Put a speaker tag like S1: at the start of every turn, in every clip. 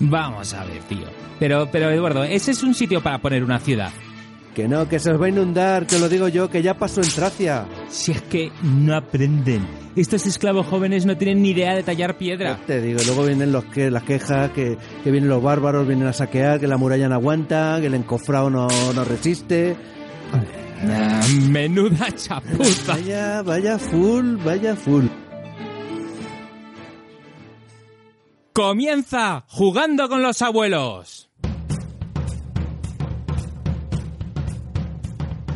S1: Vamos a ver, tío. Pero, pero Eduardo, ese es un sitio para poner una ciudad.
S2: Que no, que se os va a inundar, que lo digo yo, que ya pasó en Tracia.
S1: Si es que no aprenden. Estos esclavos jóvenes no tienen ni idea de tallar piedra.
S2: Te digo, luego vienen los que, las quejas, que, que vienen los bárbaros, vienen a saquear, que la muralla no aguanta, que el encofrado no, no resiste.
S1: Ah, menuda chapuza.
S2: Vaya, vaya full, vaya full.
S1: Comienza jugando con los abuelos.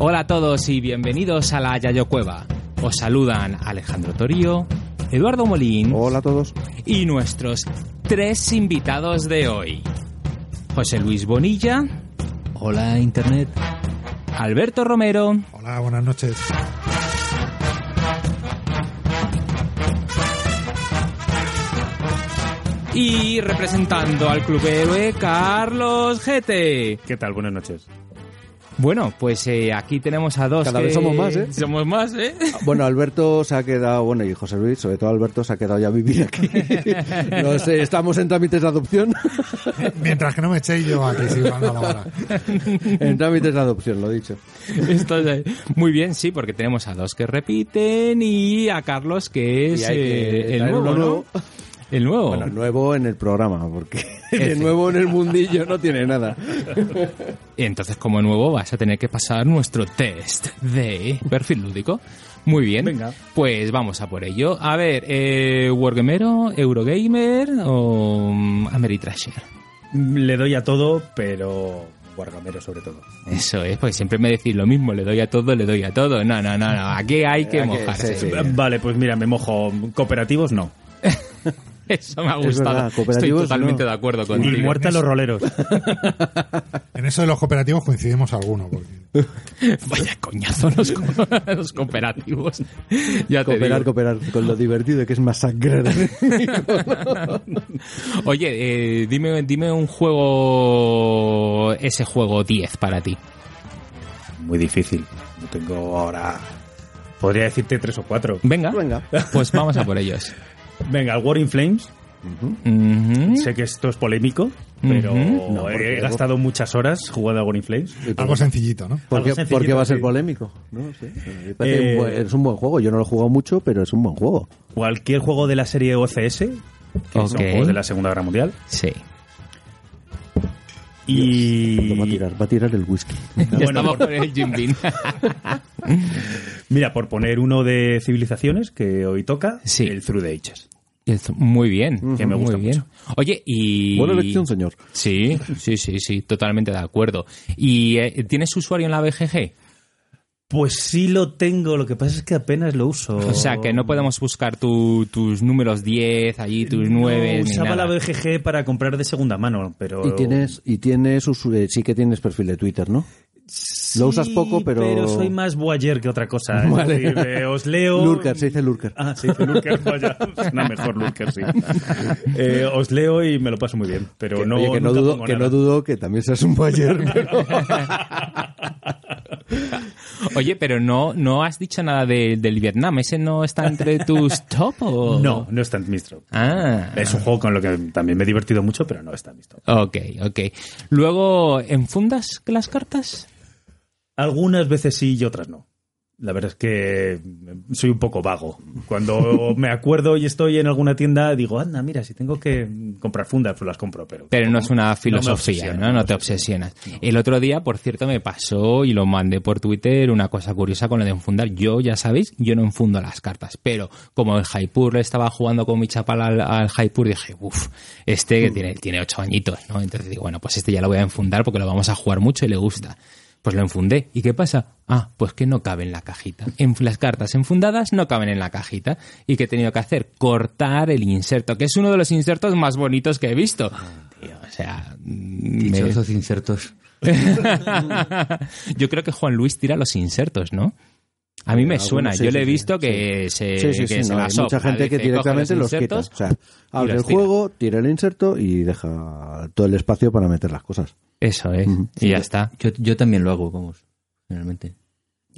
S1: Hola a todos y bienvenidos a la Yayo Cueva. Os saludan Alejandro Torío, Eduardo Molín
S2: Hola a todos.
S1: y nuestros tres invitados de hoy. José Luis Bonilla. Hola Internet. Alberto Romero.
S3: Hola, buenas noches.
S1: Y representando al club héroe, Carlos Gete.
S4: ¿Qué tal? Buenas noches.
S1: Bueno, pues eh, aquí tenemos a dos.
S2: Cada
S1: que-
S2: vez somos más, ¿eh?
S1: Somos más, ¿eh?
S2: Bueno, Alberto se ha quedado, bueno, y José Luis, sobre todo Alberto, se ha quedado ya a vivir aquí. No sé, estamos en trámites de adopción.
S3: Mientras que no me echéis yo aquí sigo dando la vara.
S2: en trámites de adopción, lo he dicho.
S1: Esto es- muy bien, sí, porque tenemos a dos que repiten y a Carlos que es
S2: Y hay que
S1: eh, el nuevo,
S2: uno
S1: ¿no? El nuevo.
S2: Bueno, nuevo en el programa, porque de nuevo en el mundillo no tiene nada.
S1: Y entonces, como nuevo, vas a tener que pasar nuestro test de perfil lúdico. Muy bien.
S4: Venga.
S1: Pues vamos a por ello. A ver, eh, Wargamero, Eurogamer o mm, Ameritrasher.
S4: Le doy a todo, pero Guargamero sobre todo.
S1: Eso es, porque siempre me decís lo mismo, le doy a todo, le doy a todo. No, no, no, no, aquí hay que
S2: Hay que-
S1: mojarse.
S2: sí, sí.
S4: Vale, pues mira, me mojo. Cooperativos no.
S1: Eso me ha
S2: Es
S1: gustado.
S2: verdad,
S1: Estoy totalmente
S2: no.
S1: de acuerdo
S4: Y
S1: contigo.
S4: muerta los roleros.
S3: En eso de los cooperativos coincidimos algunos. Porque...
S1: Vaya coñazo los, co- los cooperativos. Ya
S2: Cooperar, cooperar, con lo divertido que es masacrar.
S1: Oye, eh, dime, dime un juego, ese juego 10 para ti.
S4: Muy difícil. No tengo ahora. Podría decirte tres o cuatro.
S1: Venga,
S2: Venga.
S1: pues vamos a por ellos.
S4: Venga, el War in Flames. Sé que esto es polémico, pero.
S2: No,
S4: he
S2: porque-
S4: gastado muchas horas jugando a War in Flames.
S3: Algo sencillito, ¿no?
S2: ¿Por qué,
S4: Algo sencillito,
S2: por qué va a ser
S4: sí.
S2: polémico? No parece
S4: Eh,
S2: un buen- es un buen juego. Yo no lo he jugado mucho, pero es un buen juego.
S4: Cualquier juego de la serie OCS, que
S1: Ok.
S4: son juegos de la Segunda Guerra Mundial.
S1: Sí.
S4: Y.
S2: Va a tirar, va a tirar el whisky.
S4: Bueno,
S1: estamos
S4: por-
S1: con el Jim Beam.
S4: Mira, por poner uno de civilizaciones que hoy toca,
S1: Sí.
S4: el Through the Ages.
S1: Muy bien,
S4: Que me
S1: muy
S4: gusta
S1: bien.
S4: mucho.
S1: Oye, y...
S2: Buena elección, señor.
S1: Sí, sí, sí, sí, totalmente de acuerdo. ¿Y eh, tienes usuario en la BGG?
S4: Pues sí lo tengo, lo que pasa es que apenas lo uso.
S1: O sea, que no podemos buscar tu- tus números 10, allí tus 9,
S4: No,
S1: ni
S4: usaba
S1: nada.
S4: la BGG para comprar de segunda mano, pero...
S2: Y tienes, y tienes eh, sí que tienes perfil de Twitter, ¿no?
S4: Sí,
S2: lo usas poco, pero-
S4: pero soy más voyeur que otra cosa.
S2: Vale.
S4: decir, eh, os leo...
S2: Lurker, se dice Lurker.
S4: Ah, se dice Lurker, vaya. Una mejor Lurker, sí. Eh, os leo y me lo paso muy bien, pero
S2: Que-
S4: no,
S2: oye, que no dudo, que no dudo que también seas un bayer, pero...
S1: Oye, pero no, no has dicho nada de- del Vietnam. ¿Ese no está entre tus top o...?
S4: No, no está en mis top.
S1: Ah.
S4: Es un juego con lo que también me he divertido mucho, pero no está en mis top.
S1: Ok, ok. Luego, ¿enfundas las cartas?
S4: Algunas veces sí y otras no. La verdad es que soy un poco vago. Cuando me acuerdo y estoy en alguna tienda, digo, anda, mira, si tengo que comprar fundas, pues las compro, pero...
S1: Pero no es una filosofía, ¿no?
S4: no
S1: te obsesionas. El otro día, por cierto, me pasó y lo mandé por Twitter una cosa curiosa con lo de enfundar. Yo, ya sabéis, yo no enfundo las cartas, pero como el Jaipur estaba jugando con mi chapal al, al Jaipur, dije, uff, este que tiene, tiene ocho añitos, ¿no? Entonces digo, bueno, pues este ya lo voy a enfundar porque lo vamos a jugar mucho y le gusta. Pues lo enfundé. ¿Y qué pasa? Ah, pues que no cabe en la cajita. En las cartas enfundadas no caben en la cajita. ¿Y qué he tenido que hacer? Cortar el inserto, que es uno de los insertos más bonitos que he visto. Tío, o sea... me-
S5: insertos.
S1: Yo creo que Juan Luis tira los insertos, ¿no? A mí me suena. Yo le he visto que se,
S2: Sí, sí,
S1: que
S2: sí,
S1: se
S2: no,
S1: la
S2: hay mucha gente que directamente los, quita.
S1: insertos
S2: O sea, abre
S1: los
S2: el juego, tira el inserto y deja todo el espacio para meter las cosas.
S1: Eso es. Y ya está.
S5: Yo, yo también lo hago, vamos, generalmente.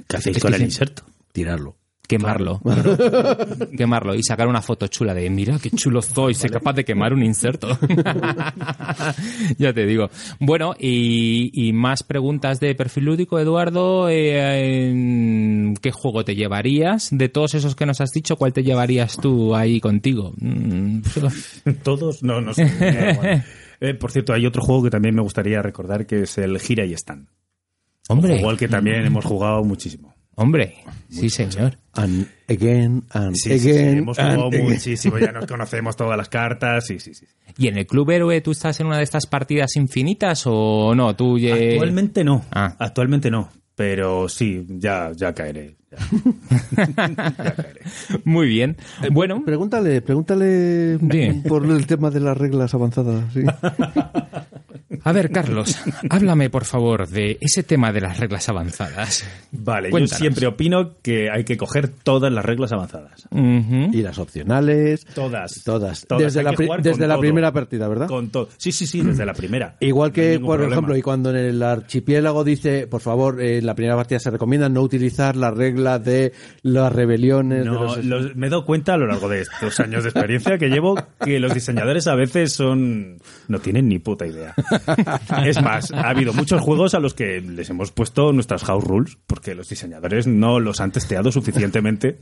S4: ¿Qué hacéis
S5: Es
S4: con el inserto?
S2: Tirarlo.
S1: quemarlo. quemarlo y sacar una foto chula de mira qué chulo soy, soy capaz de quemar un inserto. ya te digo. Bueno, y, y más preguntas de perfil lúdico, Eduardo. Eh, en ¿Qué juego te llevarías? De todos esos que nos has dicho, ¿cuál te llevarías tú ahí contigo? Mm,
S4: ¿Todos? No, no sé. Eh, por cierto, hay otro juego que también me gustaría recordar que es el Gira y Stand.
S1: Hombre,
S4: Igual que también hemos jugado muchísimo.
S1: hombre, sí señor.
S2: And again, and
S4: Sí, sí, sí,
S2: again.
S4: hemos jugado
S2: again.
S4: muchísimo, ya nos conocemos todas las cartas, sí, sí, sí.
S1: ¿Y en el Club Héroe tú estás en una de estas partidas infinitas o no? Tú ye-
S4: Actualmente no,
S1: Ah.
S4: actualmente no, pero sí, ya, ya caeré.
S1: Muy bien. Bueno,
S2: Pregúntale, pregúntale
S1: Dime.
S2: por el tema de las reglas avanzadas. sí.
S1: a ver, Carlos, háblame por favor de ese tema de las reglas avanzadas.
S4: Vale,
S1: Cuéntanos.
S4: yo siempre opino que hay que coger todas las reglas avanzadas.
S2: Y las opcionales.
S4: Todas.
S2: Todas.
S4: Todas.
S2: Desde la, desde la primera partida, ¿verdad?
S4: Con todo. Sí, sí, sí, desde la primera.
S2: Igual que, por
S4: problema.
S2: ejemplo, y cuando en el archipiélago dice, por favor, eh, en la primera partida se recomienda no utilizar la regla de las rebeliones. de
S4: No,
S2: los-
S4: los- me he dado cuenta a lo largo de estos años de experiencia que llevo que los diseñadores a veces son no tienen ni puta idea. Es más, ha habido muchos juegos a los que les hemos puesto nuestras house rules porque los diseñadores no los han testeado suficientemente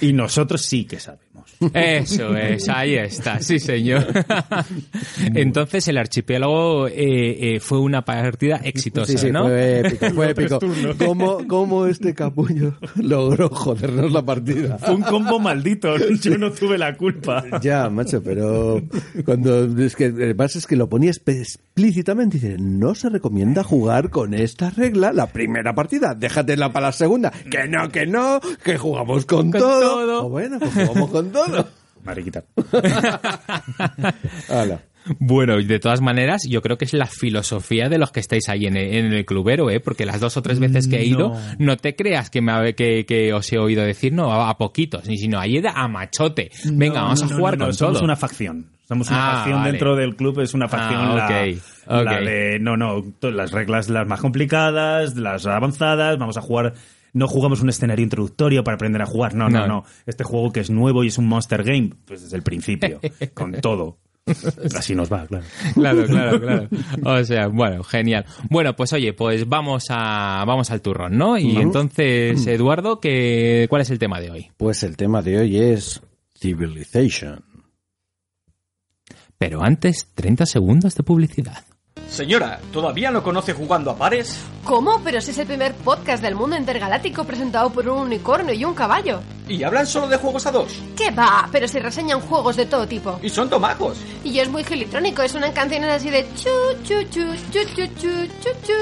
S4: y nosotros sí que sabemos.
S1: Eso es, ahí está, sí señor. Entonces el archipiélago eh, eh, fue una partida exitosa,
S2: Sí, sí,
S1: ¿no?
S2: fue épico, fue. ¿Cómo, ¿Cómo este capullo logró jodernos la partida?
S4: Fue un combo maldito, yo no tuve la culpa.
S2: Ya, macho, pero cuando es que además es que lo ponía espe- explícitamente, dice, no se recomienda jugar con esta regla la primera partida, déjatela para la segunda. Que no, que no, que jugamos con,
S1: Con
S2: todo.
S1: todo.
S2: O bueno, pues jugamos con todo.
S4: Mariquita.
S2: Hala.
S1: Bueno, y de todas maneras, yo creo que es la filosofía de los que estáis ahí en el, en el clubero, ¿eh? Porque las dos o tres veces que he ido, no,
S4: No.
S1: te creas que, me, que, que os he oído decir, no, a, a poquitos, sino ahí a machote. Venga, vamos a
S4: No,
S1: jugar con
S4: somos
S1: todo.
S4: una facción. Somos una
S1: Ah,
S4: facción
S1: vale.
S4: dentro del club, es una facción
S1: Ah,
S4: la,
S1: ok,
S4: la
S1: ok.
S4: de no, no, las reglas las más complicadas, las avanzadas, vamos a jugar no jugamos un escenario introductorio para aprender a jugar, no, no,
S1: No.
S4: no. Este juego que es nuevo y es un monster game, pues desde el principio, con todo. Así nos va, claro.
S1: Claro, claro, claro. O sea, bueno, genial. Bueno, pues oye, pues vamos a vamos al turrón, ¿no? Y entonces, Eduardo, ¿qué, ¿cuál es el tema de hoy?
S2: Pues el tema de hoy es Civilization.
S1: Pero antes, 30 segundos de publicidad.
S5: Señora, ¿todavía no conoce jugando a pares?
S6: ¿Cómo? Pero si es el primer podcast del mundo intergaláctico presentado por un unicornio y un caballo.
S5: ¿Y hablan solo de juegos a dos?
S6: ¿Qué va? Pero si reseñan juegos de todo tipo.
S5: Y son tomajos.
S6: Y es muy gilitrónico, suenan canciones así de chu chu chu chu chu chu chu chu.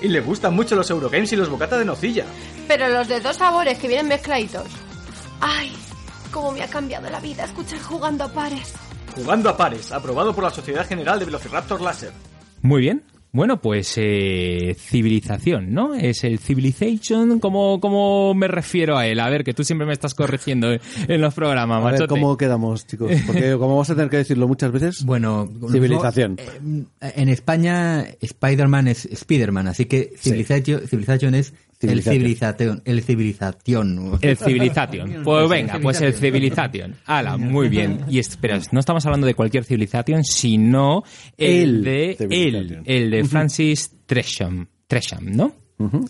S5: Y le gustan mucho los Eurogames y los bocata de nocilla.
S6: Pero los de dos sabores que vienen mezcladitos. Ay, cómo me ha cambiado la vida escuchar jugando a pares.
S5: Jugando a pares, aprobado por la Sociedad General de Velociraptor Láser.
S1: Muy bien. Bueno, pues eh, civilización, ¿no? Es el civilization, ¿cómo, ¿cómo me refiero a él? A ver, que tú siempre me estás corrigiendo en los programas,
S2: A ver. ¿cómo quedamos, chicos? Porque como vamos a tener que decirlo muchas veces,
S7: Bueno,
S2: Civilización.
S7: no, eh, en España, Spider-Man es Spider-Man, así que Civilization, Civilization es el
S2: Civilización.
S7: civilización. El civilización.
S1: El Civilization. Pues venga, pues el Civilization. Ala, muy bien. Y es- pero no estamos hablando de cualquier Civilization, sino el,
S2: El
S1: de
S2: Civilization.
S1: el, el de Francis Tresham, Tresham, ¿no?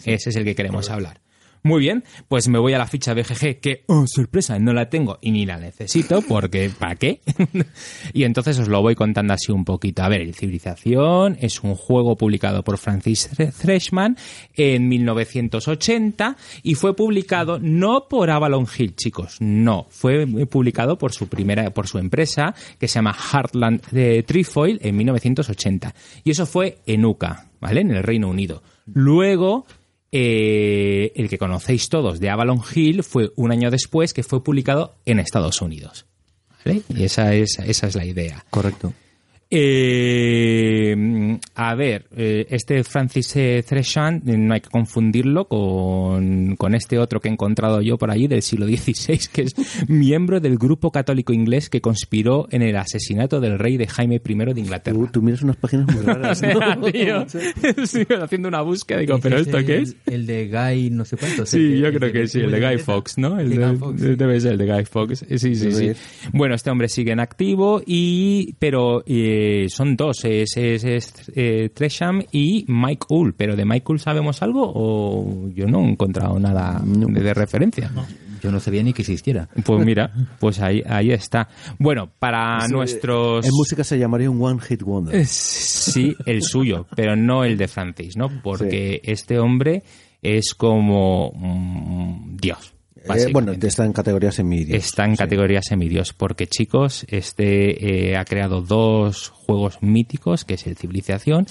S1: Ese es el que queremos hablar. Muy bien, pues me voy a la ficha BGG, que, oh, sorpresa, no la tengo y ni la necesito, porque ¿para qué? y entonces os lo voy contando así un poquito. A ver, Civilización es un juego publicado por Francis Threshman en 1980 y fue publicado no por Avalon Hill, chicos, no, fue publicado por su primera, por su empresa que se llama Heartland de Trefoil en 1980 y eso fue en UCA, ¿vale? En el Reino Unido. Luego eh, el que conocéis todos de Avalon Hill fue un año después que fue publicado en Estados Unidos. ¿Vale? Y esa es, esa es la idea.
S2: correcto.
S1: Eh, a ver, eh, este Francis Tresham eh, no hay que confundirlo con, con este otro que he encontrado yo por allí del siglo XVI, que es miembro del grupo católico inglés que conspiró en el asesinato del rey de Jaime I de Inglaterra.
S2: Tú, tú miras unas páginas muy raras. ¿no?
S1: Tío, haciendo una búsqueda, digo, ¿pero esto qué
S7: el-
S1: es?
S7: El de Guy, no sé cuánto.
S1: Sí, yo creo que sí, el de Guy Fox, ¿no? El
S7: de
S1: de-
S7: sí.
S1: Debe ser el de Guy Fox. Sí, sí, sí. Bueno, este hombre sigue en activo y, pero eh, son dos, es, es, es, eh, Tresham y Mike Hull. Pero de Mike Hull sabemos algo o yo no he encontrado nada de, de referencia.
S7: Yo no sabía ni que existiera.
S1: Pues mira, pues ahí, ahí está. Bueno, para
S2: Eso,
S1: nuestros...
S2: En música se llamaría un One Hit Wonder.
S1: Eh, Sí, el suyo, pero no el de Francis, ¿no? Porque este hombre es como mm, Dios.
S2: Eh, bueno, está en categoría semidios.
S1: Está en categoría semidios, porque chicos, este eh, ha creado dos juegos míticos, que es el Civilización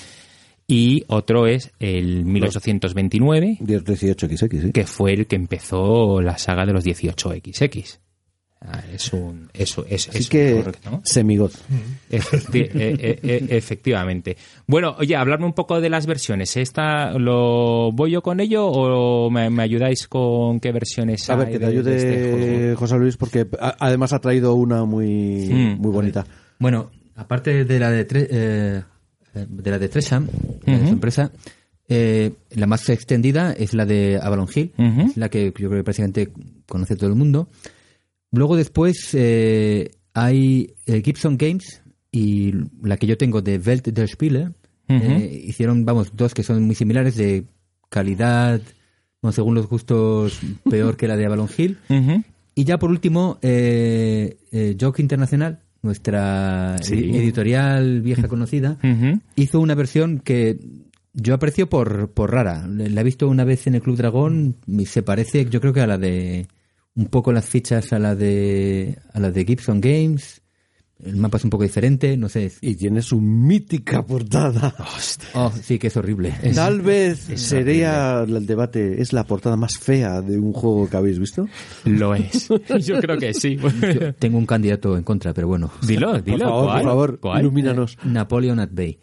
S1: y otro es el 1829,
S2: 18XX, sí.
S1: que fue el que empezó la saga de los 18XX. Ah, es un eso es,
S2: Así
S1: es un horror, ¿no?
S2: semigot.
S1: Efecti- eh, eh, eh, efectivamente. Bueno, oye, hablarme un poco de las versiones. ¿Esta lo voy yo con ello o me, me ayudáis con qué versiones
S2: A ver,
S1: hay
S2: que te
S1: de- de
S2: ayude
S1: este?
S2: José Luis, porque además ha traído una muy,
S1: Mm.
S2: muy bonita.
S7: Bueno, aparte de la de, Tre- eh, de la de Tresham, de su empresa, eh, la más extendida es la de Avalon Hill, la que yo creo que prácticamente conoce todo el mundo. Luego después eh, hay eh, Gibson Games y la que yo tengo de Welt der Spiele. eh, hicieron, vamos, dos que son muy similares de calidad, bueno, según los gustos, peor que la de Avalon Hill. Y ya por último, Joke Internacional, nuestra
S1: Sí.
S7: editorial vieja conocida, hizo una versión que yo aprecio por, por rara. La he visto una vez en el Club Dragón y se parece, yo creo que a la de un poco las fichas a la de a la de Gibson Games. El mapa es un poco diferente, no sé.
S2: Y tiene su mítica portada.
S7: Oh, sí, que es horrible.
S2: Tal vez sería el debate, es la portada más fea de un juego que habéis visto.
S1: Lo es. Yo creo que sí.
S7: Yo tengo un candidato en contra, pero bueno.
S1: dilo, dilo.
S2: por favor,
S1: ¿cuál?
S2: por favor,
S1: ¿Cuál?
S2: ilumínanos.
S7: Napoleon at Bay.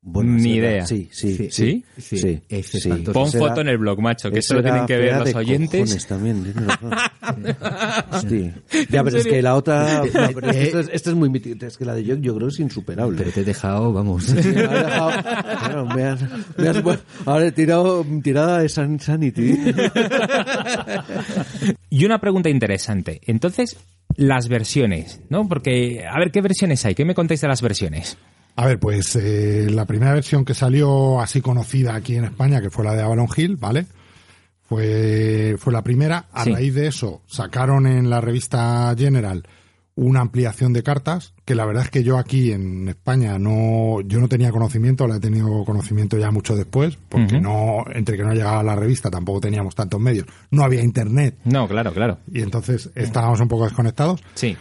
S2: Bueno,
S1: Ni idea.
S2: Sí, sí,
S7: Sí.
S2: sí.
S7: Sí,
S2: sí,
S7: es
S2: sí.
S7: espantoso.
S1: Pon foto en el blog, macho, que
S2: Eso
S1: lo tienen que ver los
S2: de
S1: oyentes.
S2: también. Ya, pero es que la otra... no, pero es que esto, es, esto es muy mítico. Es que la de Jock yo creo es insuperable.
S7: Pero te he dejado, vamos.
S2: Sí, me has dejado- Claro, me has- me has- bueno, ahora he tirado tirada de San Sanity.
S1: Y una pregunta interesante. Entonces, las versiones, ¿no? Porque, a ver, ¿qué versiones hay? ¿Qué me contáis de las versiones?
S3: A ver, pues eh, la primera versión que salió así conocida aquí en España, que fue la de Avalon Hill, ¿vale? Fue, fue la primera. A
S1: Sí.
S3: raíz de eso, sacaron en la revista General una ampliación de cartas, que la verdad es que yo aquí en España no, yo no tenía conocimiento, la he tenido conocimiento ya mucho después, porque no, entre que no llegaba la revista tampoco teníamos tantos medios, no había internet,
S1: No, claro, claro.
S3: y entonces estábamos un poco desconectados.
S1: Sí.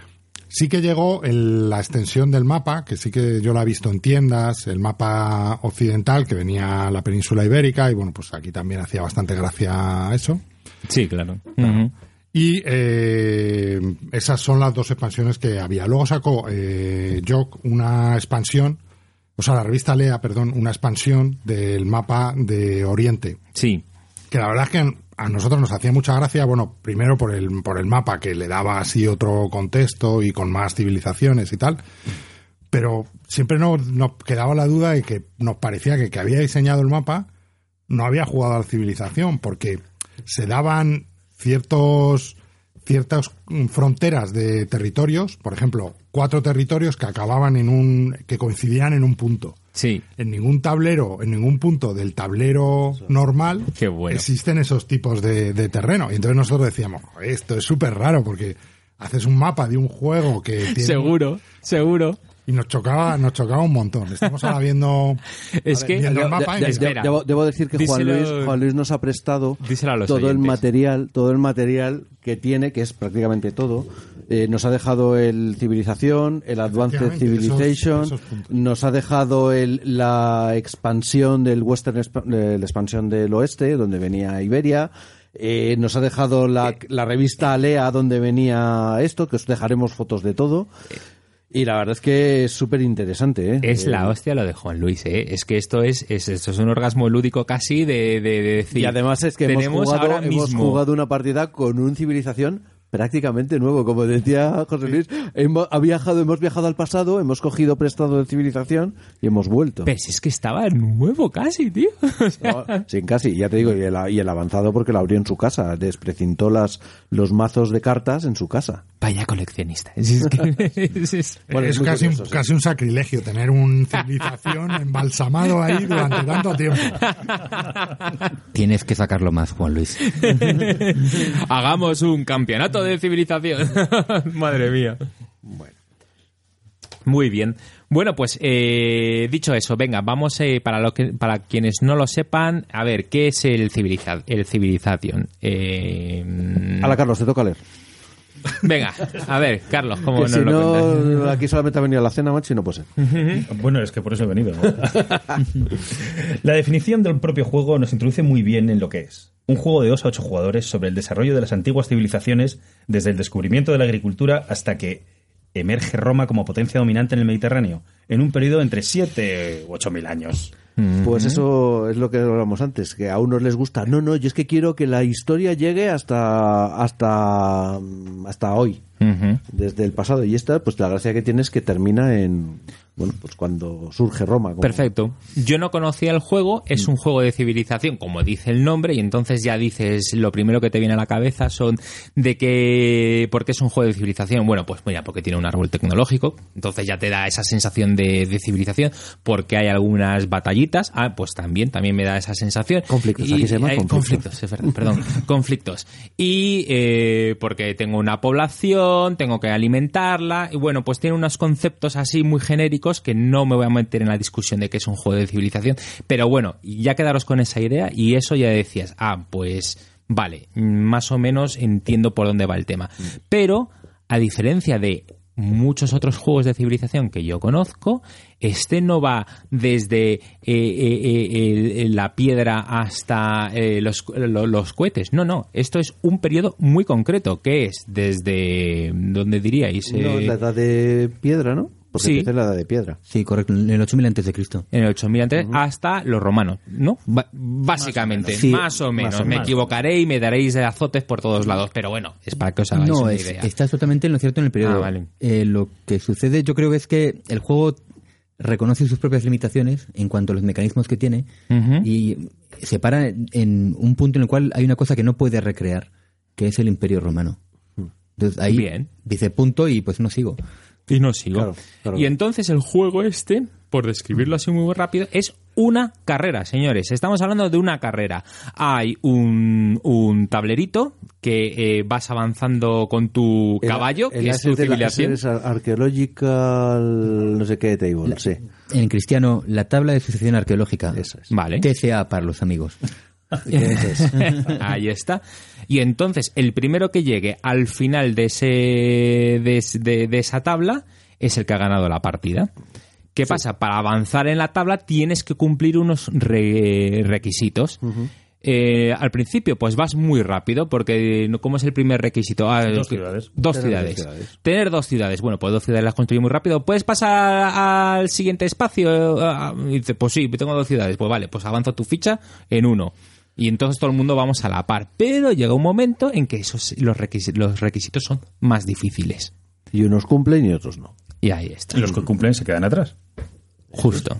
S3: Sí que llegó el- la extensión del mapa, que sí que yo la he visto en tiendas, el mapa occidental que venía a la península ibérica y bueno, pues aquí también hacía bastante gracia eso.
S1: Sí, claro.
S3: Y eh, esas son las dos expansiones que había. Luego sacó eh, Jock una expansión, o sea, la revista Lea, perdón, una expansión del mapa de Oriente
S1: Sí.
S3: Que la verdad es que a nosotros nos hacía mucha gracia, bueno, primero por el, por el mapa que le daba así otro contexto y con más civilizaciones y tal, pero siempre nos, nos quedaba la duda de que nos parecía que que había diseñado el mapa no había jugado a la civilización, porque se daban ciertos ciertas fronteras de territorios, por ejemplo, cuatro territorios que acababan en un que coincidían en un punto
S1: Sí.
S3: en ningún tablero, en ningún punto del tablero normal
S1: Qué bueno.
S3: existen esos tipos de, de terreno. Y entonces nosotros decíamos, "Joder, esto es súper raro porque haces un mapa de un juego que tiene...
S1: Seguro, seguro.
S3: Y nos chocaba, nos chocaba un montón. Estamos ahora viendo...
S1: Es que-
S3: viendo el
S1: de-
S3: mapa y
S1: de-.
S2: Debo, debo decir que Juan
S1: Díselo-
S2: Luis, Juan Luis nos ha prestado todo el material, todo el material que tiene, que es prácticamente todo. Eh, nos ha dejado el Civilización, el Advanced Civilization,
S3: esos- esos puntos.
S2: nos ha dejado el, la expansión del Western, eh, la expansión del oeste, donde venía Iberia. Eh, nos ha dejado la, la revista Alea, donde venía esto, que os dejaremos fotos de todo. Y la verdad es que es súper interesante, ¿eh?
S1: Es
S2: Eh,
S1: la hostia lo de Juan Luis, ¿eh? Es que esto es, es, esto es un orgasmo lúdico casi de, de, de decir...
S2: Y además es que hemos jugado,
S1: ahora
S2: hemos
S1: mismo...
S2: jugado una partida con un civilización prácticamente nuevo. Como decía José Luis, hemos, ha viajado, hemos viajado al pasado, hemos cogido prestado de civilización y hemos vuelto.
S1: Pero si es que estaba nuevo casi, tío. O sea,
S2: No, sin casi, ya te digo, y el, y el avanzado porque lo abrió en su casa, desprecintó las, los mazos de cartas en su casa.
S1: Vaya coleccionista. Es, es que- es- es-
S2: Bueno,
S3: es
S2: es muy
S3: casi,
S2: curioso,
S3: un,
S2: sí.
S3: casi un sacrilegio tener un civilización embalsamado ahí durante tanto tiempo.
S7: Tienes que sacarlo más, Juan Luis.
S1: Hagamos un campeonato de civilización. Madre mía. Muy bien. Bueno, pues eh, dicho eso, venga, vamos eh, para lo que para quienes no lo sepan, a ver, ¿qué es el civiliza el civilización? Eh,
S2: Hala, Carlos, te toca leer.
S1: venga, a ver, Carlos, ¿cómo
S2: Que
S1: nos
S2: si
S1: lo cuentas?
S2: no, aquí solamente ha venido a la cena, macho, y no puede ser.
S4: Bueno, es que por eso he venido. ¿no? la definición del propio juego nos introduce muy bien en lo que es. Un juego de 2 a 8 jugadores sobre el desarrollo de las antiguas civilizaciones desde el descubrimiento de la agricultura hasta que emerge Roma como potencia dominante en el Mediterráneo, en un periodo entre 7 u 8 mil años.
S2: Pues eso es lo que hablábamos antes, que a unos les gusta. No, no, yo es que quiero que la historia llegue hasta hasta hasta hoy, desde el pasado. Y esta, pues la gracia que tiene es que termina en bueno, pues cuando surge Roma. como-
S1: Perfecto. Yo no conocía el juego, es un juego de civilización, como dice el nombre, y entonces ya dices, lo primero que te viene a la cabeza son de que, ¿por qué es un juego de civilización? Bueno, pues mira, porque tiene un árbol tecnológico, entonces ya te da esa sensación de, de civilización, porque hay algunas batallitas, ah, pues también, también me da esa sensación.
S2: Conflictos,
S1: Y
S2: aquí se llama
S1: hay-
S2: conflictos.
S1: es verdad, perdón, conflictos. Y eh, porque tengo una población, tengo que alimentarla, y bueno, pues tiene unos conceptos así muy genéricos que no me voy a meter en la discusión de que es un juego de civilización, pero bueno, ya quedaros con esa idea y eso ya decías, ah, pues vale, más o menos entiendo por dónde va el tema. Pero, a diferencia de muchos otros juegos de civilización que yo conozco, este no va desde eh, eh, eh, la piedra hasta los, lo- los cohetes. No, no. Esto es un periodo muy concreto, que es desde, ¿dónde diríais?
S2: No, la edad de piedra, ¿no? Porque
S1: Sí.
S2: empieza en la edad de piedra.
S7: Sí, correcto, en el 8000 antes de Cristo.
S1: en el 8000 antes hasta los romanos, ¿no? Básicamente,
S7: Sí,
S1: más o menos.
S2: más o
S1: Me equivocaré y me daréis azotes por todos lados, pero bueno, es para que os hagáis
S7: No,
S1: una
S7: es-
S1: idea.
S7: estás totalmente en lo cierto en el periodo.
S1: Ah, vale.
S7: Eh, lo que sucede, yo creo que es que el juego reconoce sus propias limitaciones en cuanto a los mecanismos que tiene y se para en un punto en el cual hay una cosa que no puede recrear, que es el Imperio Romano. Entonces ahí
S1: Bien.
S7: dice punto y pues no sigo.
S1: Y no sigo.
S2: Claro, claro.
S1: Y entonces el juego este, por describirlo así muy rápido, es una carrera, señores. Estamos hablando de una carrera. Hay un, un tablerito que eh, vas avanzando con tu caballo,
S2: el
S1: que es tu
S2: de la-
S1: civilización.
S2: ese es Archaeological, no sé qué table, sí.
S7: En cristiano, la tabla de sucesión arqueológica.
S2: Eso es.
S1: Vale.
S7: TSA para los amigos.
S1: Ahí está. Y entonces, el primero que llegue al final de, ese, de, de- de esa tabla es el que ha ganado la partida. ¿Qué pasa? Para avanzar en la tabla tienes que cumplir unos re- requisitos. Eh, al principio, pues vas muy rápido, porque no- ¿cómo es el primer requisito? Ah,
S4: Dos ciudades.
S1: Dos
S2: Tener
S1: ciudades.
S2: dos ciudades.
S1: Tener dos ciudades. Bueno, pues dos ciudades las construí muy rápido. ¿Puedes pasar al siguiente espacio? Ah, Y dice, pues sí, tengo dos ciudades. Pues vale, pues avanzo tu ficha en uno. Y entonces todo el mundo vamos a la par. Pero llega un momento en que esos, los, requisitos, los requisitos son más difíciles.
S2: Y unos cumplen y otros no.
S1: Y ahí está.
S4: Y los que cumplen se quedan atrás.
S1: Justo.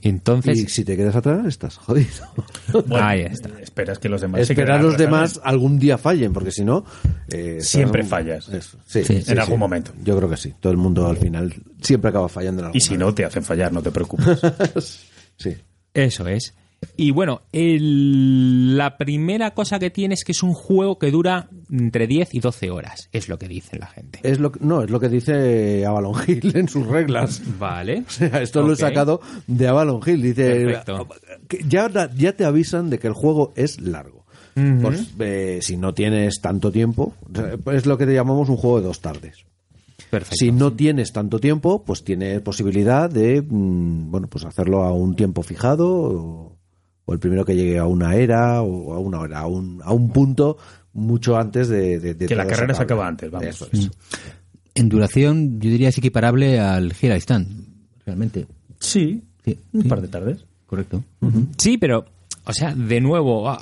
S1: Entonces,
S2: Y si te quedas atrás, estás jodido.
S1: ahí está.
S4: Esperas que los demás se
S2: Esperar los demás algún día fallen, porque si no... eh,
S4: Siempre fallas.
S2: Eso, sí,
S4: En
S2: sí.
S4: algún momento.
S2: Yo creo que sí. Todo el mundo al final siempre acaba fallando en algún
S4: Y si no, te hacen fallar, no te preocupes.
S2: Sí.
S1: Eso es. Y bueno, el- la primera cosa que tiene es que es un juego que dura entre 10 y 12 horas, es lo que dice la gente.
S2: Es lo, no, es lo que dice Avalon Hill en sus reglas.
S1: Vale.
S2: O sea, esto lo he sacado de Avalon Hill. Dice, ya, ya te avisan de que el juego es largo. Pues, eh, si no tienes tanto tiempo, sea, es lo que te llamamos un juego de dos tardes.
S1: Perfecto.
S2: Si no tienes tanto tiempo, pues tienes posibilidad de, mm, bueno, pues hacerlo a un tiempo fijado o, o el primero que llegue a una era o a una hora, a un, a un punto mucho antes de, de- de
S4: Que la carrera se acaba antes, vamos.
S2: Eso es.
S7: en duración, yo diría es equiparable al I Stand, realmente.
S4: Sí,
S7: Sí,
S4: un
S7: sí,
S4: par de tardes.
S7: correcto.
S1: Sí, pero, o sea, de nuevo,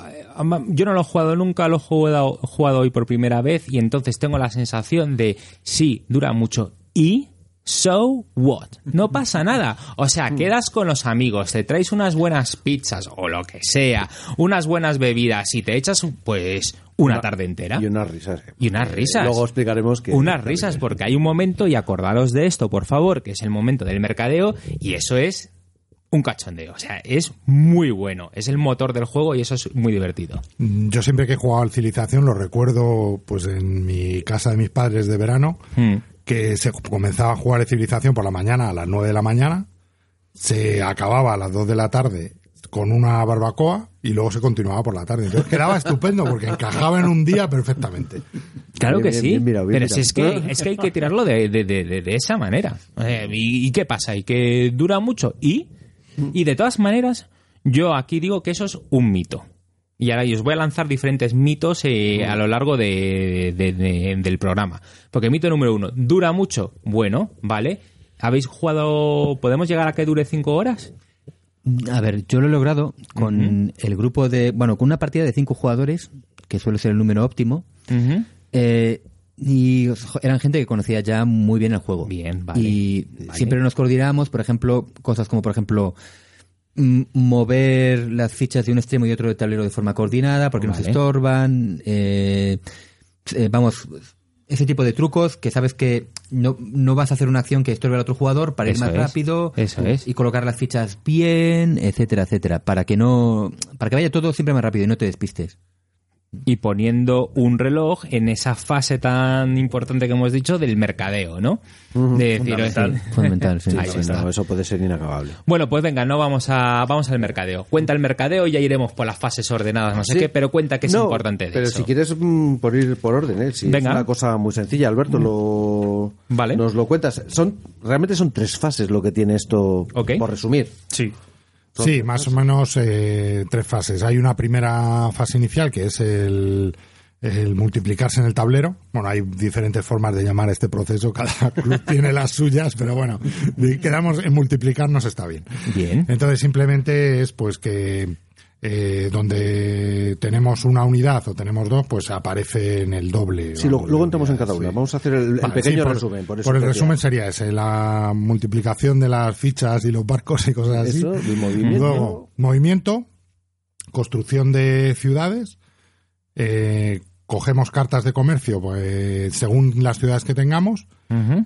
S1: yo no lo he jugado nunca, lo he jugado, jugado hoy por primera vez y entonces tengo la sensación de, sí, dura mucho. ¿Y? So what? No pasa nada. O sea, quedas con los amigos, te traes unas buenas pizzas o lo que sea, unas buenas bebidas y te echas, pues, una tarde entera.
S2: Y unas risas.
S1: Y unas risas.
S2: Luego explicaremos que...
S1: Unas risas, porque hay un momento, y acordaros de esto, por favor, que es el momento del mercadeo, y eso es un cachondeo. O sea, es muy bueno. Es el motor del juego y eso es muy divertido.
S3: Mm, Yo siempre que he jugado al Civilización lo recuerdo pues en mi casa de mis padres de verano,
S1: Hmm.
S3: Que se comenzaba a jugar de Civilización por la mañana a las 9 de la mañana, se acababa a las 2 de la tarde con una barbacoa y luego se continuaba por la tarde. Entonces quedaba estupendo porque encajaba en un día perfectamente.
S1: Claro
S2: Bien,
S1: que
S2: bien,
S1: sí,
S2: bien mirado, bien
S1: pero si es que, es que hay que tirarlo de, de- de- de- de esa manera. Eh, ¿y, y qué pasa? ¿Y que dura mucho? ¿Y? Y de todas maneras, yo aquí digo que eso es un mito. Y ahora yo os voy a lanzar diferentes mitos eh, a lo largo de- de- de- del programa. Porque mito número uno, ¿dura mucho? Bueno, vale. ¿Habéis jugado... ¿Podemos llegar a que dure cinco horas?
S7: A ver, yo lo he logrado con el grupo de, bueno, con una partida de cinco jugadores, que suele ser el número óptimo, eh, y eran gente que conocía ya muy bien el juego.
S1: Bien, vale,
S7: Y
S1: vale.
S7: siempre nos coordinamos, por ejemplo, cosas como, por ejemplo, mover las fichas de un extremo y otro del tablero de forma coordinada, porque nos
S1: Vale.
S7: estorban, eh, eh, vamos, ese tipo de trucos que sabes que no, no vas a hacer una acción que estorbe al otro jugador para ir
S1: Eso
S7: más
S1: es,
S7: rápido
S1: eso es.
S7: y colocar las fichas bien, etcétera, etcétera, para que no, para que vaya todo siempre más rápido y no te despistes.
S1: Y poniendo un reloj en esa fase tan importante que hemos dicho del mercadeo, ¿no? De decir,
S4: Fundamental.
S7: Fundamental, sí.
S1: Ahí
S2: Sí,
S1: está.
S2: no, eso puede ser inacabable.
S1: Bueno, pues venga, no vamos a vamos al mercadeo. Cuenta el mercadeo y ya iremos por las fases ordenadas, no sé
S2: Sí.
S1: qué, pero cuenta que es
S2: No,
S1: importante de
S2: Pero
S1: eso.
S2: si quieres mm, por ir por orden, ¿eh? Si
S1: Venga.
S2: es una cosa muy sencilla, Alberto, lo
S1: Vale.
S2: nos lo cuentas. Son realmente son tres fases lo que tiene esto,
S1: Ok.
S2: por resumir.
S4: Sí.
S3: Sí, más o menos eh, tres fases. Hay una primera fase inicial que es el, el multiplicarse en el tablero. Bueno, hay diferentes formas de llamar este proceso, cada club tiene las suyas, pero bueno, quedamos en multiplicarnos está bien.
S1: Bien.
S3: Entonces simplemente es pues que eh, donde tenemos una unidad o tenemos dos, pues aparece en el doble.
S2: Sí, lo- luego entramos en cada una.
S3: sí.
S2: Vamos a hacer el, pequeño
S3: sí, por-
S2: resumen. Por, eso
S3: por el resumen sería ese, la multiplicación de las fichas y los barcos y cosas así.
S2: Eso, movimiento.
S3: Luego, movimiento, construcción de ciudades, eh, cogemos cartas de comercio pues, según las ciudades que tengamos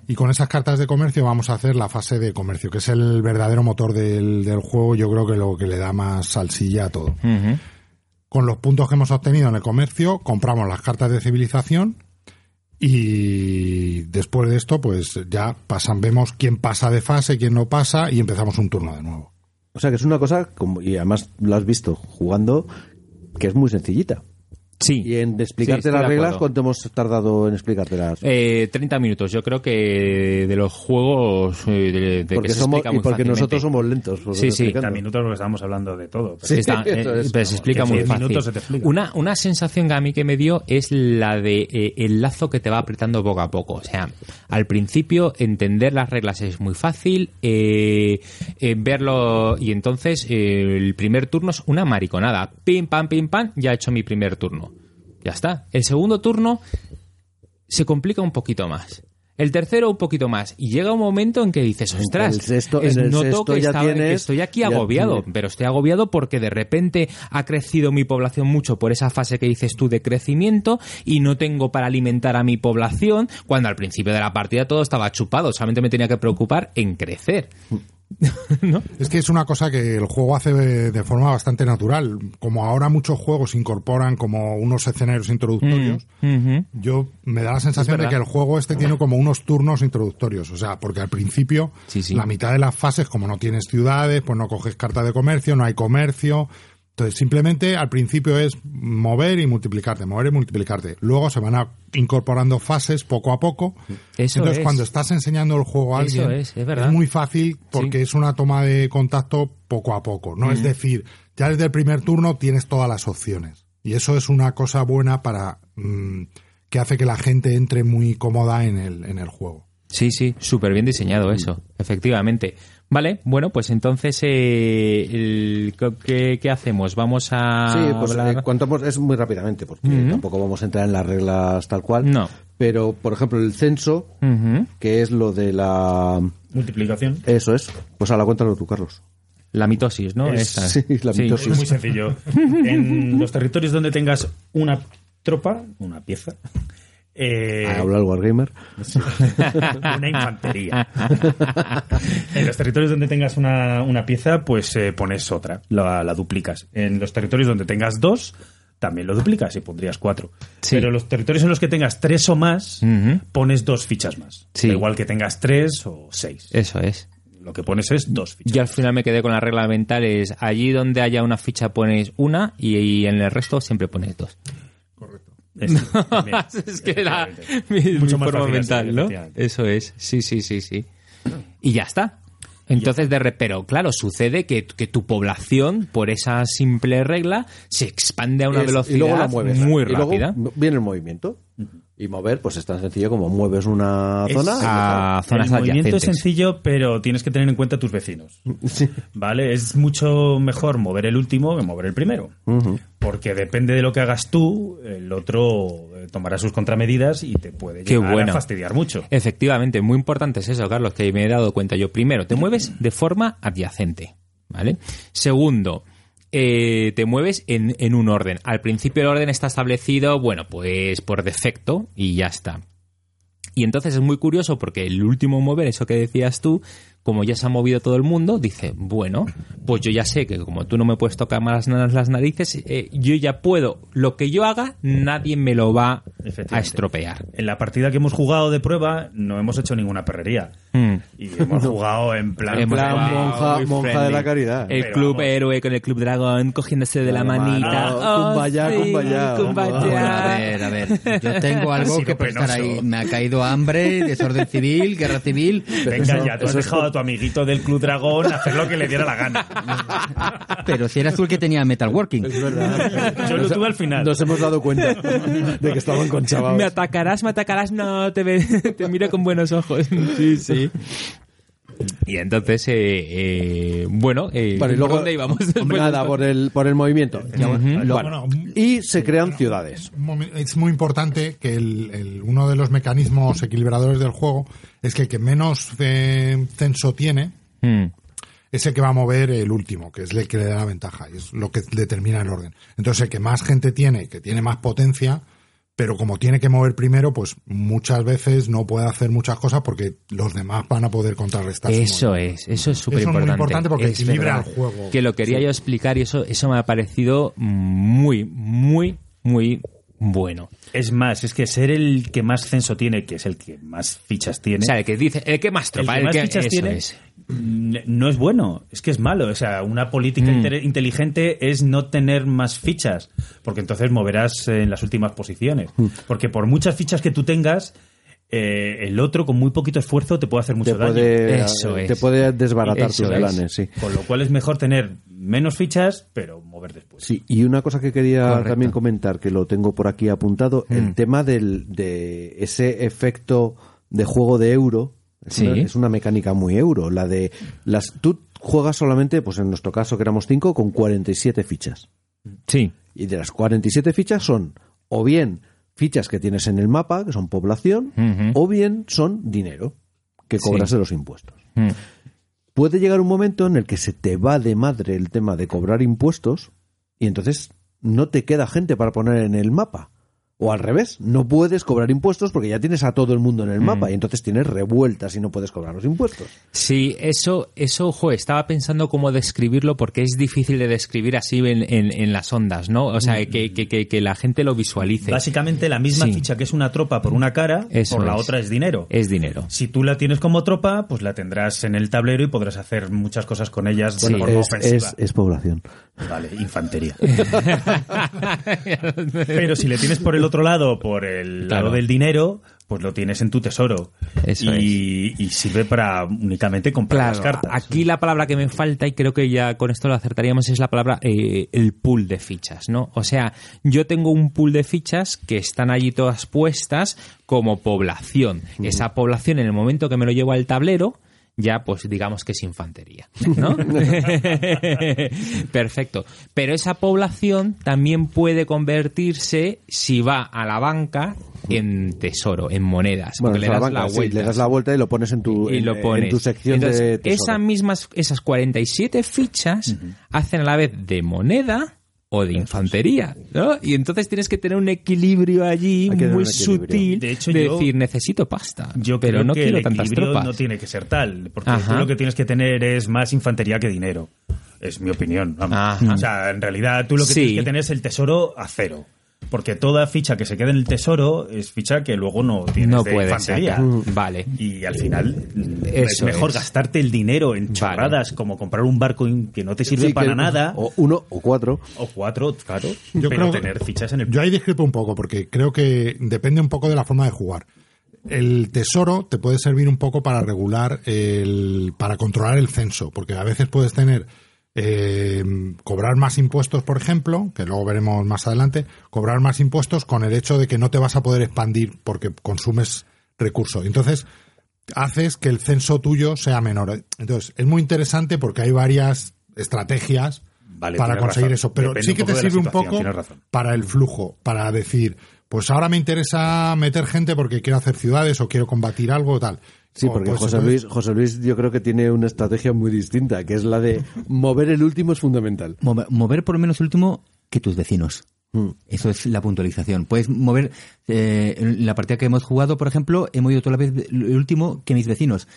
S3: Y con esas cartas de comercio vamos a hacer la fase de comercio, que es el verdadero motor del, del juego, yo creo que lo que le da más salsilla a todo. Con los puntos que hemos obtenido en el comercio, compramos las cartas de civilización y después de esto, pues ya pasan, vemos quién pasa de fase, quién no pasa y empezamos un turno de nuevo.
S2: O sea que es una cosa, como, y además lo has visto jugando, que es muy sencillita.
S1: Sí.
S2: Y en
S1: Sí,
S2: explicarte
S1: estoy
S2: las reglas. ¿cuánto hemos tardado en explicártelas?
S1: Eh, 30 minutos, yo creo que de los juegos eh, de, de
S2: porque
S1: que se
S2: somos, y
S1: muy
S2: porque nosotros somos lentos. por
S1: Sí,
S2: lo
S1: sí.
S2: explicando.
S4: 30 minutos porque estábamos hablando de todo. pero-
S2: Sí.
S1: Está, eh,
S2: es.
S1: pero se explica muy
S4: 10
S1: fácil.
S4: minutos se te explica.
S1: Una, una sensación que a mí que me dio es la de eh, el lazo que te va apretando poco a poco. O sea, al principio entender las reglas es muy fácil, eh, eh, verlo y entonces eh, el primer turno es una mariconada. Pim, pam, pim, pam, ya he hecho mi primer turno. Ya está. El segundo turno se complica un poquito más. El tercero un poquito más. Y llega un momento en que dices, ostras,
S2: el sexto-
S1: es-
S2: en el
S1: noto
S2: sexto
S1: que,
S2: ya
S1: estaba- que estoy aquí agobiado. Pero estoy agobiado porque de repente ha crecido mi población mucho por esa fase que dices tú de crecimiento y no tengo para alimentar a mi población cuando al principio de la partida todo estaba chupado. Solamente me tenía que preocupar en crecer. ¿No?
S3: Es que es una cosa que el juego hace de, forma bastante natural. Como ahora muchos juegos incorporan como unos escenarios introductorios,
S1: Ujú.
S3: yo me da la sensación de que el juego este tiene como unos turnos introductorios. O sea, porque al principio,
S1: Sí, sí.
S3: la mitad de las fases, como no tienes ciudades, pues no coges carta de comercio, no hay comercio. Entonces, simplemente al principio es mover y multiplicarte, mover y multiplicarte. Luego se van a- incorporando fases poco a poco.
S1: Eso
S3: Entonces,
S1: es.
S3: cuando estás enseñando el juego a
S1: Eso
S3: alguien,
S1: es, es verdad.
S3: muy fácil porque
S1: Sí.
S3: es una toma de contacto poco a poco. No es decir, ya desde el primer turno tienes todas las opciones. Y eso es una cosa buena para mm, que hace que la gente entre muy cómoda en el, en el juego.
S1: Sí, sí, súper bien diseñado eso, efectivamente. Vale, bueno, pues entonces, eh, el- ¿qué, qué hacemos? Vamos a
S2: Sí, pues
S1: hablar-
S2: eh, contamos, es muy rápidamente, porque tampoco vamos a entrar en las reglas tal cual.
S1: No.
S2: Pero, por ejemplo, el censo, que es lo de la...
S4: Multiplicación.
S2: Eso es. Pues ahora cuéntalo tú, Carlos.
S1: La mitosis, ¿no?
S4: Es-
S1: Esta.
S2: sí, la mitosis.
S4: Es muy sencillo. En los territorios donde tengas una tropa, una pieza, eh,
S2: Habla el Wargamer.
S4: una infantería. en los territorios donde tengas una, una pieza, pues eh, pones otra, la, la duplicas. En los territorios donde tengas dos, también lo duplicas y pondrías cuatro.
S1: Sí.
S4: Pero los territorios en los que tengas tres o más, pones dos fichas más.
S1: Sí.
S4: Igual que tengas tres o seis.
S1: Eso es.
S4: Lo que pones es dos fichas.
S1: Yo al final me quedé con la regla mental, es allí donde haya una ficha pones una y, y en el resto siempre pones dos.
S4: Es,
S1: es que era mi, mi
S4: Mucho más
S1: forma
S4: fácil así,
S1: mental, ¿no? Eso es, sí, sí, sí, sí. Y ya está. Entonces, de re- pero claro, sucede que, que tu población, por esa simple regla, se expande a una
S2: Es-
S1: velocidad
S2: y luego la mueves.
S1: muy
S2: Y luego
S1: rápida.
S2: viene el movimiento. Y mover, pues es tan sencillo como mueves una zona. y
S1: a zonas
S4: el movimiento es sencillo, pero tienes que tener en cuenta tus vecinos.
S2: Sí.
S4: ¿Vale? Es mucho mejor mover el último que mover el primero. Porque depende de lo que hagas tú, el otro eh, tomará sus contramedidas y te puede llegar
S1: bueno.
S4: a fastidiar mucho.
S1: Efectivamente, muy importante es eso, Carlos, que me he dado cuenta yo. Primero, te mueves de forma adyacente, ¿vale? Segundo, eh, te mueves en, en un orden. Al principio el orden está establecido, bueno, pues por defecto y ya está. Y entonces es muy curioso porque el último mover, eso que decías tú, como ya se ha movido todo el mundo, dice, bueno, pues yo ya sé que como tú no me puedes tocar más las, las narices, eh, yo ya puedo, lo que yo haga, nadie me lo va a estropear.
S4: En la partida que hemos jugado de prueba no hemos hecho ninguna perrería.
S1: Mm.
S4: Y hemos jugado en plan...
S1: En
S2: plan
S1: friendly,
S2: monja- de la caridad.
S1: El
S4: Pero
S1: club
S4: vamos.
S1: héroe con el club dragón cogiéndose de la
S2: la
S1: manita.
S2: Oh, kumbaya,
S1: sí.
S7: Bueno, a ver, a ver. Yo tengo algo que puede estar
S4: penoso.
S7: ahí. Me ha caído hambre, desorden civil, guerra civil.
S4: Venga
S2: Eso-
S4: ya, tú has dejado a tu amiguito del Club Dragón hacer lo que le diera la gana.
S7: Pero si era azul que tenía metalworking.
S2: Es verdad.
S4: Yo lo tuve al final.
S2: Nos hemos dado cuenta de que estaban con
S1: Me
S2: chavales.
S1: atacarás, me atacarás, no, te, ve- te miro con buenos ojos. Sí, sí. Y entonces, eh, eh, bueno, eh,
S2: Vale, y
S1: ¿por
S2: luego,
S1: dónde íbamos?
S2: Nada, por el, por el movimiento. Bueno,
S3: Bueno,
S2: y se crean ciudades.
S3: Un momen- Es muy importante que el- el- uno de los mecanismos equilibradores del juego es que el que menos eh, censo tiene
S1: Mm,
S3: es el que va a mover el último, que es el que le da la ventaja, y es lo que determina el orden. Entonces, el que más gente tiene, que tiene más potencia, pero como tiene que mover primero, pues muchas veces no puede hacer muchas cosas porque los demás van a poder contrarrestar.
S1: Eso es, eso es súper
S3: Eso es muy
S1: importante.
S3: importante porque equilibra el juego.
S1: Que lo quería yo explicar y eso, eso me ha parecido muy, muy, muy bueno.
S4: Es más, es que ser el que más censo tiene, que es el que más fichas tiene,
S1: O sea, el que dice, el que más
S4: el
S1: tropa,
S4: que
S1: el
S4: más
S1: que,
S4: fichas
S1: eso
S4: tiene,
S1: es.
S4: mm, no es bueno, es que es malo. O sea, una política
S1: Mm.
S4: inteligente es no tener más fichas, porque entonces moverás en las últimas posiciones.
S1: Mm.
S4: Porque por muchas fichas que tú tengas, eh, el otro con muy poquito esfuerzo te puede hacer mucho
S2: Te
S4: daño.
S1: Eso
S2: te
S1: es.
S2: puede desbaratar
S1: Eso
S2: tus
S1: es.
S2: planes, sí.
S4: Con lo cual es mejor tener menos fichas, pero mover después.
S2: Sí, y una cosa que quería
S1: Correcto.
S2: también comentar, que lo tengo por aquí apuntado,
S1: Mm.
S2: el tema del, de ese efecto de juego de euro, es,
S1: Sí.
S2: una, es una mecánica muy euro, la de las tú juegas solamente, pues en nuestro caso que éramos cinco, con 47 fichas.
S1: Sí,
S2: Y de las 47 fichas son o bien fichas que tienes en el mapa, que son población, o bien son dinero que cobras
S1: Sí.
S2: de los impuestos.
S1: Mm.
S2: Puede llegar un momento en el que se te va de madre el tema de cobrar impuestos y entonces no te queda gente para poner en el mapa. O al revés, no puedes cobrar impuestos porque ya tienes a todo el mundo en el mapa y entonces tienes revueltas y no puedes cobrar los impuestos.
S1: Sí, eso, eso, ojo, estaba pensando cómo describirlo porque es difícil de describir así en, en- en las ondas, ¿no? O sea, que, que- que- que la gente lo visualice.
S4: Básicamente la misma
S1: Sí.
S4: ficha que es una tropa por una cara,
S1: Eso
S4: por la
S1: es.
S4: otra es dinero.
S1: Es dinero.
S4: Si tú la tienes como tropa, pues la tendrás en el tablero y podrás hacer muchas cosas con ellas de forma
S2: es,
S4: ofensiva.
S2: es- es población.
S4: Vale, infantería. Pero si le tienes por el otro lado, por el
S1: Claro.
S4: lado del dinero, pues lo tienes en tu tesoro.
S1: Eso
S4: y, y sirve para únicamente comprar las cartas.
S1: aquí la palabra que me falta, y creo que ya con esto lo acertaríamos, es la palabra eh, el pool de fichas, ¿no? O sea, yo tengo un pool de fichas que están allí todas puestas como población. Esa población, en el momento que me lo llevo al tablero, ya pues digamos que es infantería, ¿no? Perfecto. Pero esa población también puede convertirse, si va a la banca, en tesoro, en monedas.
S2: Bueno,
S1: le
S2: la
S1: das
S2: banca,
S1: la
S2: sí,
S1: vuelta.
S2: le das la vuelta y lo pones en tu,
S1: y
S2: en,
S1: lo
S2: en
S1: pones.
S2: tu sección
S1: Entonces,
S2: de tesoro.
S1: esas mismas, esas 47 fichas hacen a la vez de moneda o de infantería, ¿no? Y entonces tienes que tener un equilibrio allí muy
S2: equilibrio.
S1: sutil
S4: De hecho,
S1: de
S4: yo-
S1: decir, necesito pasta,
S4: Yo
S1: pero
S4: creo
S1: no
S4: que
S1: quiero
S4: el
S1: tantas
S4: equilibrio
S1: tropas.
S4: no tiene que ser tal, porque
S1: Ajá.
S4: tú lo que tienes que tener es más infantería que dinero. Es mi opinión. vamos. O sea, en realidad tú lo que
S1: Sí.
S4: tienes que tener es el tesoro a cero. Porque toda ficha que se quede en el tesoro es ficha que luego no tienes
S1: no
S4: de
S1: puedes
S4: infantería.
S1: sacar. Vale.
S4: Y al final es mejor
S1: es.
S4: gastarte el dinero en chorradas como comprar un barco que no te sirve
S2: Sí,
S4: para
S2: que-
S4: nada
S2: O uno o cuatro.
S4: o cuatro, claro,
S3: Yo
S4: pero
S3: creo-
S4: tener fichas en el
S3: Yo ahí discrepo un poco, porque creo que depende un poco de la forma de jugar. El tesoro te puede servir un poco para regular el, para controlar el censo, porque a veces puedes tener eh, cobrar más impuestos, por ejemplo, que luego veremos más adelante, cobrar más impuestos con el hecho de que no te vas a poder expandir porque consumes recursos. Entonces, haces que el censo tuyo sea menor. Entonces, es muy interesante porque hay varias estrategias
S4: Vale,
S3: para conseguir
S4: razón.
S3: eso. Pero
S4: Depende
S3: sí que te sirve un poco para el flujo, para decir, pues ahora me interesa meter gente porque quiero hacer ciudades o quiero combatir algo o tal.
S2: Sí, porque José Luis, José Luis yo creo que tiene una estrategia muy distinta, que es la de mover el último es fundamental.
S7: Mover, mover por lo menos el último que tus vecinos.
S2: Mm.
S7: Eso es la puntualización. Puedes mover, eh, en la partida que hemos jugado, por ejemplo, he movido toda la vez el último que mis vecinos.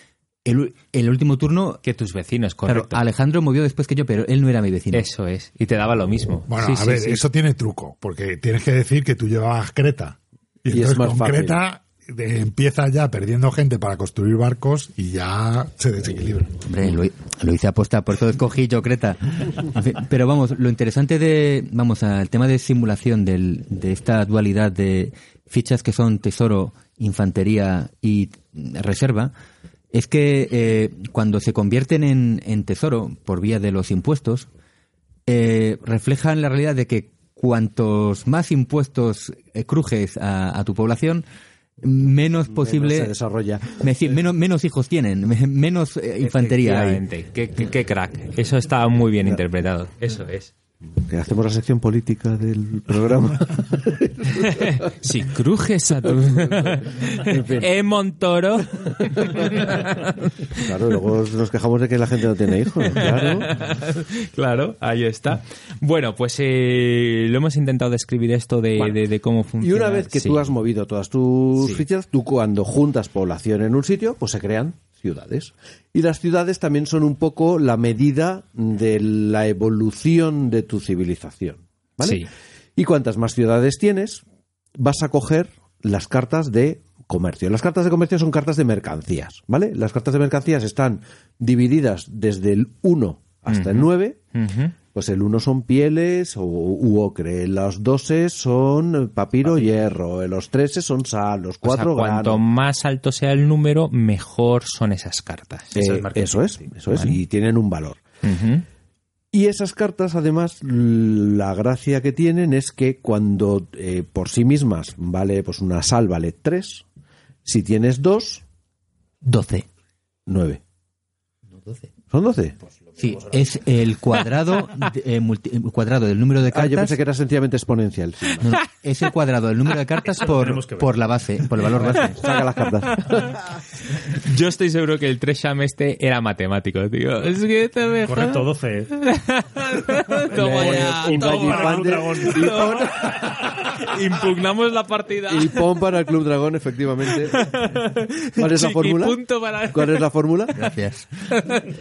S7: El, último turno,
S1: Que tus vecinos,
S7: claro,
S1: correcto.
S7: Alejandro movió después que yo, pero él no era mi vecino.
S1: Eso es. Y te daba lo mismo.
S3: Bueno,
S1: Sí,
S3: a
S1: sí,
S3: ver,
S1: sí.
S3: eso tiene truco, porque tienes que decir que tú llevabas Creta. Y,
S2: Y es más
S3: con
S2: fácil.
S3: Creta empieza ya perdiendo gente para construir barcos y ya se desequilibra.
S7: Hombre, lo, lo hice aposta, por eso escogí yo Creta. Pero vamos, lo interesante de, vamos, al tema de simulación del, de esta dualidad de fichas que son tesoro, infantería y reserva, es que eh, cuando se convierten en, en tesoro por vía de los impuestos, eh, reflejan la realidad de que cuantos más impuestos eh, crujes a, a tu población, menos posible
S2: se desarrolla.
S7: me decir, menos, menos hijos tienen, me- menos eh, infantería hay.
S1: Qué, qué- qué crack. Eso está muy bien interpretado. Eso es.
S2: Que hacemos la sección política del programa.
S1: Si crujes a tu... eh, Montoro.
S2: claro, luego nos quejamos de que la gente no tiene hijos. Claro.
S1: claro, ahí está. Bueno, pues eh, lo hemos intentado describir esto de,
S2: Bueno.
S1: de- de cómo
S2: Y
S1: funciona.
S2: una vez que
S1: Sí.
S2: tú has movido todas tus
S1: Sí.
S2: fichas, tú cuando juntas población en un sitio, pues se crean ciudades. Y las ciudades también son un poco la medida de la evolución de tu civilización. ¿Vale?
S1: Sí.
S2: Y cuantas más ciudades tienes, vas a coger las cartas de comercio. Las cartas de comercio son cartas de mercancías, ¿vale? Las cartas de mercancías están divididas desde el 1 hasta el 9.
S1: Ujú.
S2: Pues el 1 son pieles o, u ocre, los 12 son papiro, hierro, los 13 son sal, los
S1: O sea,
S2: 4
S1: cuanto más alto sea el número, mejor son esas cartas.
S4: Eso es
S2: Eh, eso es, eso es,
S1: Vale.
S2: y tienen un valor. Y esas cartas, además, la gracia que tienen es que cuando eh, por sí mismas vale, pues una sal vale 3, si tienes 2,
S7: 12.
S2: 9. ¿Son 12?
S7: Sí, es el cuadrado, de- eh, multi- el cuadrado del número de
S2: Ah, yo
S7: cartas.
S2: pensé que era sencillamente exponencial. sí.
S7: No, no, es el cuadrado del número de cartas por, por la base, por el valor base.
S2: Saca las cartas.
S1: Yo estoy seguro que el Tresham este era matemático, tío. Es que te me
S4: Correcto, 12.
S1: Toma ya,
S2: Un
S1: toma.
S2: pon,
S1: Impugnamos la partida.
S2: y pon para el Club Dragón, efectivamente. ¿Cuál es la fórmula?
S1: Para...
S2: ¿Cuál es la fórmula?
S7: Gracias.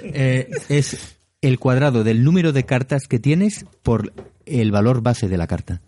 S7: Eh, es el cuadrado del número de cartas que tienes por el valor base de la carta.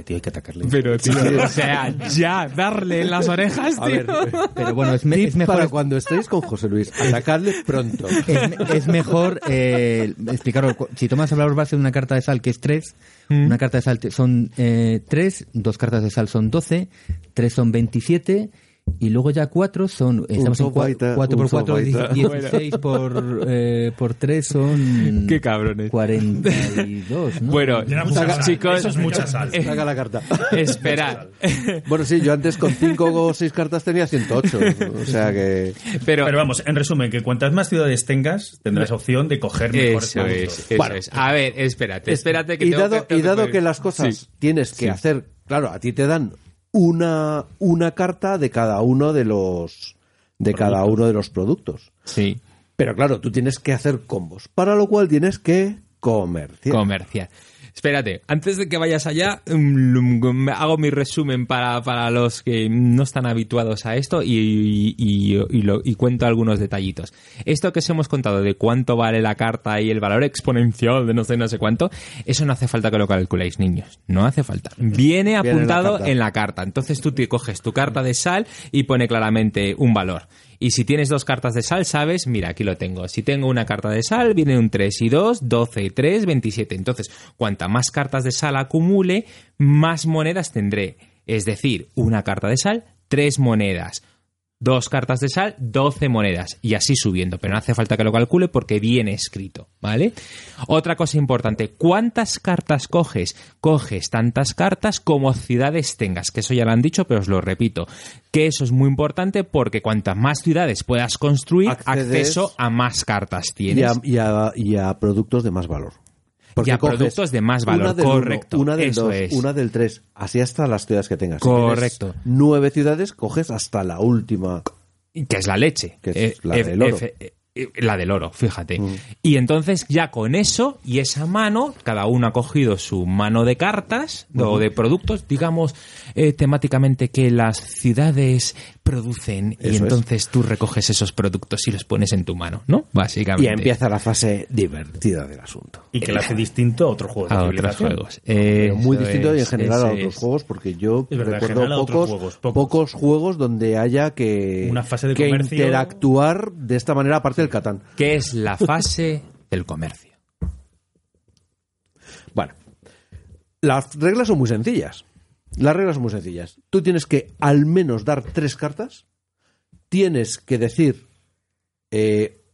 S4: Este tío hay que atacarle.
S1: Pero, tío, o sea, ya, darle en las orejas, tío.
S2: A ver,
S7: Pero bueno, es, me- es mejor,
S2: para cuando estéis con José Luis. Atacadle pronto.
S7: es, es mejor eh, explicarlo. Si tomas valor base de una carta de sal que es 3, una carta de sal son eh, 3, dos cartas de sal son 12, 3 son 27 Y luego ya cuatro son, estamos en 4
S2: un
S7: por 4,
S2: sobaita.
S7: 16 por, eh, por 3 son...
S1: Qué cabrones.
S7: 42, ¿no?
S1: Bueno,
S3: sal.
S1: chicos,
S4: Eso es mucha sal.
S2: Saca la carta.
S1: esperad.
S2: Bueno, sí, yo antes con 5 o 6 cartas tenía 108. O sea que.
S1: Pero,
S4: Pero vamos, en resumen, que cuantas más ciudades tengas, tendrás opción de coger mejores
S1: eso
S4: productos.
S1: es, eso
S2: Bueno.
S1: es. A ver, espérate, espérate que
S2: y
S1: tengo
S2: dado,
S1: que-
S2: y dado
S1: tengo
S2: que las cosas
S1: Sí.
S2: tienes que
S1: Sí.
S2: hacer, claro, a ti te dan una, una carta de cada uno de los de cada uno de los productos.
S1: Sí,
S2: Pero claro, tú tienes que hacer combos, para lo cual tienes que comerciar.
S1: comercial. Espérate, antes de que vayas allá, mm, hago mi resumen para, para los que no están habituados a esto y, y- y lo- y cuento algunos detallitos. Esto que os hemos contado de cuánto vale la carta y el valor exponencial de no sé, no sé cuánto, eso no hace falta que lo calculéis, niños. No hace falta. Viene
S2: en la
S1: apuntado en la carta. Entonces tú te coges tu carta de sal y pone claramente un valor. Y si tienes dos cartas de sal, sabes, mira, aquí lo tengo. Si tengo una carta de sal, viene un 3 y 2, 12 y 3, 27. Entonces, cuanta más cartas de sal acumule, más monedas tendré. Es decir, una carta de sal, tres monedas. Dos cartas de sal, 12 monedas. Y así subiendo. Pero no hace falta que lo calcule porque viene escrito. ¿Vale? Otra cosa importante. ¿Cuántas cartas coges? Coges tantas cartas como ciudades tengas. Que eso ya lo han dicho, pero os lo repito. Que eso es muy importante porque cuantas más ciudades puedas construir,
S2: Accedes-
S1: acceso a más cartas
S2: y,
S1: tienes.
S2: a, y a- y a productos de más valor.
S1: Y a
S2: coges
S1: productos de más valor,
S2: una del uno,
S1: correcto,
S2: una del
S1: eso
S2: 2,
S1: es.
S2: una del 3, así hasta las ciudades que tengas.
S1: Correcto.
S2: nueve ciudades, coges hasta la última.
S1: que es la leche.
S2: Que es
S1: Eh,
S2: la del oro.
S1: efe- eh, la del oro, fíjate.
S2: Mm.
S1: Y entonces ya con eso y esa mano, cada uno ha cogido su mano de cartas o de productos, digamos eh, temáticamente que las ciudades producen y
S2: Eso es.
S1: entonces tú recoges esos productos y los pones en tu mano, ¿no?
S2: Y
S1: Básicamente.
S2: empieza la fase divertida del asunto.
S4: Y que lo hace distinto a otros juegos de
S1: a otros juegos.
S2: Pero muy distinto y en general a otros
S1: es.
S2: juegos, porque yo
S4: verdad,
S2: recuerdo pocos,
S4: juegos,
S2: pocos.
S4: pocos.
S2: juegos donde haya que,
S4: Una fase de
S2: que interactuar de esta manera, aparte del Catán.
S1: ¿Qué es la fase del comercio?
S2: Bueno, las reglas son muy sencillas. Las reglas son muy sencillas. Tú tienes que al menos dar tres cartas, tienes que decir eh,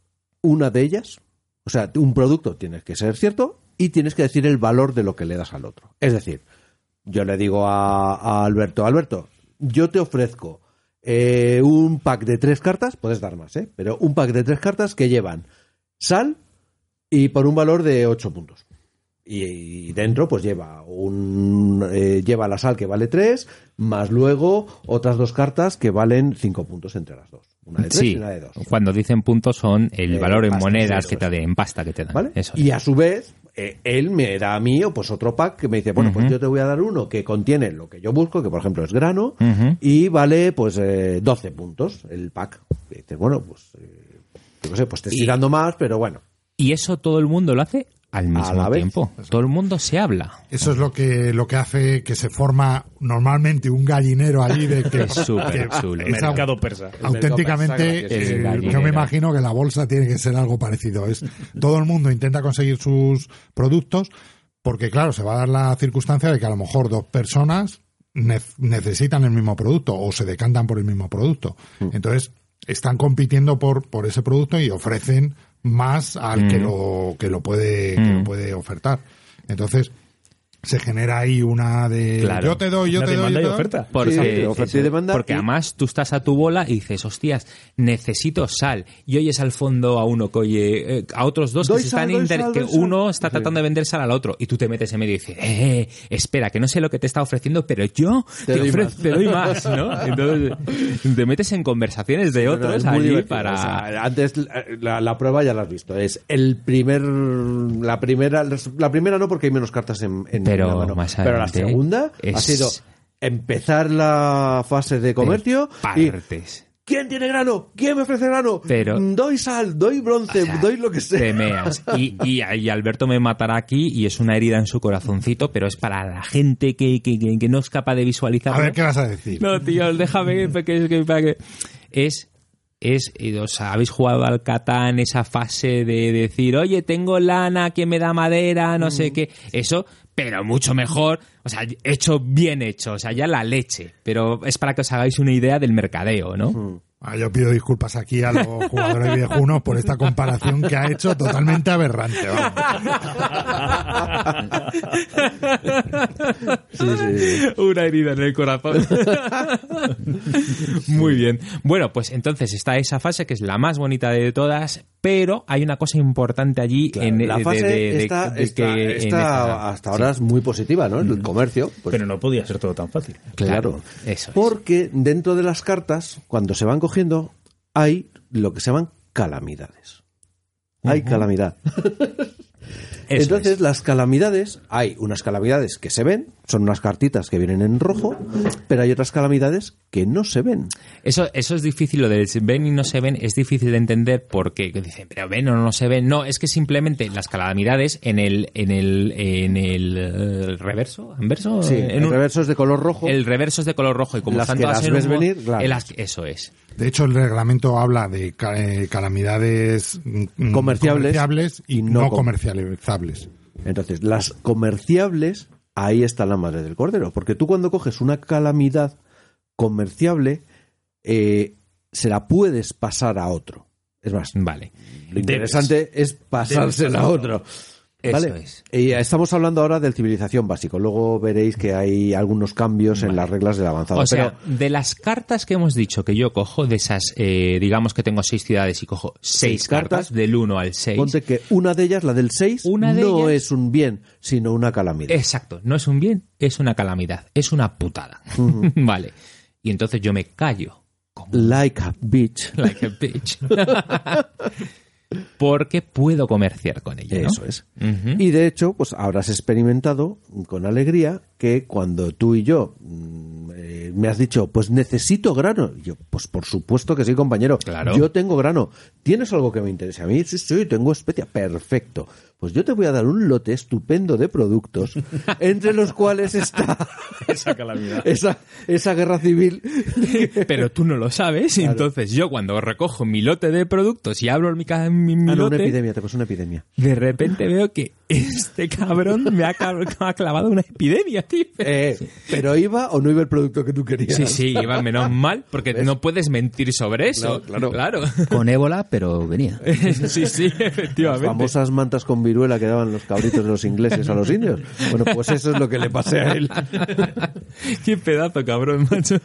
S2: una de ellas, o sea, un producto tiene que ser cierto y tienes que decir el valor de lo que le das al otro. Es decir, yo le digo a, a Alberto, Alberto, yo te ofrezco eh, un pack de tres cartas, puedes dar más, ¿eh? pero un pack de tres cartas que llevan sal y por un valor de ocho puntos. Y, y dentro pues lleva un eh, lleva la sal que vale 3 más luego otras dos cartas que valen 5 puntos entre las dos una de 3
S1: Sí,
S2: y una de 2
S1: cuando dicen puntos son el
S2: Eh,
S1: valor en
S2: pasta,
S1: monedas
S2: sí,
S1: que te den, en pasta que te dan.
S2: ¿vale?
S1: Eso
S2: y a su vez eh, él me da a mí o pues otro pack que me dice bueno pues yo te voy a dar uno que contiene lo que yo busco que por ejemplo es grano y vale pues eh, 12 puntos el pack y dices bueno pues eh, yo qué sé pues te estoy dando más pero bueno
S1: Y eso todo el mundo lo hace al mismo
S2: la vez.
S1: tiempo. Todo el mundo se habla.
S3: Eso es lo que, lo que hace que se forma normalmente un gallinero allí de que,
S1: Es
S3: que
S1: chulo.
S3: es
S4: Mercado persa.
S3: auténticamente
S2: El
S3: eh, yo me imagino que la bolsa tiene que ser algo parecido es todo el mundo intenta conseguir sus productos porque claro se va a dar la circunstancia de que a lo mejor dos personas ne- necesitan el mismo producto o se decantan por el mismo producto entonces están compitiendo por por ese producto y ofrecen más al que lo que lo puede que lo
S1: Mm.
S3: puede ofertar entonces se genera ahí una de
S1: Claro.
S3: yo te doy yo
S4: Una
S3: te doy
S4: demanda y oferta.
S1: Porque,
S2: Sí, oferta y demanda
S1: porque
S2: y-
S1: además tú estás a tu bola y dices, hostias, necesito sal. Y oyes al fondo a uno que oye, eh, a otros dos
S2: Doy
S1: que se
S2: sal,
S1: están inter-
S2: sal,
S1: que uno está
S2: Sí.
S1: tratando de vender sal al otro y tú te metes en medio y dices, eh, eh, espera, que no sé lo que te está ofreciendo, pero yo
S2: Te
S1: te,
S2: doy más.
S1: te doy más, ¿no? Entonces te metes en conversaciones de otros allí
S2: divertido.
S1: para...
S2: O sea, antes la, la prueba ya la has visto. Es el primer, la primera, la primera no porque hay menos cartas en, en
S1: Pero
S2: mano.
S1: más
S2: Pero la segunda ha sido empezar la fase de comercio
S1: partes.
S2: ¿quién tiene grano? ¿Quién me ofrece grano?
S1: Pero-
S2: Mm, doy sal, doy bronce,
S1: O sea,
S2: doy lo que sea.
S1: Te meas. Y, y, y Alberto me matará aquí y es una herida en su corazoncito, pero es para la gente que, que, que- que no es capaz de visualizar.
S3: a ver qué vas a decir
S1: No, tío, déjame que, que- que- para que- Es es, o sea, habéis jugado al Catán esa fase de decir, oye, tengo lana que me da madera, no sé qué, eso, pero mucho mejor, o sea, hecho bien hecho, o sea, ya la leche, pero es para que os hagáis una idea del mercadeo, ¿no?
S3: Ah, yo pido disculpas aquí a los jugadores viejunos por esta comparación que ha hecho totalmente aberrante. vamos.
S2: Sí, sí.
S1: Una herida en el corazón. Muy bien. Bueno, pues entonces está esa fase que es la más bonita de todas, pero hay una cosa importante allí en
S2: la fase
S1: de- de-
S2: está,
S1: de
S2: está-
S1: que en esta-
S2: hasta ahora es muy positiva, ¿no? El comercio. pues,
S4: Pero no podía ser todo tan fácil.
S2: claro.
S1: Eso es.
S2: Porque dentro de las cartas, cuando se van cogiendo, hay lo que se llaman calamidades. Hay calamidad. Entonces,
S1: es.
S2: las calamidades, hay unas calamidades que se ven, son unas cartitas que vienen en rojo, pero hay otras calamidades que no se ven.
S1: Eso, eso es difícil, lo de se ven y no se ven es difícil de entender porque que dicen, pero ven o no se ven. No, es que simplemente las calamidades en el, en el, en el eh, reverso, anverso,
S2: Sí,
S1: en
S2: el
S1: un-
S2: reverso es de color rojo.
S1: el reverso es de color rojo y como
S2: Las
S1: están
S2: que
S1: todas
S2: las
S1: en
S2: ves
S1: un mo-
S2: venir, claro.
S1: en las- eso es.
S3: De hecho, el reglamento habla de eh, calamidades mm,
S2: Comerciables
S3: comerciables y
S2: y no
S3: no,
S2: com-
S3: comercializables.
S2: Entonces, las comerciables, ahí está la madre del cordero. Porque tú cuando coges una calamidad comerciable, eh, se la puedes pasar a otro. Es más,
S1: Vale.
S2: lo interesante es pasársela a otro.
S1: Eso
S2: ¿Vale?
S1: es.
S2: Y estamos hablando ahora del civilización básico. Luego veréis que hay algunos cambios en las reglas del avanzado.
S1: O sea,
S2: Pero
S1: de las cartas que hemos dicho que yo cojo, de esas, eh, digamos que tengo seis ciudades y cojo seis,
S2: Seis
S1: cartas,
S2: cartas,
S1: del 1 al 6.
S2: ponte que una de ellas, la del 6,
S1: Una de
S2: no
S1: ellas-
S2: es un bien, sino una calamidad.
S1: Exacto, no es un bien, es una calamidad, es una putada. vale. Y entonces yo me callo. Como
S2: Like a bitch.
S1: like a bitch. Porque puedo comerciar con ella. ¿no?
S2: Eso es. Y de hecho, pues habrás experimentado con alegría que cuando tú y yo mm, eh, me has dicho, pues necesito grano. Yo, pues por supuesto que sí, compañero.
S1: Claro.
S2: Yo tengo grano. ¿Tienes algo que me interese a mí? Sí, sí, tengo especia. Perfecto. Pues yo te voy a dar un lote estupendo de productos, entre los cuales está
S4: Esa calamidad.
S2: esa, esa guerra civil.
S1: Pero tú no lo sabes, entonces yo cuando recojo mi lote de productos y abro mi, mi, mi
S2: Ah, no, una epidemia, te pasó una epidemia.
S1: de repente veo que este cabrón me ha, clavado una epidemia, tío.
S2: Eh, pero iba o no iba el producto que tú querías.
S1: Sí, sí, iba menos mal, porque no puedes mentir sobre eso.
S2: No, claro.
S7: Con ébola, pero venía.
S1: sí, sí,
S2: Las
S1: efectivamente.
S2: famosas mantas con viruela que daban los cabritos de los ingleses a los indios. Bueno, pues eso es lo que le pasé a él.
S1: Qué pedazo, cabrón, macho.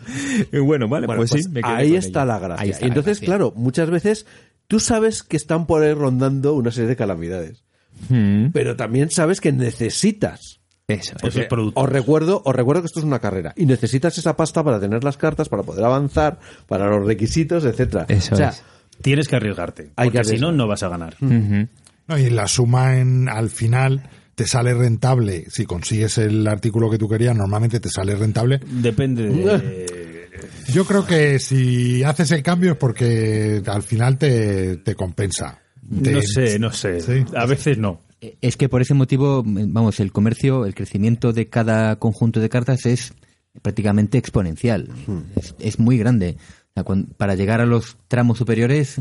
S1: Y bueno, vale,
S2: Bueno,
S1: pues,
S2: pues
S1: sí, me quedé
S2: ahí está la gracia.
S1: Ahí está
S2: y
S1: la
S2: entonces,
S1: gracia.
S2: claro, muchas veces tú sabes que están por ahí rondando una serie de calamidades,
S1: Mm,
S2: pero también sabes que necesitas.
S1: eso,
S4: productos.
S2: Os recuerdo, os recuerdo que esto es una carrera y necesitas esa pasta para tener las cartas, para poder avanzar, para los requisitos, etcétera.
S1: Eso
S2: o sea,
S1: es.
S4: Tienes que arriesgarte.
S2: Hay que
S4: porque si no, no vas a ganar.
S1: Ujú.
S3: No, y la suma en, al final te sale rentable. Si consigues el artículo que tú querías, normalmente te sale rentable.
S4: Depende de...
S3: Yo creo que si haces el cambio es porque al final te, te compensa. Te-
S4: No sé, no sé.
S3: Sí.
S4: A veces no.
S7: Es que por ese motivo, vamos, el comercio, el crecimiento de cada conjunto de cartas es prácticamente exponencial. Es, es muy grande. O sea, cuan- para llegar a los tramos superiores,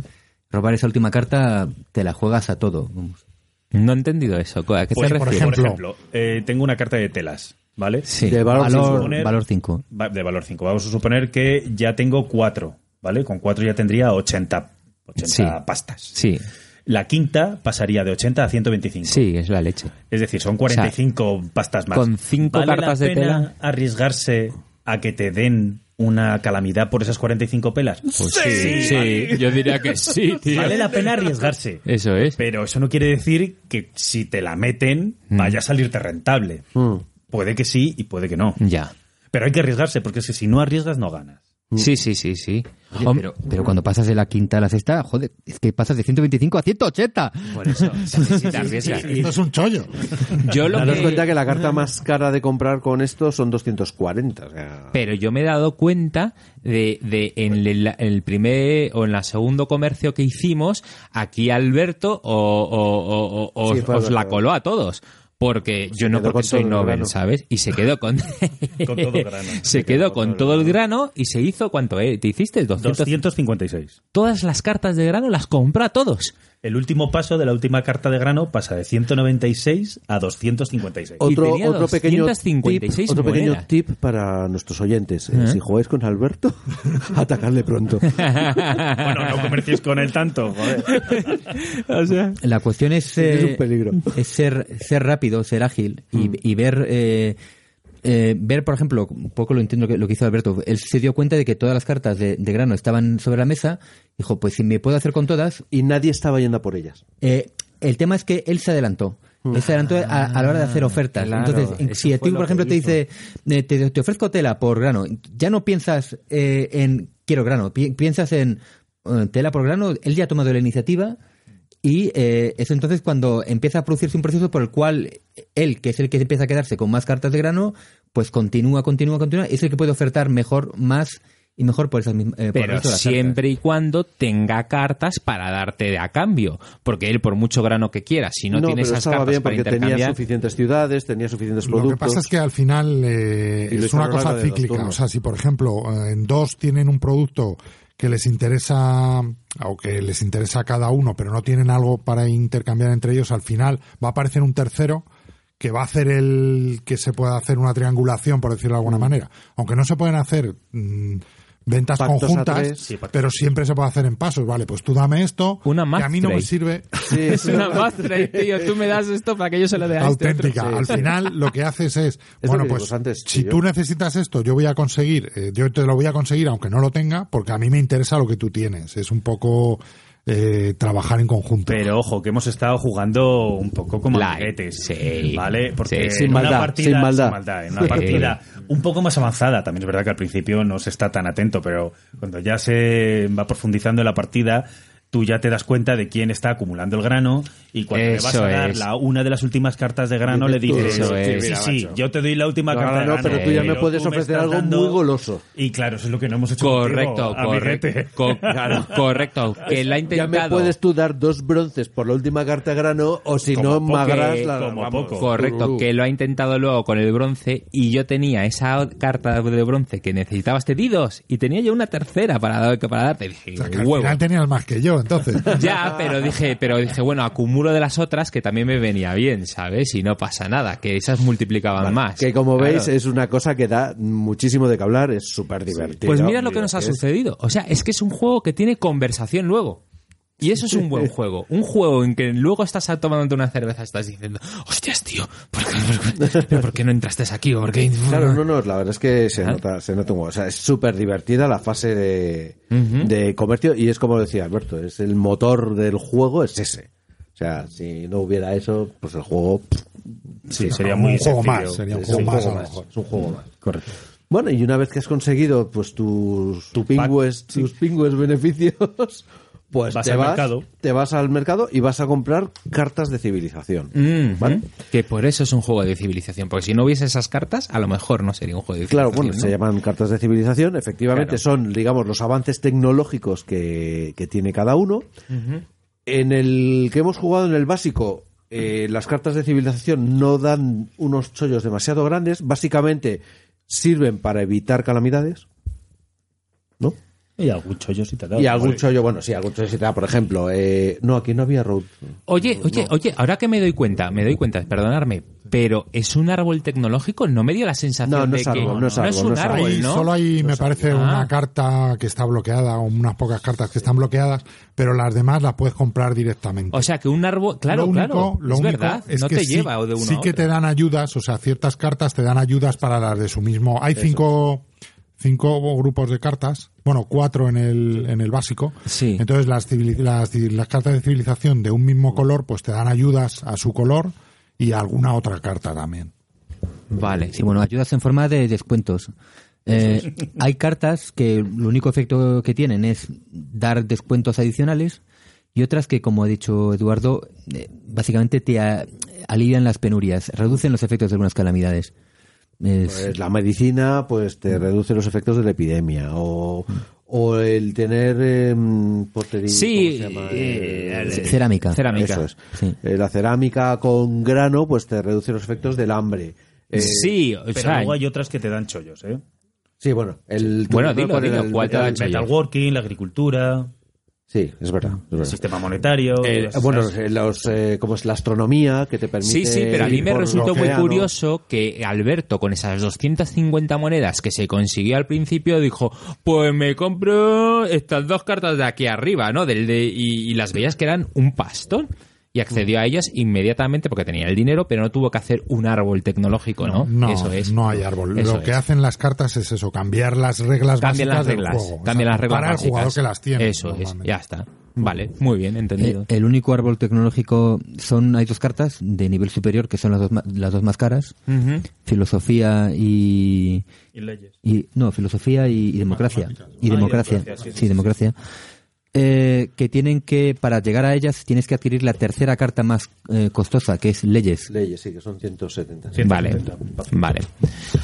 S7: robar esa última carta, te la juegas a todo.
S1: No he entendido eso. ¿A qué
S3: Pues,
S1: te
S3: por
S1: refieres?
S4: Por
S3: Ejemplo.
S4: ejemplo, eh, tengo una carta de telas, ¿vale?
S1: Sí.
S2: De valor
S7: valor,
S4: cinco.
S7: valor 5.
S4: Va- De valor 5. Vamos a suponer que ya tengo cuatro, ¿vale? Con cuatro ya tendría 80, 80
S1: Sí.
S4: pastas.
S1: Sí,
S4: La quinta pasaría de 80 a 125.
S1: sí, es la leche.
S4: Es decir, son 45 pastas más.
S1: con cinco
S4: ¿Vale
S1: cartas
S4: la
S1: de
S4: pena
S1: tela?
S4: arriesgarse a que te den una calamidad por esas 45 pelas?
S1: Pues sí, sí, yo diría que sí, tío.
S4: Vale la pena arriesgarse.
S1: Eso es.
S4: Pero eso no quiere decir que si te la meten
S1: Mm.
S4: vaya a salirte rentable. Puede que sí y puede que no.
S1: Ya.
S4: Pero hay que arriesgarse porque es que si no arriesgas no ganas.
S1: Sí, sí, sí, sí.
S7: Oye,
S1: Hom-
S7: pero, pero cuando pasas de la quinta a la sexta, joder, es que pasas de 125 a 180.
S1: Por eso.
S3: Esto es un chollo.
S1: Yo lo
S2: daros
S1: que...
S2: cuenta que la carta más cara de comprar con esto son 240. o sea,
S1: Pero yo me he dado cuenta de, de en el, el primer o en el segundo comercio que hicimos, aquí Alberto o, o- o- o-
S2: Sí,
S1: os, os la coló a todos. Porque yo no porque soy Nobel. ¿sabes? Y se quedó con
S4: Con todo el grano.
S1: se quedó con todo el grano y se hizo cuánto, eh? ¿Te hiciste 200
S4: 256.
S1: todas las cartas de grano las compró a todos.
S4: El último paso de la última carta de grano pasa de 196 a 256.
S2: Otro,
S1: tenía
S2: otro pequeño,
S1: 256
S2: tip, otro pequeño tip para nuestros oyentes. Eh, Si jugáis con Alberto, atacarle pronto.
S4: Bueno, no comerciéis con él tanto, joder.
S1: o sea,
S7: La cuestión es,
S2: Es
S7: eh,
S2: un peligro.
S7: es ser, ser rápido, ser ágil y,
S2: Mm.
S7: y ver, eh, eh, ver, por ejemplo, un poco lo entiendo que, lo que hizo Alberto. Él se dio cuenta de que todas las cartas de, de grano estaban sobre la mesa. Dijo, pues si me puedo hacer con todas.
S2: Y nadie estaba yendo a por ellas.
S7: Eh, el tema es que él se adelantó. Él se adelantó a, a la hora de hacer ofertas.
S1: claro,
S7: Entonces, si a ti, por ejemplo, te dice, eh, te, te ofrezco tela por grano, ya no piensas eh, en quiero grano, pi- piensas en eh, tela por grano, él ya ha tomado la iniciativa y eh, es entonces cuando empieza a producirse un proceso por el cual él, que es el que empieza a quedarse con más cartas de grano, pues continúa, continúa, continúa, es el que puede ofertar mejor, más y mejor por esas mismas. eh,
S1: pero siempre y cuando tenga cartas para darte a cambio, porque él por mucho grano que quiera, si no, tiene esas
S2: estaba
S1: cartas
S2: bien
S1: para
S2: porque tenía
S1: intercambiar,
S2: suficientes ciudades, tenía suficientes
S3: Lo
S2: productos.
S3: que pasa es que al final eh,
S2: Y lo
S3: es una cosa cíclica. O sea, si por ejemplo eh, en dos tienen un producto que les interesa o que les interesa a cada uno, pero no tienen algo para intercambiar entre ellos, al final va a aparecer un tercero que va a hacer el que se pueda hacer una triangulación, por decirlo de alguna manera. Aunque no se pueden hacer mm, ventas
S2: Pactos
S3: conjuntas,
S2: tres.
S4: Sí, pactos.
S3: pero siempre se puede hacer en pasos. Vale, pues tú dame esto,
S1: Una
S3: que a mí no me sirve.
S2: Sí,
S1: es una mastra, tío, tú me das esto para que yo se lo dé a este otro.
S3: auténtica.
S2: Sí,
S3: Al
S2: sí.
S3: final lo que haces es, bueno, pues
S2: antes,
S3: si tú necesitas esto, yo voy a conseguir, eh, yo te lo voy a conseguir aunque no lo tenga, porque a mí me interesa lo que tú tienes. Es un poco eh, trabajar en conjunto.
S4: Pero ojo, que hemos estado jugando un poco como amiguetes,
S1: sí.
S4: ¿vale? Porque
S1: Sí,
S2: sin
S4: en una
S2: maldad,
S4: partida,
S2: sin maldad.
S4: en una
S1: Sí.
S4: partida un poco más avanzada, también es verdad que al principio no se está tan atento, pero cuando ya se va profundizando en la partida, tú ya te das cuenta de quién está acumulando el grano y cuando le vas
S1: Eso
S4: a dar
S1: es.
S4: la, una de las últimas cartas de grano le
S2: Dices
S1: eso es.
S4: sí, sí, yo te doy la última
S2: No,
S4: carta
S2: no,
S4: de
S2: no,
S4: grano.
S2: pero tú ya me puedes ofrecer algo
S4: dando-
S2: muy goloso.
S4: Y claro, eso es lo que no hemos hecho
S1: Correcto,
S4: contigo,
S1: correcto, correcto, que la ha
S2: Ya
S1: intentado.
S2: me puedes tú dar dos bronces por la última carta de grano o si
S4: Como
S2: no magras la
S4: como
S2: vamos.
S4: poco.
S1: Correcto, que lo ha intentado luego con el bronce y yo tenía esa carta de bronce que necesitabas te di dos y tenía yo una tercera para, para darte. Dije,
S3: O sea, que al final tenías más que yo, entonces.
S1: Ya, pero dije, pero dije, bueno, acumulo de las otras que también me venía bien, ¿sabes? Y no pasa nada, que esas multiplicaban más.
S2: Que como
S1: Claro.
S2: veis es una cosa que da muchísimo de que hablar, es súper divertido.
S1: Pues mira lo que nos ha sucedido. O sea, es que es un juego que tiene conversación luego. Y eso es un buen juego. Un juego en que luego estás tomándote una cerveza, estás diciendo, hostias, tío, ¿por qué, por qué- pero por qué no entraste aquí? ¿O por qué-"
S2: Claro, no, no, la verdad es que se nota, se nota un. O sea, es súper divertida la fase de, de comercio y es como decía Alberto, es el motor del juego, es ese. O sea, si no hubiera eso, pues el juego pff,
S4: Sí, sería
S3: Un
S4: muy
S3: juego más, sería un juego más, a
S2: juego
S3: lo
S2: más.
S3: mejor.
S2: Es un juego más.
S4: Correcto.
S2: Bueno, y una vez que has conseguido pues tus pingües, tus pingües beneficios, pues
S4: Vas
S2: te
S4: al
S2: vas,
S4: mercado.
S2: te vas al mercado y vas a comprar cartas de civilización.
S1: Mm,
S2: ¿Vale?
S1: Que por eso es un juego de civilización. Porque si no hubiese esas cartas, a lo mejor no sería un juego de
S2: Claro,
S1: civilización.
S2: bueno,
S1: ¿no?
S2: se llaman cartas de civilización. Efectivamente, son, digamos, los avances tecnológicos que, que tiene cada uno. En el que hemos jugado en el básico, eh, las cartas de civilización no dan unos chollos demasiado grandes. Básicamente sirven para evitar calamidades. ¿No?
S4: Y algún chollo si te da.
S2: Y algún chollo, bueno, sí, algún chollo si te da, por ejemplo. eh, no, aquí no había road.
S1: Oye, oye, oye, ahora que me doy cuenta, me doy cuenta, perdonarme, pero ¿es un árbol tecnológico? No me dio la sensación
S2: No, no
S1: de
S2: es
S1: que
S2: no es árbol,
S1: un
S2: no es árbol.
S1: ¿no?
S3: solo hay, me parece,
S1: Ah.
S3: una carta que está bloqueada, o unas pocas cartas que están bloqueadas, pero las demás las puedes comprar directamente.
S1: O sea, que un árbol, claro,
S3: lo único,
S1: claro,
S3: lo
S1: es
S3: único
S1: verdad,
S3: es
S1: no
S3: que
S1: te
S3: sí,
S1: lleva de uno
S3: sí
S1: a
S3: que te dan ayudas, o sea, ciertas cartas te dan ayudas para las de su mismo. Hay cinco, cinco grupos de cartas, bueno, cuatro en el, en el básico.
S1: Sí.
S3: Entonces las, las, las cartas de civilización de un mismo color, pues te dan ayudas a su color y a alguna otra carta también.
S1: Vale.
S7: Sí, bueno, ayudas en forma de descuentos. Eh, hay cartas que el único efecto que tienen es dar descuentos adicionales y otras que, como ha dicho Eduardo, eh, básicamente te alivian las penurias, reducen los efectos de algunas calamidades. Es-
S2: Pues la medicina pues te reduce los efectos de la epidemia o, o el tener eh, potería,
S1: Sí,
S2: ¿cómo se llama?
S1: eh,
S2: Eh,
S7: cerámica.
S1: Cerámica.
S2: Eso es.
S7: Sí.
S2: Eh, la cerámica con grano pues te reduce los efectos del hambre. Eh,
S1: sí, o
S4: Pero
S1: sea,
S4: luego hay otras que te dan chollos, ¿eh?
S2: Sí, bueno, el
S1: Bueno, dilo, dilo,
S2: el
S1: ¿cuál te da
S2: metal-
S1: el chollo?
S4: Metalworking, la agricultura,
S2: Sí, es verdad. es
S4: el
S2: verdad.
S4: sistema monetario.
S2: Eh, bueno, eh, los, eh, como es la astronomía que te permite.
S1: Sí, sí, pero a mí me resultó muy curioso que Alberto, con esas 250 monedas que se consiguió al principio, dijo, pues me compro estas dos cartas de aquí arriba, ¿no? Del de, y, y las veías que eran un pastón. Y accedió a ellas inmediatamente porque tenía el dinero, pero no tuvo que hacer un árbol tecnológico, ¿no?
S3: No,
S1: Eso es.
S3: no hay árbol.
S1: Eso
S3: Lo que
S1: es.
S3: hacen las cartas es eso, cambiar las reglas
S1: Cambian
S3: básicas
S1: las reglas,
S3: del juego.
S1: cambian las reglas
S3: para
S1: básicas.
S3: el jugador que las tiene.
S1: Eso es, ya está. Vale, muy bien, entendido.
S7: Eh, el único árbol tecnológico son hay dos cartas de nivel superior que son las dos, ma- las dos más caras, filosofía y,
S4: y leyes.
S7: y no filosofía y, y democracia y
S4: Ah, y
S7: democracia,
S4: democracia, sí,
S7: sí,
S4: sí,
S7: democracia eh, que tienen que para llegar a ellas tienes que adquirir la tercera carta más eh, costosa que es leyes
S2: Leyes, sí, que son 170.
S1: Vale, vale.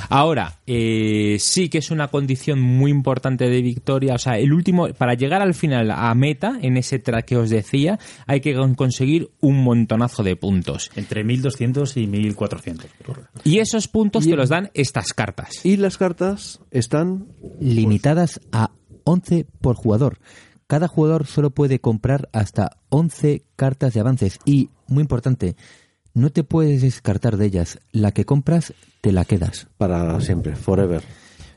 S1: Ahora, eh, sí que es una condición muy importante de victoria. O sea, el último, para llegar al final a meta, en ese track que os decía, hay que con- conseguir un montonazo de puntos.
S4: Entre 1200 y 1400.
S1: Y esos puntos te los dan estas cartas.
S2: Y las cartas están.
S7: limitadas a 11 por jugador. Cada jugador solo puede comprar hasta 11 cartas de avances y, muy importante, no te puedes descartar de ellas. La que compras, te la quedas.
S2: para siempre, forever.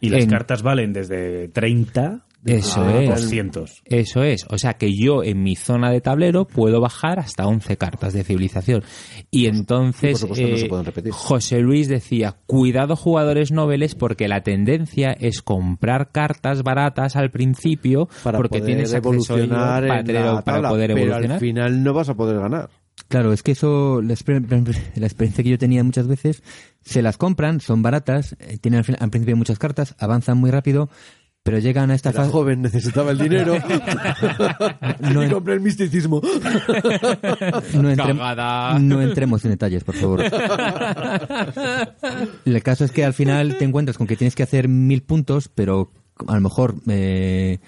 S4: Y las
S1: En-
S4: cartas valen desde 30
S1: Eso es.
S4: 200.
S1: Eso es. O sea que yo en mi zona de tablero puedo bajar hasta 11 cartas de civilización. Y entonces
S2: y por supuesto no se
S1: eh,
S2: pueden repetir.
S1: José Luis decía, cuidado jugadores noveles porque la tendencia es comprar cartas baratas al principio
S2: Para
S1: porque
S2: poder
S1: tienes acceso a ello
S2: evolucionar
S1: para,
S2: en
S1: tener-
S2: la
S1: para
S2: tabla,
S1: poder
S2: pero
S1: evolucionar.
S2: al final no vas a poder ganar.
S7: Claro, es que eso, la, exper- la experiencia que yo tenía muchas veces, se las compran, son baratas, eh, tienen al, fin- al principio muchas cartas, avanzan muy rápido, pero llegan a esta fase...
S2: joven, necesitaba el dinero.
S7: No
S2: y
S7: en-
S2: compré el misticismo.
S7: No, entre- no entremos en detalles, por favor. El caso es que al final te encuentras con que tienes que hacer mil puntos, pero a lo mejor eh,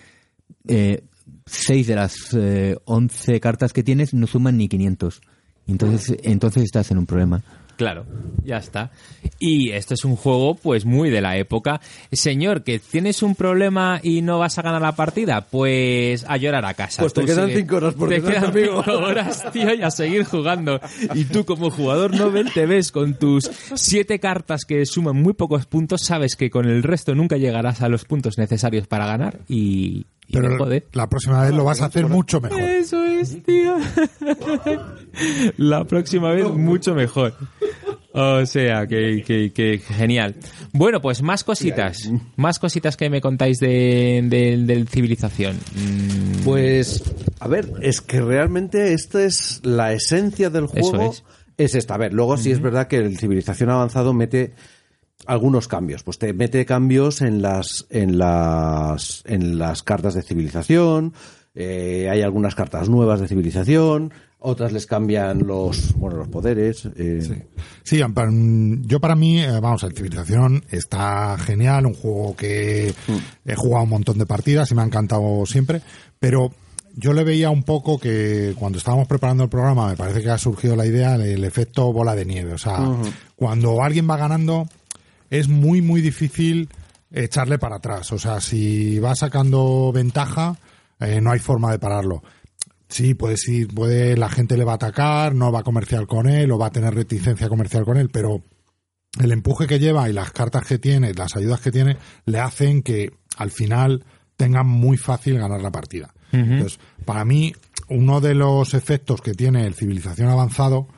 S7: eh, seis de las eh, once cartas que tienes no suman ni 500. Entonces, entonces estás en un problema.
S1: Claro, ya está. Y esto es un juego, pues, muy de la época. Señor, que tienes un problema y no vas a ganar la partida, pues a llorar a casa.
S2: Pues te
S1: Tú
S2: quedan
S1: sigue-
S2: cinco horas por
S1: Te quedan
S2: amigo.
S1: cinco horas, tío, y a seguir jugando. Y tú, como jugador novel, te ves con tus siete cartas que suman muy pocos puntos, sabes que con el resto nunca llegarás a los puntos necesarios para ganar y... y
S3: Pero
S1: joder.
S3: la próxima vez lo vas a hacer mucho mejor.
S1: Eso es, tío. La próxima vez mucho mejor. O sea, que, que- que genial. Bueno, pues más cositas. Más cositas que me contáis de, de- del civilización. Mm,
S2: Pues, a ver, es que realmente esta es la esencia del
S1: Eso
S2: juego.
S1: es.
S2: Es esta. A ver, luego sí es verdad que el civilización avanzado mete algunos cambios. Pues te mete cambios en las, en las, en las cartas de civilización. eh, hay algunas cartas nuevas de civilización. Otras les cambian los, bueno, los poderes. eh,
S3: Sí, mm, yo para mí, eh, vamos, el Civilización está genial, un juego que he jugado un montón de partidas y me ha encantado siempre, pero yo le veía un poco que cuando estábamos preparando el programa me parece que ha surgido la idea del efecto bola de nieve, o sea, cuando alguien va ganando es muy, muy difícil echarle para atrás, o sea, si va sacando ventaja, eh, no hay forma de pararlo. Sí, puede sí, puede, la gente le va a atacar, no va a comerciar con él o va a tener reticencia comercial con él, pero el empuje que lleva y las cartas que tiene, las ayudas que tiene, le hacen que al final tenga muy fácil ganar la partida. Entonces, para mí, uno de los efectos que tiene el civilización avanzado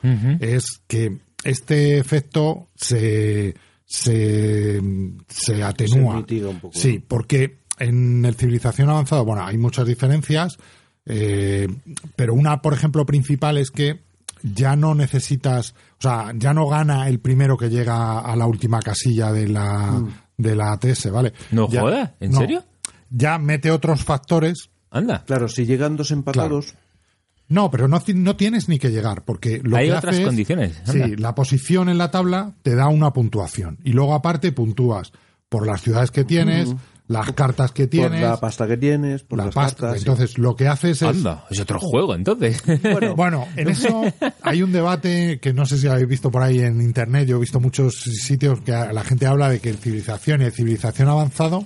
S3: es que este efecto se, se, se atenúa.
S2: Se mitiga un poco,
S3: Sí,
S2: ¿no?
S3: porque en el civilización avanzado, bueno, hay muchas diferencias, eh, pero una, por ejemplo, principal es que ya no necesitas, o sea, ya no gana el primero que llega a la última casilla de la, de la ATS, ¿vale?
S1: No
S3: Ya-
S1: joda, ¿en
S3: no.
S1: serio?
S3: Ya mete otros factores
S1: Anda.
S2: claro, si llegan dos empatados,
S3: No, pero no, no tienes ni que llegar, porque lo
S1: Hay
S3: que
S1: otras
S3: hace es-
S1: condiciones, anda.
S3: Sí, la posición en la tabla te da una puntuación. Y luego aparte puntúas por las ciudades que tienes, las cartas que
S2: Por
S3: tienes,
S2: la pasta que tienes, por
S3: la
S2: las
S3: pasta.
S2: cartas.
S3: Entonces, lo que haces es...
S1: Anda, es otro juego entonces.
S3: Bueno, en eso hay un debate que no sé si habéis visto por ahí en internet. Yo he visto muchos sitios que la gente habla de que el civilización y el civilización avanzado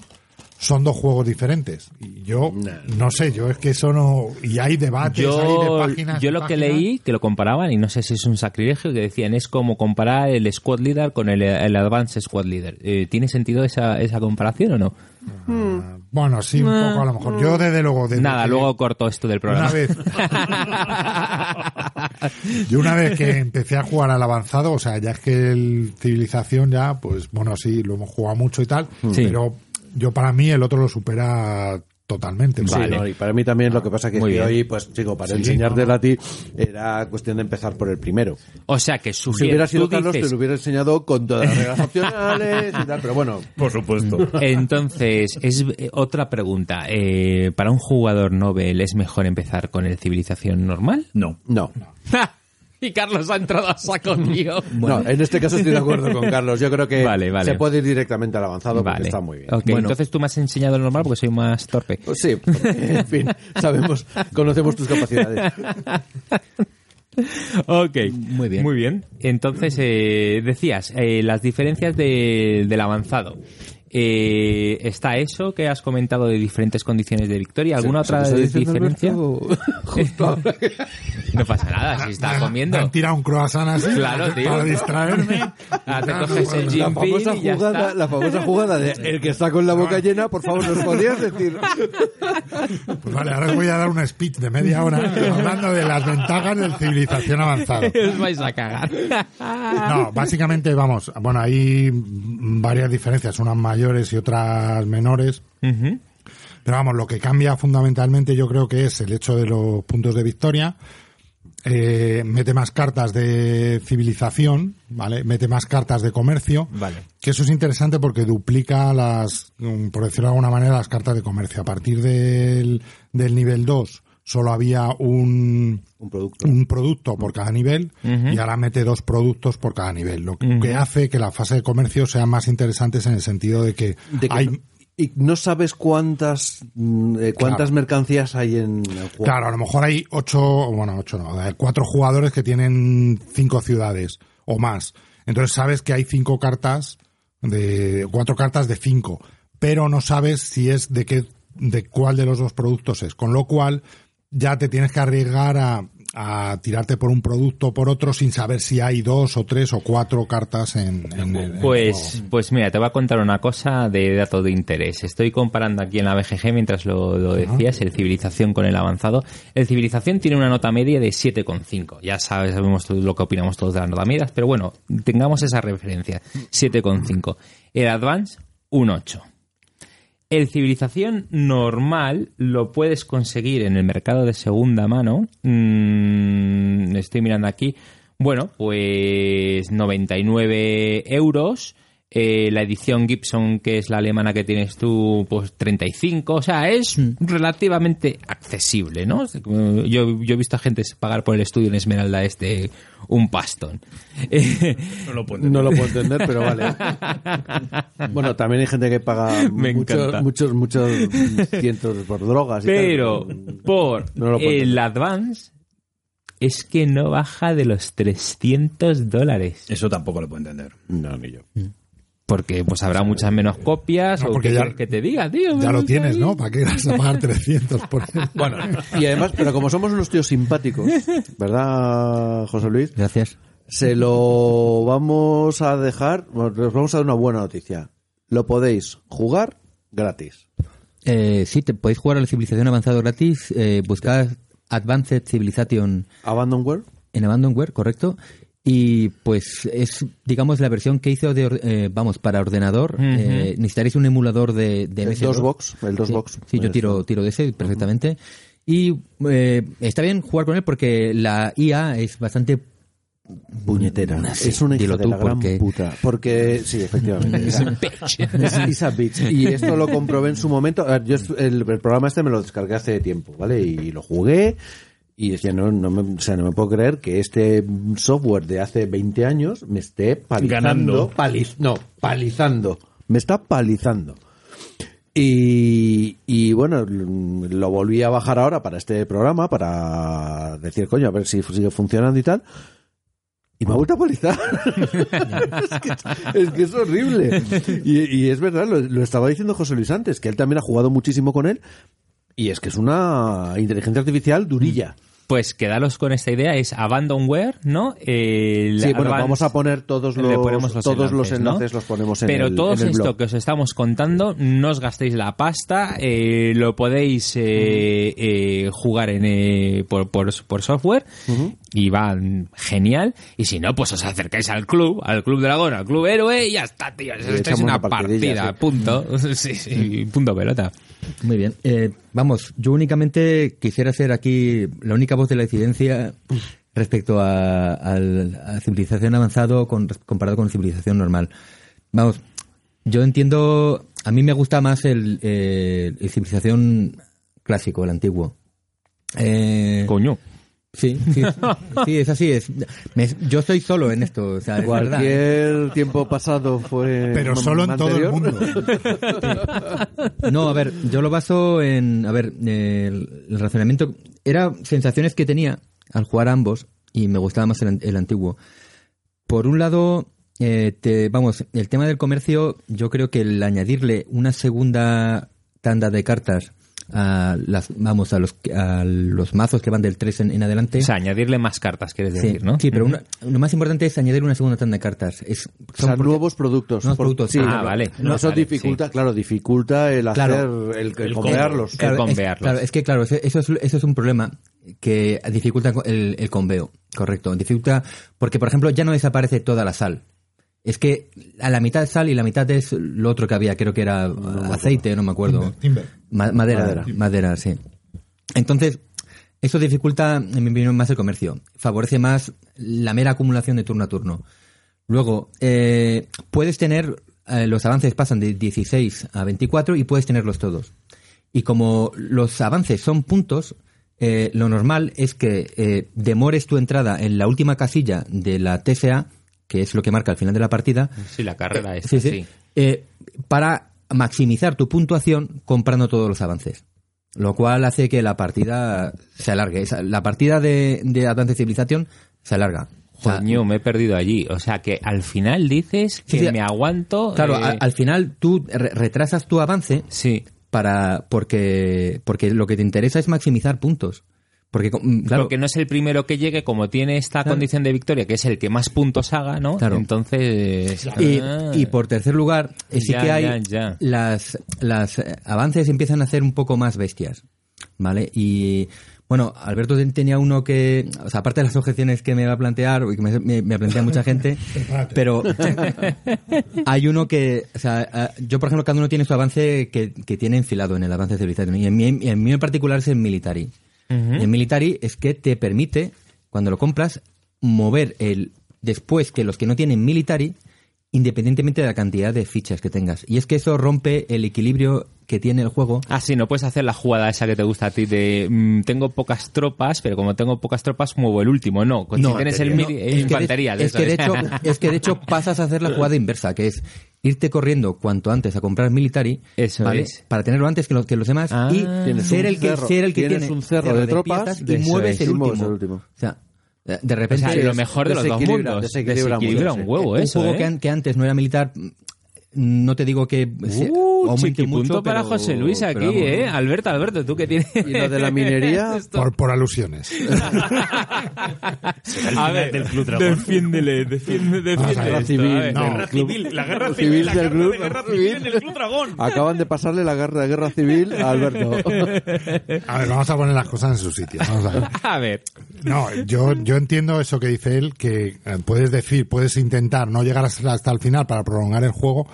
S3: son dos juegos diferentes. Y yo no sé, yo es que eso no. Y hay debates, hay de
S1: yo,
S3: páginas.
S1: yo lo que leí, que lo comparaban, y no sé si es un sacrilegio, que decían es como comparar el Squad Leader con el, el Advanced Squad Leader. Eh, ¿Tiene sentido esa, esa comparación o no?
S3: Ah, Bueno, sí, un poco a lo mejor. Yo desde luego. desde
S1: Nada,
S3: que-
S1: luego corto esto del programa.
S3: Una vez. Yo una vez que empecé a jugar al avanzado, o sea, ya es que el civilización ya, pues bueno, sí, lo hemos jugado mucho y tal,
S1: Sí.
S3: pero yo para mí el otro lo supera totalmente.
S2: Sí,
S1: Vale.
S2: no, y para mí también lo que pasa que es que
S1: bien.
S2: hoy, pues chico, para
S3: Sí,
S2: enseñártela
S3: no,
S2: a ti era cuestión de empezar por el primero.
S1: O sea que su
S2: Si hubiera sido Carlos,
S1: dices-
S2: te lo hubiera enseñado con todas las reglas opcionales y tal, pero bueno,
S4: Por supuesto.
S1: Entonces, es eh, otra pregunta. Eh, ¿Para un jugador novel es mejor empezar con el civilización normal?
S4: No.
S2: no.
S1: y Carlos ha entrado a saco, tío.
S2: No, en este caso estoy de acuerdo con Carlos. Yo creo que
S1: Vale, vale.
S2: se puede ir directamente al avanzado porque
S1: Vale.
S2: está muy bien.
S1: Ok, entonces tú me has enseñado el normal porque soy más torpe.
S2: Pues sí, porque, en fin, sabemos, conocemos tus capacidades.
S1: Ok.
S7: Muy bien.
S1: Muy bien. Entonces, eh, decías, eh, las diferencias de- del avanzado. Eh, está eso que has comentado de diferentes condiciones de victoria. ¿Alguna
S2: ¿Se-
S1: otra
S2: se
S1: diferencia? No pasa nada, si está
S3: Me
S1: comiendo.
S3: han tirado un croissant así
S1: Claro, tío.
S3: para distraerme.
S1: Ah, te coges el
S2: La famosa
S1: y ya
S2: jugada,
S1: está.
S2: la famosa jugada de el que está con la boca llena, por favor, ¿nos podrías decir?
S3: Pues vale, ahora os voy a dar un speech de media hora hablando de las ventajas de civilización avanzada.
S1: Os vais a cagar.
S3: No, básicamente, vamos, bueno, hay varias diferencias, unas mayores y otras menores. Pero vamos, lo que cambia fundamentalmente yo creo que es el hecho de los puntos de victoria. Eh, mete más cartas de civilización, ¿vale? Mete más cartas de comercio.
S1: Vale.
S3: Que eso es interesante porque duplica las, mm, por decirlo de alguna manera, las cartas de comercio. A partir del, del nivel 2 solo había un,
S2: Un producto.
S3: un producto por cada nivel y ahora mete dos productos por cada nivel, lo que hace que la fase de comercio sean más interesantes en el sentido de que,
S2: De que
S3: hay,
S2: no- y no sabes cuántas mm, eh, cuántas
S3: Claro.
S2: mercancías hay en el juego.
S3: claro, a lo mejor hay ocho, bueno, ocho no, hay cuatro jugadores que tienen cinco ciudades o más. Entonces sabes que hay cinco cartas de, cuatro cartas de cinco, pero no sabes si es de qué, de cuál de los dos productos es. Con lo cual, ya te tienes que arriesgar a, a tirarte por un producto o por otro sin saber si hay dos o tres o cuatro cartas en, en el-
S1: Pues,
S3: juego.
S1: pues mira, te voy a contar una cosa de dato de interés. Estoy comparando aquí en la BGG mientras lo, lo decías, el civilización con el avanzado. El civilización tiene una nota media de 7,5. Ya sabes, sabemos lo que opinamos todos de las notas medias, pero bueno, tengamos esa referencia. 7,5. El advance, un 8. El civilización normal lo puedes conseguir en el mercado de segunda mano. Mm, estoy mirando aquí. Bueno, pues 99 euros. Eh, la edición Gibson, que es la alemana que tienes tú, pues 35. O sea, es relativamente accesible, ¿no? Yo, yo he visto a gente pagar por el estudio en Esmeralda este un pastón. Eh,
S4: No lo puedo
S2: No lo puedo entender, pero vale. Bueno, también hay gente que paga
S1: Me encanta.
S2: muchos, muchos, muchos cientos por drogas y
S1: Pero
S2: tal.
S1: por
S2: No
S1: el. Advance es que no baja de los 300 dólares.
S4: Eso tampoco lo puedo entender.
S2: No, ni yo.
S1: Porque pues habrá muchas menos copias
S3: No,
S1: o
S3: porque
S1: que,
S3: ya-
S1: que te diga, tío.
S3: Ya lo tienes,
S1: ahí.
S3: ¿no? ¿Para qué vas a pagar 300 por?
S2: Bueno, y además, pero como somos unos tíos simpáticos, ¿verdad, José Luis?
S7: Gracias.
S2: Se lo vamos a dejar, os vamos a dar una buena noticia. Lo podéis jugar gratis.
S7: Eh, sí, te podéis jugar a la civilización avanzado gratis. Eh, buscad Advanced Civilization
S2: Abandonware.
S7: en Abandonware, correcto. Y pues es, digamos, la versión que hizo de, or- eh, vamos, para ordenador. Eh, necesitaréis un emulador de, de
S2: El
S7: MS2.
S2: DOSBox, el DOSBox.
S7: Sí, sí, yo
S2: Eso.
S7: tiro, tiro de ese perfectamente. Y eh, está bien jugar con él porque la IA es bastante
S2: Puñetera.
S7: Sí,
S2: es una hija de la gran
S7: porque-
S2: puta. Porque, sí, efectivamente. Es is a bitch. Y esto lo comprobé en su momento. A ver, Yo el, el programa este me lo descargué hace tiempo, ¿vale? Y lo jugué. Y decía, no, no me, o sea, no me puedo creer que este software de hace 20 años me esté palizando.
S4: Ganando.
S2: paliz- no, palizando. Me está palizando. Y, y bueno, lo volví a bajar ahora para este programa, para decir, coño, a ver si sigue funcionando y tal. Y me ha vuelto a palizar. es, que, es que es horrible. Y, y es verdad, lo, lo estaba diciendo José Luis antes, que él también ha jugado muchísimo con él. Y es que es una inteligencia artificial durilla.
S1: Pues quedaros con esta idea, es Abandonware, ¿no? El
S2: Sí, bueno,
S1: Advanced-
S2: vamos a poner todos los, todos los
S1: ¿no?
S2: enlaces, los ponemos en
S1: Pero
S2: el,
S1: todo
S2: en el
S1: esto
S2: blog.
S1: que os estamos contando, no os gastéis la pasta, eh, lo podéis eh, eh, jugar en, eh, por, por, por software y va genial. Y si no, pues os acercáis al club, al club dragón, al club héroe y ya está, tío.
S2: Echamos
S1: una partida,
S2: sí.
S1: punto. Sí, sí, punto pelota.
S7: Muy bien. Eh, vamos, yo únicamente quisiera ser aquí la única voz de la incidencia respecto a, al- a civilización avanzado con, comparado con civilización normal. Vamos, yo entiendo, a mí me gusta más el, eh, civilización clásico, el antiguo. Eh,
S1: Coño.
S7: Sí, sí, sí, es así. Es, me- yo estoy solo en esto. O sea, es verdad.
S2: Cualquier tiempo pasado fue.
S3: Pero solo en todo el mundo.
S7: No, a ver, yo lo baso en, a ver, eh, el, el razonamiento, era sensaciones que tenía al jugar a ambos y me gustaba más el, an- el antiguo. Por un lado, eh, te, vamos, el tema del comercio, yo creo que el añadirle una segunda tanda de cartas a las, vamos, a los, a los mazos que van del 3 en, en adelante.
S1: O sea, añadirle más cartas, quieres
S7: Sí,
S1: decir, ¿no?
S7: sí, pero una- lo más importante es añadir una segunda tanda de cartas. Es,
S2: O sea,
S7: son-
S2: nuevos productos.
S7: Nuevos
S2: Por-
S7: productos,
S2: Sí,
S7: ah,
S2: claro.
S1: vale.
S2: No, eso
S1: vale,
S2: dificulta, claro, dificulta el hacer,
S7: Claro.
S2: el, el,
S4: El
S2: convearlos.
S1: Claro.
S7: es,
S1: convearlos.
S7: claro, es que claro, eso es, eso es un problema que dificulta el, el conveo, correcto. Dificulta porque, por ejemplo, ya no desaparece toda la sal. Es que a la mitad es sal y la mitad es lo otro que había, creo que era aceite, no me acuerdo.
S3: Timber.
S7: Ma- madera,
S2: Madera.
S7: madera, sí. Entonces, eso dificulta, en mi opinión, más el comercio. Favorece más la mera acumulación de turno a turno. Luego, eh, puedes tener, eh, los avances pasan de 16 a 24 y puedes tenerlos todos. Y como los avances son puntos, eh, lo normal es que eh, demores tu entrada en la última casilla de la TSA, que es lo que marca al final de la partida,
S1: Sí, la carrera es
S7: Sí, sí. Eh, para maximizar tu puntuación comprando todos los avances. Lo cual hace que la partida se alargue. La partida de, de Advance Civilización se alarga.
S1: Coño, me he perdido allí. O sea, que al final dices que
S7: Sí, sí.
S1: me aguanto...
S7: claro,
S1: eh,
S7: al final tú re- retrasas tu avance
S1: Sí.
S7: para porque porque lo que te interesa es maximizar puntos. Porque mm, claro,
S1: Porque no es el primero que llegue, como tiene esta
S7: Claro.
S1: condición de victoria, que es el que más puntos haga, ¿no?
S7: Claro.
S1: Entonces...
S7: Y,
S1: ah.
S7: y por tercer lugar, eh, sí
S1: Ya,
S7: que hay
S1: ya, ya.
S7: las las eh, avances empiezan a ser un poco más bestias, ¿vale? Y bueno, Alberto ten- tenía uno que, o sea, aparte de las objeciones que me va a plantear y que me, me- me plantea mucha gente, pero hay uno que, o sea, eh, yo por ejemplo cada uno tiene su avance que, que tiene enfilado en el avance civilizatorio y en mí, en mí en particular es el military. Y el military es que te permite, cuando lo compras, mover el después que los que no tienen military, independientemente de la cantidad de fichas que tengas. Y es que eso rompe el equilibrio que tiene el juego.
S1: Ah, sí, no puedes hacer la jugada esa que te gusta a ti de mm, tengo pocas tropas, pero como tengo pocas tropas muevo el último. No, si tienes el
S7: no,
S1: mili-
S7: es que de-
S1: infantería. de
S7: es que de hecho, es que de hecho pasas a hacer la jugada inversa, que es irte corriendo cuanto antes a comprar military,
S1: Eso
S7: ¿vale?
S1: es.
S7: Para tenerlo antes que los, que los demás
S1: Ah.
S7: y ser el que
S2: cerro-
S7: ser el que
S2: tienes
S7: tiene
S2: un cerro de tropas,
S7: y mueves
S1: es,
S7: el último.
S2: el último.
S7: O sea, de
S1: O
S7: repente
S1: sea, lo mejor de los dos mundos.
S2: desequilibra
S1: Desequilibra un huevo
S7: un
S1: eso,
S7: juego
S1: ¿eh?
S7: que, que antes no era militar, no te digo que
S1: Uh,
S7: aumente mucho,
S1: para
S7: pero-
S1: José Luis aquí,
S7: vamos,
S1: ¿eh?
S7: ¿no?
S1: Alberto, Alberto, tú que tienes...
S2: Y lo de la minería,
S3: Por, por alusiones.
S1: A ver,
S4: del Club Dragón.
S1: defiéndele, defiende,
S3: Vamos a
S1: defiende
S3: ver,
S1: esto,
S2: civil,
S3: no.
S4: Guerra civil, la guerra
S2: Civil
S4: la
S2: del
S4: guerra
S2: club,
S4: guerra
S2: civil.
S4: civil en el Club Dragón.
S2: acaban de pasarle la guerra, guerra civil a Alberto.
S3: A ver, vamos a poner las cosas en su sitio. Vamos a ver.
S1: A ver,
S3: No, yo, yo entiendo eso que dice él, que eh, puedes decir, puedes intentar no llegar hasta hasta el final para prolongar el juego,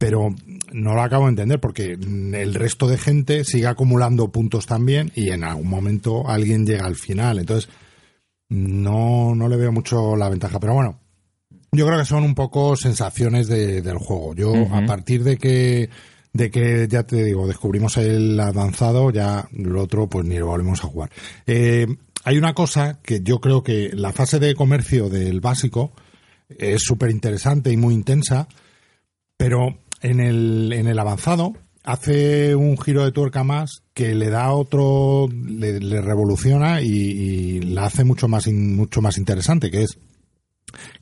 S3: pero no lo acabo de entender porque el resto de gente sigue acumulando puntos también y en algún momento alguien llega al final. Entonces, no, no le veo mucho la ventaja. Pero bueno, yo creo que son un poco sensaciones de- del juego. Yo, a partir de que, de que, ya te digo, descubrimos el avanzado, ya lo otro, pues ni lo volvemos a jugar. Eh, hay una cosa que yo creo que la fase de comercio del básico es súper interesante y muy intensa, pero en el, en el avanzado hace un giro de tuerca más que le da otro, le, le revoluciona y, y la hace mucho más, in- mucho más interesante, que es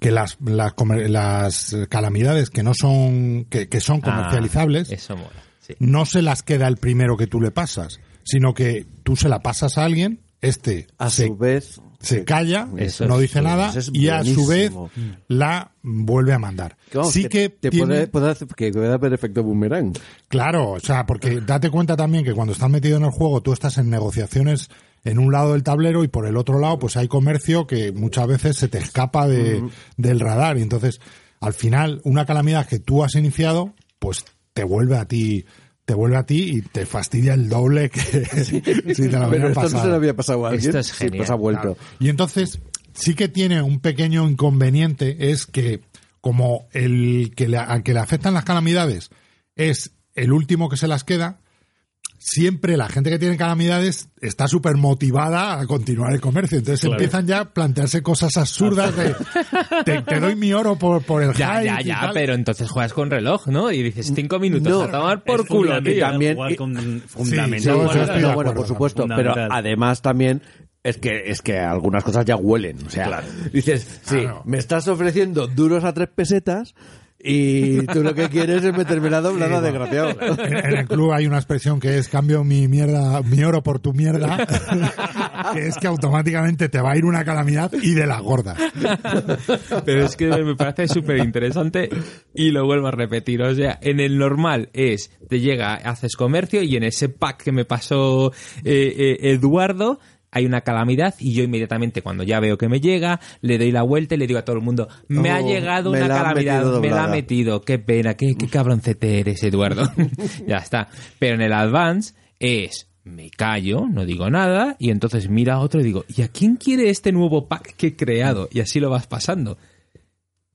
S3: que las, las, comer- las calamidades que no son, que, que son comercializables,
S1: Ah, eso mola. Sí.
S3: no se las queda el primero que tú le pasas, sino que tú se la pasas a alguien, este
S2: A
S3: se,
S2: su vez,
S3: se calla,
S1: Eso
S3: no
S1: es-
S3: dice nada
S2: es
S3: y a su vez la vuelve a mandar. sí
S2: que te
S3: tiene-
S2: puede, puede hacer, que puede haber efecto boomerang.
S3: Claro, o sea, porque date cuenta también que cuando estás metido en el juego tú estás en negociaciones en un lado del tablero y por el otro lado pues hay comercio que muchas veces se te escapa de, del radar y entonces al final una calamidad que tú has iniciado pues te vuelve a ti te vuelve a ti y te fastidia el doble que si te lo
S2: Pero no se le había pasado a alguien.
S1: Esto es
S2: sí,
S1: genial,
S2: pues ha vuelto.
S3: Claro. Y entonces sí que tiene un pequeño inconveniente, es que como el que le, al que le afectan las calamidades es el último que se las queda, siempre la gente que tiene calamidades está súper motivada a continuar el comercio. Entonces empiezan ya a plantearse cosas absurdas de te, te doy mi oro por, por el
S1: Ya, ya, ya,
S3: tal.
S1: pero entonces juegas con reloj, ¿no? Y dices cinco minutos
S2: No,
S1: a tomar por culo,
S2: también-
S4: jugar
S2: y-
S4: con-
S3: Sí,
S4: fundamental.
S2: No, bueno, por supuesto, pero además también es que es que algunas cosas ya huelen, o sea,
S4: Claro.
S2: dices, sí,
S3: Claro.
S2: me estás ofreciendo duros a tres pesetas y tú lo que quieres es meterme la doblada, desgraciado.
S3: En, en el club hay una expresión que es cambio mi mierda, mi oro por tu mierda, que es que automáticamente te va a ir una calamidad y de las gordas.
S1: Pero es que me parece súper interesante y lo vuelvo a repetir. O sea, en el normal es, te llega, haces comercio y en ese pack que me pasó eh, eh, Eduardo, hay una calamidad y yo inmediatamente cuando ya veo que me llega, le doy la vuelta y le digo a todo el mundo, me ha
S2: Oh,
S1: llegado
S2: me
S1: una calamidad, me la ha
S2: doblada".
S1: metido, qué pena, qué, qué cabroncete eres, Eduardo. ya está. Pero en el advance es, me callo, no digo nada, y entonces mira a otro y digo, ¿y a quién quiere este nuevo pack que he creado? Y así lo vas pasando.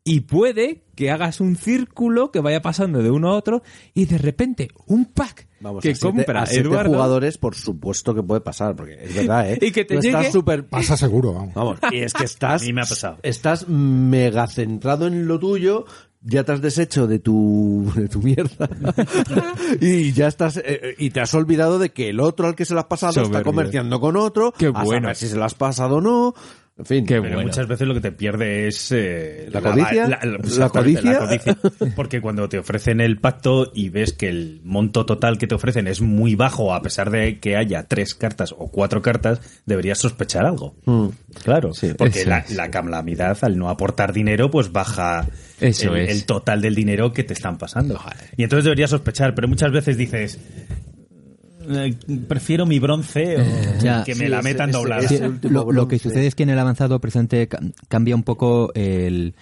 S1: Y puede que hagas un círculo que vaya pasando de uno a otro y de repente un pack
S2: Vamos,
S1: que
S2: a siete,
S1: compra
S2: a siete
S1: Eduardo
S2: jugadores, por supuesto que puede pasar, porque es verdad, ¿eh?
S1: Y que te
S2: Tú estás
S1: llegue-
S2: súper...
S3: Pasa seguro, vamos.
S2: Vamos, y es que estás...
S4: A mí me ha pasado.
S2: Estás mega centrado en lo tuyo, ya te has deshecho de tu, de tu mierda. y ya estás... eh, eh, y te has olvidado de que el otro al que se lo has pasado está comerciando con otro.
S1: Qué
S2: a
S1: bueno.
S2: saber si se lo has pasado o no. En fin.
S1: Bueno.
S4: muchas veces lo que te pierde es eh,
S2: ¿La codicia? ¿La codicia?
S4: codicia. Porque cuando te ofrecen el pacto y ves que el monto total que te ofrecen es muy bajo, a pesar de que haya tres cartas o cuatro cartas, deberías sospechar algo.
S2: Mm.
S4: Claro,
S2: Sí.
S4: porque la, la calamidad, al no aportar dinero, pues baja
S1: Eso
S4: el,
S1: es.
S4: el total del dinero que te están pasando. Y entonces deberías sospechar, pero muchas veces dices... eh, Prefiero mi bronce o
S7: Ya.
S4: que me
S2: Sí,
S4: la metan
S2: ese-
S4: doblada.
S2: ese-
S7: lo, lo que sucede es que en el avanzado presente ca- cambia un poco el,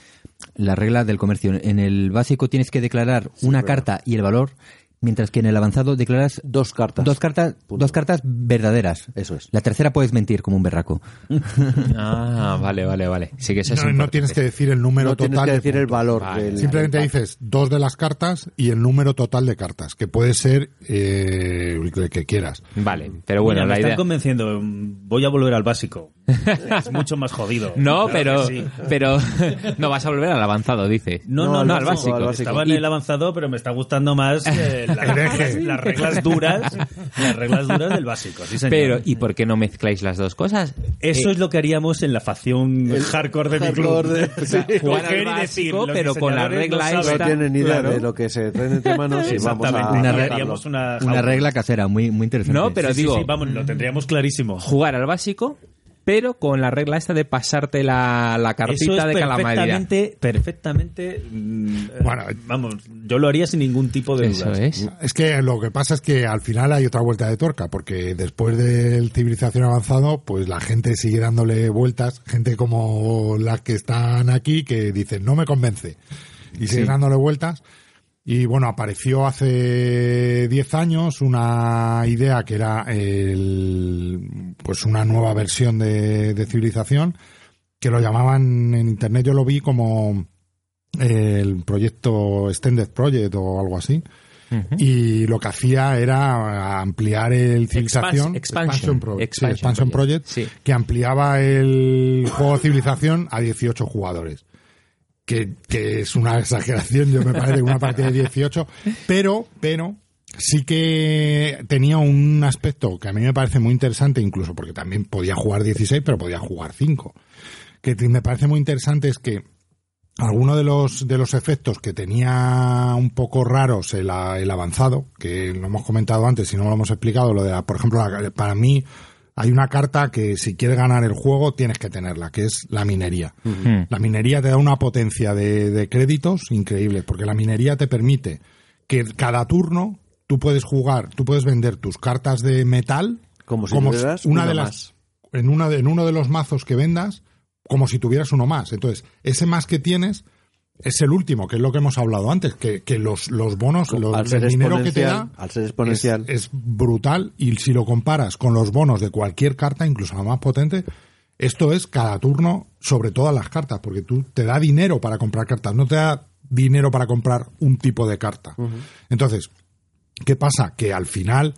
S7: la regla del comercio. En el básico tienes que declarar una carta y el valor, mientras que en el avanzado declaras
S2: Dos cartas.
S7: dos cartas,
S2: Punto.
S7: dos cartas verdaderas.
S2: Eso es.
S7: La tercera puedes mentir como un berraco.
S1: Ah, vale, vale, vale. Sí que eso es
S3: No, no tienes que decir el número
S2: No tienes
S3: total.
S2: que
S3: de
S2: decir el valor.
S1: Vale.
S2: del-
S3: Simplemente dices dos de las cartas y el número total de cartas, que puede ser eh, el que quieras.
S1: Vale, pero bueno,
S4: Mira, me
S1: la
S4: están
S1: idea...
S4: convenciendo. Voy a volver al básico. es mucho más jodido.
S1: No,
S4: Claro
S1: pero,
S4: que sí.
S1: pero no vas a volver al avanzado, dice.
S4: No,
S2: No,
S4: no,
S2: al
S4: no,
S1: al básico.
S2: al básico.
S4: Estaba en el avanzado, pero me está gustando más las, reglas duras, las reglas duras del básico. Sí, señor.
S1: Pero, ¿y por qué no mezcláis las dos cosas?
S4: eso
S1: Eh,
S4: es lo que haríamos en la facción hardcore de mi club.
S2: de-
S4: O sea.
S1: Jugar al básico, pero con la regla
S4: no
S2: No
S1: esta-
S2: tienen ni idea
S1: claro.
S2: de lo que se traen entre manos y vamos a...
S7: Una
S4: Una una,
S7: regla casera muy, muy interesante.
S1: No, pero
S4: Sí, sí,
S1: digo,
S4: sí, vamos, lo tendríamos clarísimo.
S1: jugar al básico, pero con la regla esta de pasarte la, la
S4: Eso
S1: cartita
S4: es
S1: de
S4: perfectamente, perfectamente. mm,
S3: Bueno,
S4: eh, vamos, yo lo haría sin ningún tipo de
S1: Eso
S4: dudas.
S1: es.
S3: Es que lo que pasa es que al final hay otra vuelta de tuerca, porque después del civilización avanzado, pues la gente sigue dándole vueltas, gente como las que están aquí que dicen no me convence y siguen dándole vueltas. Y bueno, apareció hace 10 años una idea que era el, pues una nueva versión de, de civilización que lo llamaban en internet, yo lo vi como el proyecto Extended Project o algo así. y lo que hacía era ampliar el civilización
S1: expansion,
S3: Pro-
S1: expansion
S3: Expansion
S1: Project,
S3: Project,
S1: sí.
S3: que ampliaba el juego civilización a 18 jugadores que, que es una exageración, yo me parece una partida de 18, pero, pero sí que tenía un aspecto que a mí me parece muy interesante, incluso porque también podía jugar 16, pero podía jugar 5. Que me parece muy interesante es que alguno de los de los efectos que tenía un poco raros el avanzado, que lo hemos comentado antes y no lo hemos explicado, lo de la- por ejemplo, la- para mí hay una carta que si quieres ganar el juego tienes que tenerla, que es la minería. La minería te da una potencia de, de créditos increíble, porque la minería te permite que cada turno tú puedes jugar, tú puedes vender tus cartas de metal
S2: Como si tuvieras
S3: una,
S2: una
S3: de las en una de- en uno de los mazos que vendas como si tuvieras uno más. Entonces, ese más que tienes es el último, que es lo que hemos hablado antes, que, que los, los bonos, los, el dinero que te da
S2: al ser exponencial.
S3: es brutal y si lo comparas con los bonos de cualquier carta, incluso la más potente, esto es cada turno sobre todas las cartas, porque tú te da dinero para comprar cartas, no te da dinero para comprar un tipo de carta. Entonces, ¿qué pasa? Que al final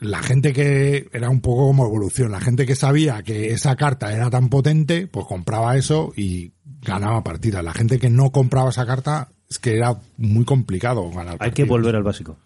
S3: la gente que era un poco como evolución, la gente que sabía que esa carta era tan potente, pues compraba eso y ganaba partidas. La gente que no compraba esa carta es que era muy complicado ganar
S4: Hay que volver al básico.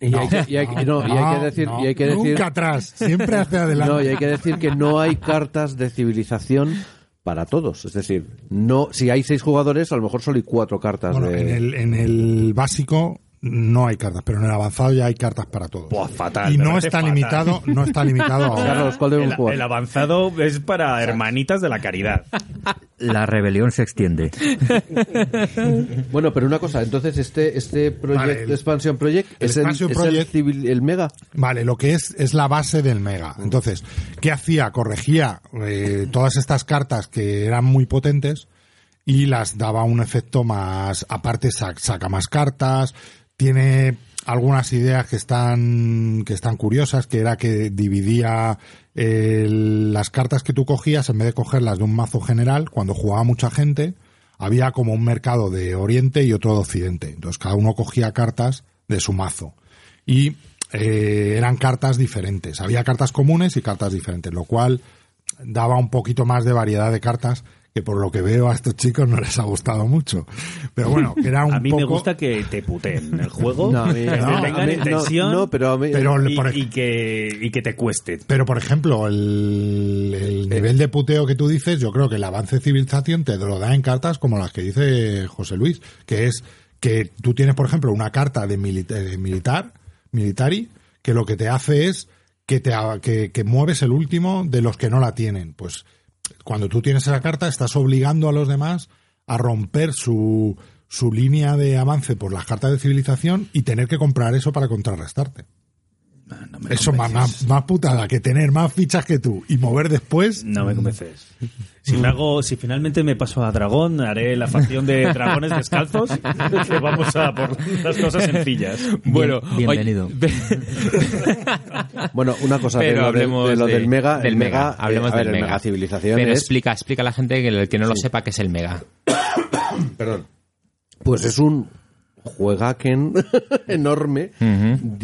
S2: Hay que decir,
S3: no,
S2: y hay que decir,
S3: nunca atrás, siempre hacia adelante.
S2: no, y hay que decir que no hay cartas de civilización para todos. Es decir, no, si hay seis jugadores, a lo mejor solo hay cuatro cartas
S3: Bueno,
S2: de.
S3: en el, en el básico no hay cartas, pero en el avanzado ya hay cartas para todos.
S4: Fatal,
S3: y no está
S4: fatal.
S3: limitado, no está limitado a
S2: Carlos, ¿cuál debemos
S4: El,
S2: jugar?
S4: el avanzado es para hermanitas de la caridad.
S7: La rebelión se extiende.
S2: Bueno, pero una cosa, entonces este este Project
S3: Vale, el-
S2: Expansion Project
S3: el
S2: es, el,
S3: Expansion
S2: es el
S3: Project-
S2: civil- el mega.
S3: Vale, lo que es es la base del Mega. Entonces, ¿qué hacía? Corregía eh, todas estas cartas que eran muy potentes y las daba un efecto más... Aparte, sa- saca más cartas, tiene algunas ideas que están que están curiosas, que era que dividía las cartas que tú cogías, en vez de cogerlas de un mazo general, cuando jugaba mucha gente, había como un mercado de Oriente y otro de Occidente. Entonces, cada uno cogía cartas de su mazo y eh, eran cartas diferentes. Había cartas comunes y cartas diferentes, lo cual daba un poquito más de variedad de cartas que por lo que veo a estos chicos no les ha gustado mucho. Pero bueno, era un
S4: A mí
S3: poco...
S4: me gusta que te puteen en el juego,
S2: No,
S4: que te
S2: no,
S4: tengan
S2: mí- no, no, pero a mí-
S3: Pero,
S4: y,
S3: por ej-
S4: y que, y que te cueste.
S3: pero por ejemplo, el, el nivel de puteo que tú dices, yo creo que el avance de civilización te lo da en cartas como las que dice José Luis, que es que tú tienes, por ejemplo, una carta de, milita- de militar, military, que lo que te hace es que te que, que mueves el último de los que no la tienen. Pues cuando tú tienes esa carta, estás obligando a los demás a romper su, su línea de avance por las cartas de civilización y tener que comprar eso para contrarrestarte. Eso más, más, más putada que tener más fichas que tú y mover después.
S4: No me convences. Si me hago, si finalmente me paso a dragón, haré la facción de dragones descalzos, que vamos a por las cosas sencillas.
S1: Bueno,
S7: Bien- bienvenido.
S2: Bueno, una cosa de
S1: pero
S2: lo, del-
S1: hablemos
S2: de lo
S1: de-
S2: del mega,
S1: del
S2: el mega,
S1: hablemos
S2: eh, ver,
S1: del
S2: el
S1: mega.
S2: mega civilización
S1: Pero
S2: es,
S1: explica, explica a la gente que el que no lo sepa que es el mega.
S2: perdón, pues es un juegaken enorme,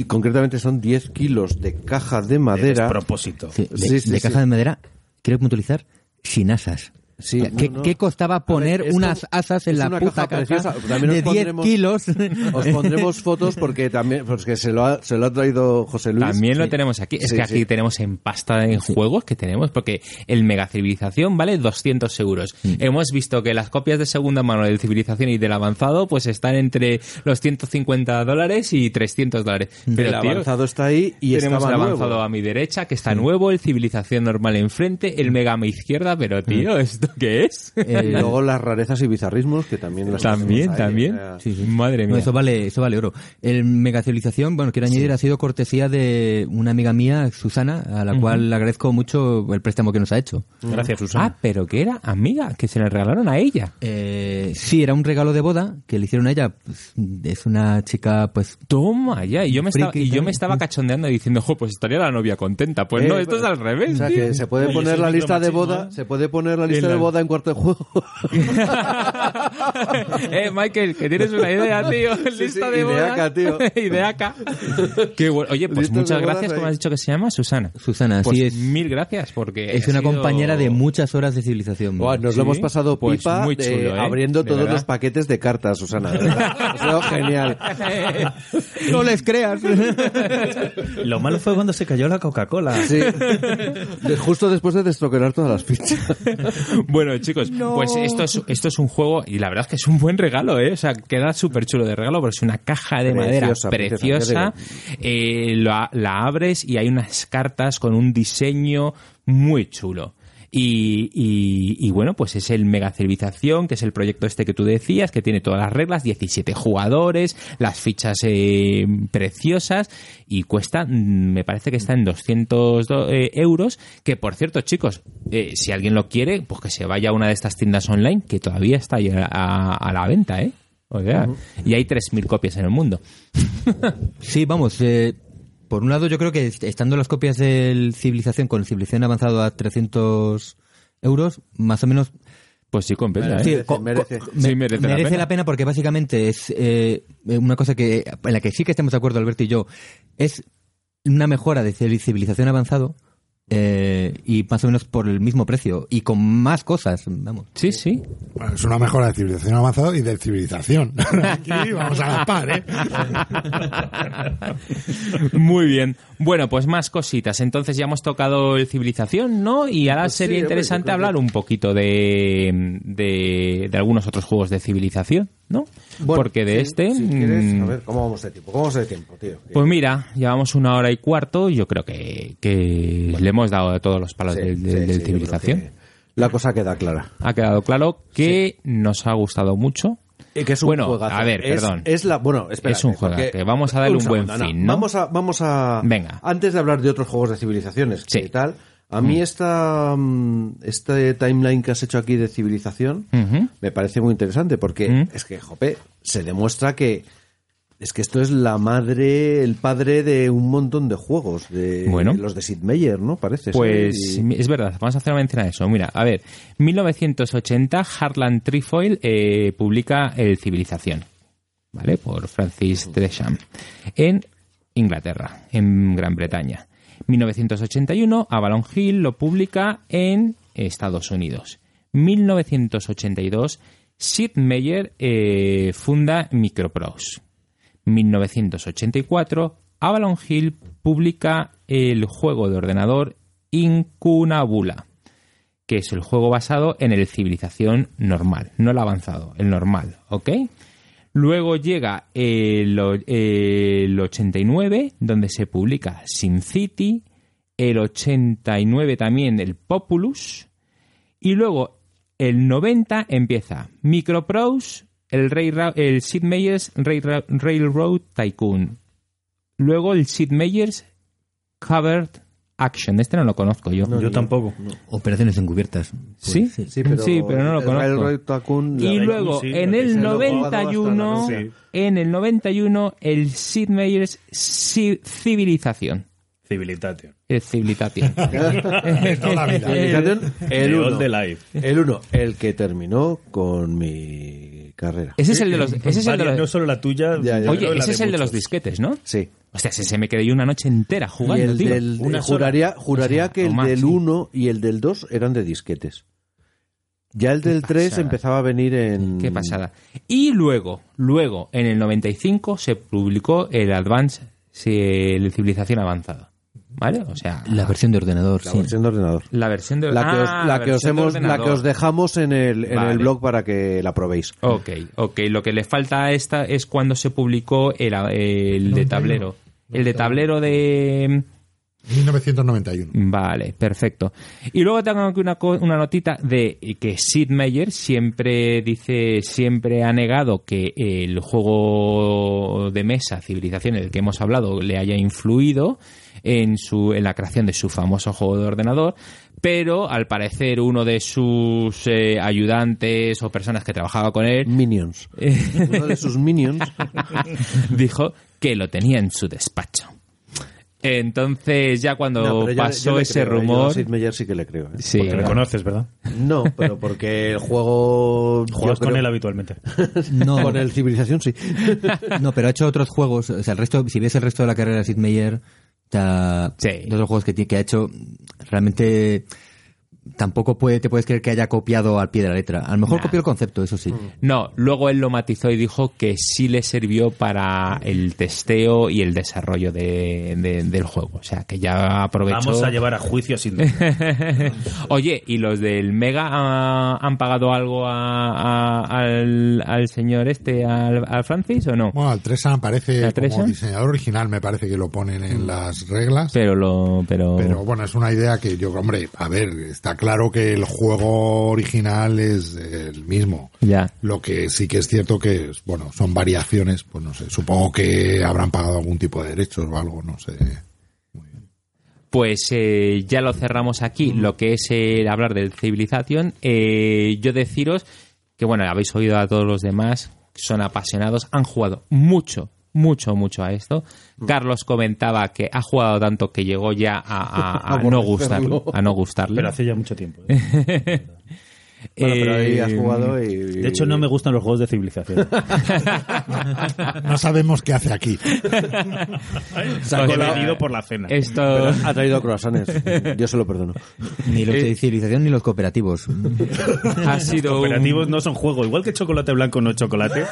S2: concretamente son 10 kilos de caja de
S4: De
S2: madera.
S4: propósito.
S7: Sí, de,
S2: Sí, sí,
S7: de
S2: sí.
S7: caja de madera, quiero puntualizar, sin asas.
S2: Sí,
S7: O sea, ¿qué,
S2: no, no.
S7: qué costaba poner
S2: esto
S7: unas asas en la
S2: una
S7: puta
S2: caja
S7: caja, de
S2: os
S7: 10
S2: pondremos-
S7: kilos?
S2: Os pondremos fotos porque también pues que se lo ha, se lo ha traído José Luis.
S1: También lo
S2: Sí.
S1: tenemos aquí. Es
S2: Sí,
S1: que aquí
S2: sí.
S1: tenemos en pasta en juegos que tenemos, porque el Mega Civilización vale 200 euros.
S2: Mm.
S1: Hemos visto que las copias de segunda mano del Civilización y del avanzado pues están entre los 150 dólares y 300 dólares. Pero,
S2: el
S1: tío,
S2: avanzado está ahí y
S1: tenemos el
S2: nuevo.
S1: avanzado a mi derecha, que está nuevo, el Civilización normal enfrente, el Mega a mi izquierda, pero tío, ¿esto qué es?
S2: Y luego las rarezas y bizarrismos que también las
S1: también,
S2: ahí.
S1: también.
S2: O sea,
S7: Sí, sí.
S1: Madre
S7: No,
S1: mía.
S7: eso vale, eso vale oro. El megacivilización, bueno, quiero añadir, ha sido cortesía de una amiga mía, Susana, a la cual le agradezco mucho el préstamo que nos ha hecho.
S4: Gracias, Susana.
S1: Ah, pero que era amiga, que se le regalaron a ella.
S7: Eh, sí, era un regalo de boda que le hicieron a ella. Pues, es una chica, pues,
S1: Toma, ya. Y yo me estaba, y yo me estaba cachondeando diciendo, jo, pues estaría la novia contenta. Pues
S2: Eh,
S1: no, esto es al
S2: O
S1: revés.
S2: sea
S1: tío.
S2: que se puede poner la lista de boda,
S4: ¿eh?
S2: se puede poner la lista de de boda en cuarto de juego.
S1: eh, Michael, que tienes una idea, tío. Lista
S2: sí,
S1: de
S2: ideaca, tío.
S1: Ideaca. Qué bueno. Oye, pues muchas gracias. ¿Cómo has dicho que se llama? Susana.
S7: Susana,
S1: Pues
S7: sí es.
S1: mil gracias porque
S7: Es una
S1: sido-
S7: compañera de muchas horas de civilización.
S2: Buah, nos
S1: Sí,
S2: lo hemos pasado
S1: pues
S2: pipa
S1: muy
S2: de-
S1: chulo, ¿eh?
S2: abriendo
S1: De
S2: todos
S1: verdad.
S2: los paquetes de cartas, Susana. Ha sido genial.
S7: no les creas.
S4: Lo malo fue cuando se cayó la Coca-Cola.
S2: Sí. Justo después de destroquelar todas las fichas.
S1: Bueno, chicos, pues esto es, esto es un juego y la verdad es que es un buen regalo, ¿eh? O sea, queda súper chulo de regalo porque es una caja de madera
S2: Preciosa,
S1: preciosa.
S2: preciosa,
S1: eh, la, la abres y hay unas cartas con un diseño muy chulo. Y, y- y bueno, pues es el Mega Civilización, que es el proyecto este que tú decías, que tiene todas las reglas, 17 jugadores, las fichas eh, preciosas y cuesta, mm, me parece que está en 200 do- eh, euros, que por cierto chicos, eh, si alguien lo quiere, pues que se vaya a una de estas tiendas online, que todavía está ahí a, a- a la venta, ¿eh? O sea, y hay 3.000 copias en el mundo.
S7: Sí, vamos. eh, por un lado, yo creo que est- estando las copias del Civilización con el Civilización avanzado a 300 euros, más o menos.
S1: Pues sí, compensa, ¿eh?
S2: Merece, merece.
S7: me-
S1: Sí, merece la pena.
S7: porque básicamente es eh, una cosa que en la que sí que estamos de acuerdo Alberto y yo. Es una mejora de civilización avanzado eh, y más o menos por el mismo precio y con más cosas, vamos.
S1: Sí, sí.
S3: Bueno, es una mejora de civilización avanzada y de civilización. Aquí vamos a la par, ¿eh?
S1: Muy bien. Bueno, pues más cositas. Entonces ya hemos tocado el civilización, ¿no? Y ahora
S2: Pues
S1: sería interesante hablar un poquito de, de, de algunos otros juegos de civilización, ¿no?
S2: Bueno,
S1: Porque de
S2: sí,
S1: este...
S2: Si quieres,
S1: mm,
S2: a ver, ¿cómo vamos de tiempo? ¿Cómo vamos de tiempo, tío?
S1: Pues mira, llevamos una hora y cuarto y yo creo que, que le hemos dado todos los palos
S2: Sí, sí, yo creo
S1: civilización.
S2: La cosa queda clara.
S1: Ha quedado claro que nos ha gustado mucho.
S2: Y que es un
S1: Bueno,
S2: juegazo.
S1: a ver,
S2: Es-
S1: perdón.
S2: Es la, bueno, espérate,
S1: Es un juegazo, que vamos a darle un buen
S2: segundo,
S1: fin, ¿no?
S2: Vamos a, vamos a,
S1: Venga.
S2: antes de hablar de otros juegos de civilizaciones
S1: Sí.
S2: y tal, a mí esta, mm, este timeline que has hecho aquí de civilización me parece muy interesante porque
S1: Mm.
S2: es que, jope, se demuestra que es que esto es la madre, el padre de un montón de juegos, de
S1: Bueno.
S2: los de Sid Meier, ¿no? Parece.
S1: Pues
S2: y-
S1: es verdad, vamos a hacer una mención a eso. Mira, a ver, 1980 Harlan Trefoil eh, publica El Civilización, ¿vale? Por Francis Tresham en Inglaterra, en Gran Bretaña. 1981 Avalon Hill lo publica en Estados Unidos. 1982 Sid Meier eh, funda Microprose. 1984, Avalon Hill publica el juego de ordenador Incunabula, que es el juego basado en el civilización normal, no el avanzado, el normal, ¿ok? Luego llega el, o- el 89, donde se publica SimCity, el 89 también el Populus, y luego el 90 empieza Microprose, el, Sid Meier's Railroad Tycoon. Luego el Sid Meier's Covered Action. Este no lo conozco yo.
S4: Yo tampoco.
S7: Operaciones encubiertas.
S1: ¿Sí?
S7: Pues,
S2: Sí, pero,
S1: Sí, pero no lo
S2: el
S1: conozco. Y luego,
S4: sí,
S1: en el
S2: se lo he jugado
S1: 91,
S2: hasta la
S1: en el 91, el Sid Meier's Ci- Civilización.
S4: Civilitation.
S1: El.
S2: Civilización, el
S4: The All
S2: uno.
S4: the Life.
S2: El uno, el que terminó con mi carrera.
S1: ese es el de los... Ese es el de los
S4: No solo la tuya.
S2: Ya, ya.
S1: oye, ese es el de los disquetes, ¿no?
S2: Sí.
S1: Hostia, ese se me quedé yo una noche entera
S2: Y
S1: jugando,
S2: el
S1: tío.
S2: del,
S1: Una
S2: juraría juraría
S1: O sea,
S2: que
S1: o
S2: el
S1: más,
S2: del
S1: sí.
S2: 1 y el del 2 eran de disquetes. Ya el del 3
S1: pasada.
S2: empezaba a venir en...
S1: Qué pasada. Y luego, luego, en el 95 se publicó el Advance, sí, el Civilización Avanzada. ¿Vale? O sea,
S7: La versión de ordenador,
S2: La
S7: sí.
S2: versión de ordenador.
S1: la versión de
S2: La que os,
S1: Ah,
S2: la que os
S1: versión de
S2: hemos, la que os dejamos en el, en
S1: Vale.
S2: el blog para que la probéis.
S1: Ok, ok. Lo que le falta a esta es cuando se publicó el, el de tablero. El de tablero de...
S3: 1991.
S1: Vale, perfecto. Y luego tengo aquí una, co- una notita de que Sid Meier siempre dice, siempre ha negado que el juego de mesa, Civilización, del que hemos hablado, le haya influido en, su, en la creación de su famoso juego de ordenador, pero al parecer uno de sus eh, ayudantes o personas que trabajaba con él
S2: Minions. Uno de sus minions.
S1: dijo que lo tenía en su despacho. Entonces, ya cuando
S2: No, pero yo-
S1: pasó
S2: yo
S1: ese
S2: creo, yo a
S1: rumor.
S2: Sid Meier sí que le creo. ¿eh?
S1: Sí,
S4: Porque le conoces, ¿verdad?
S2: No, pero porque el juego...
S4: Juegas con él habitualmente.
S7: No,
S2: Con el Civilización sí.
S7: no, pero ha hecho otros juegos. O sea, el resto, si ves el resto de la carrera de Sid Meier, o sea,
S1: Sí.
S7: de otros juegos que ha hecho, realmente tampoco puede, te puedes creer que haya copiado al pie de la letra. A lo mejor
S1: Nah.
S7: copió el concepto, eso sí.
S1: No, luego él lo matizó y dijo que sí le sirvió para el testeo y el desarrollo de, de- del juego. O sea, que ya aprovechó.
S4: Vamos a llevar a juicio sin
S1: Oye, ¿y los del Mega ah, han pagado algo a- a- al, al señor este, al, al Francis o no?
S3: Bueno, al Tresan aparece
S1: ¿Al Tresan?
S3: como diseñador original, me parece que lo ponen en las reglas.
S1: Pero lo, pero,
S3: Pero bueno, es una idea que yo, hombre, a ver, está claro que el juego original es el mismo.
S1: ya.
S3: Lo que sí que es cierto que, bueno, son variaciones, pues no sé, supongo que habrán pagado algún tipo de derechos o algo, no sé.
S1: Pues eh, ya lo cerramos aquí, lo que es el hablar del Civilization. Eh, yo deciros que, bueno, habéis oído a todos los demás, son apasionados, han jugado mucho, mucho, mucho a esto. Carlos comentaba que ha jugado tanto que llegó ya a, a- a no gustarle. A no gustarle.
S4: Pero hace ya mucho tiempo. ¿eh?
S2: Bueno, pero ahí
S1: Eh,
S2: has jugado y...
S4: De hecho, no me gustan los juegos de civilización.
S3: No sabemos qué hace aquí.
S4: Sacó
S1: Oye,
S4: venido por la cena.
S1: Esto...
S2: Ha traído croissants. Yo se lo perdono.
S7: Ni los
S1: Eh.
S7: de civilización ni los cooperativos.
S1: ha sido un-
S4: Cooperativos no son juegos. Igual que chocolate blanco no es chocolate,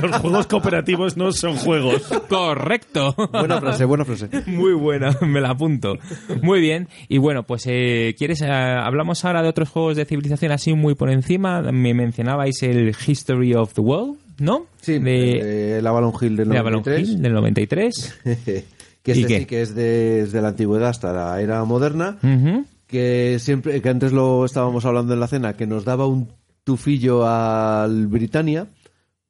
S4: los juegos cooperativos no son juegos.
S1: Correcto.
S2: Buena frase, buena frase.
S1: Muy buena, me la apunto. Muy bien. Y bueno, pues eh, ¿quieres? eh, hablamos ahora de otros juegos de civilización así muy por encima. Me mencionabais el History of the World, ¿no?
S2: Sí,
S1: de,
S2: el Avalon Hill del
S1: de Avalon
S2: 93.
S1: Hill, del 93.
S2: que
S1: ¿Y
S2: este sí que es de- desde la antigüedad hasta la era moderna. Que siempre que antes lo estábamos hablando en la cena que nos daba un tufillo al Britannia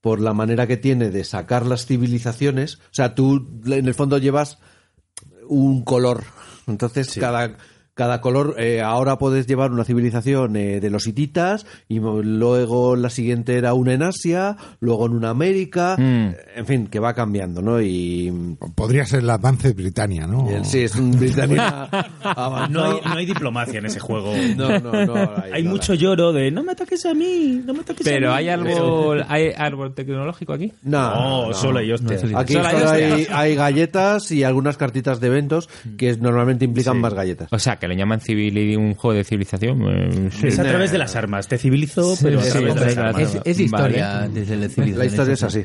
S2: por la manera que tiene de sacar las civilizaciones o sea tú en el fondo llevas un color entonces cada cada color eh, ahora puedes llevar una civilización eh, de los hititas y luego la siguiente era una en Asia luego en una América
S1: Mm.
S2: en fin que va cambiando no y
S3: Podría ser el Advance Britannia, ¿no?
S2: el- sí es un.
S4: No hay, no hay diplomacia en ese juego.
S2: no no no
S4: Hay mucho lloro de no me ataques a mí, no me ataques a mí.
S1: Pero hay algo, hay árbol tecnológico aquí.
S2: No,
S4: No, solo ellos.
S2: Aquí
S1: Solo hay,
S2: hay galletas y algunas cartitas de eventos que normalmente implican más galletas.
S1: O sea, que le llaman civil un juego de civilización. eh, sí.
S4: Es a través de las armas. Te civilizo, pero a
S1: sí,
S4: través de las armas.
S7: Es, es historia desde la civilización.
S2: La historia es así.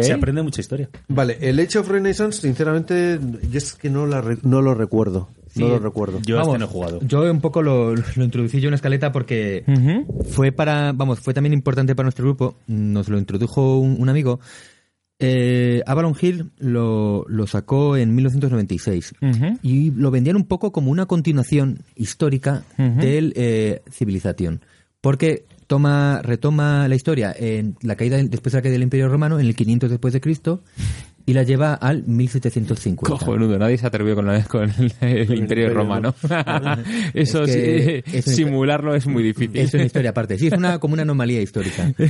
S4: Se aprende mucha historia.
S2: Vale, el Age of Renaissance, sinceramente, yo es que no, la re- no lo recuerdo. No lo recuerdo.
S4: Yo
S7: Vamos,
S4: este no he jugado.
S7: Yo un poco lo, lo introducí yo en la escaleta porque fue para, vamos, fue también importante para nuestro grupo. Nos lo introdujo un, un amigo. Eh, Avalon Hill lo, lo sacó en 1996
S1: Ujú.
S7: y lo vendían un poco como una continuación histórica
S1: Ujú.
S7: del eh, Civilization, porque toma retoma la historia en la caída después de la caída del Imperio Romano en el 500 después de Cristo y la lleva al 1750.
S1: Cojonudo, nadie se atrevió con, la- con el, el Imperio Romano. Eso
S7: Es que
S1: sí,
S7: es un-
S1: simularlo es muy difícil.
S7: Es una historia aparte. Sí, es una, como una anomalía histórica.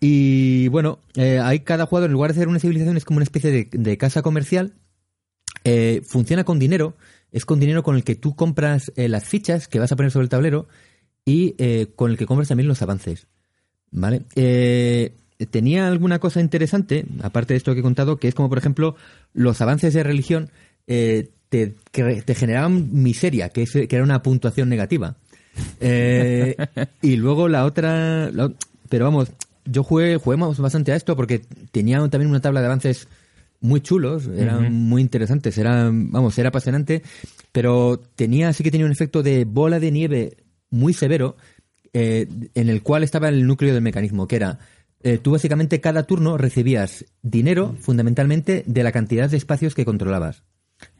S7: Y bueno, eh, hay cada jugador, en lugar de ser una civilización, es como una especie de, de casa comercial. Eh, funciona con dinero. Es con dinero con el que tú compras eh, las fichas que vas a poner sobre el tablero y eh, con el que compras también los avances. ¿Vale? Eh, tenía alguna cosa interesante, aparte de esto que he contado, que es como, por ejemplo, los avances de religión eh, te, que te generaban miseria, que, es- que era una puntuación negativa. Eh, y luego la otra. la- pero vamos, yo jugué, bastante a esto porque tenía también una tabla de avances muy chulos, eran muy interesantes, era, vamos, era apasionante, pero tenía, sí que tenía un efecto de bola de nieve muy severo, eh, en el cual estaba el núcleo del mecanismo, que era, eh, tú básicamente cada turno recibías dinero, fundamentalmente, de la cantidad de espacios que controlabas.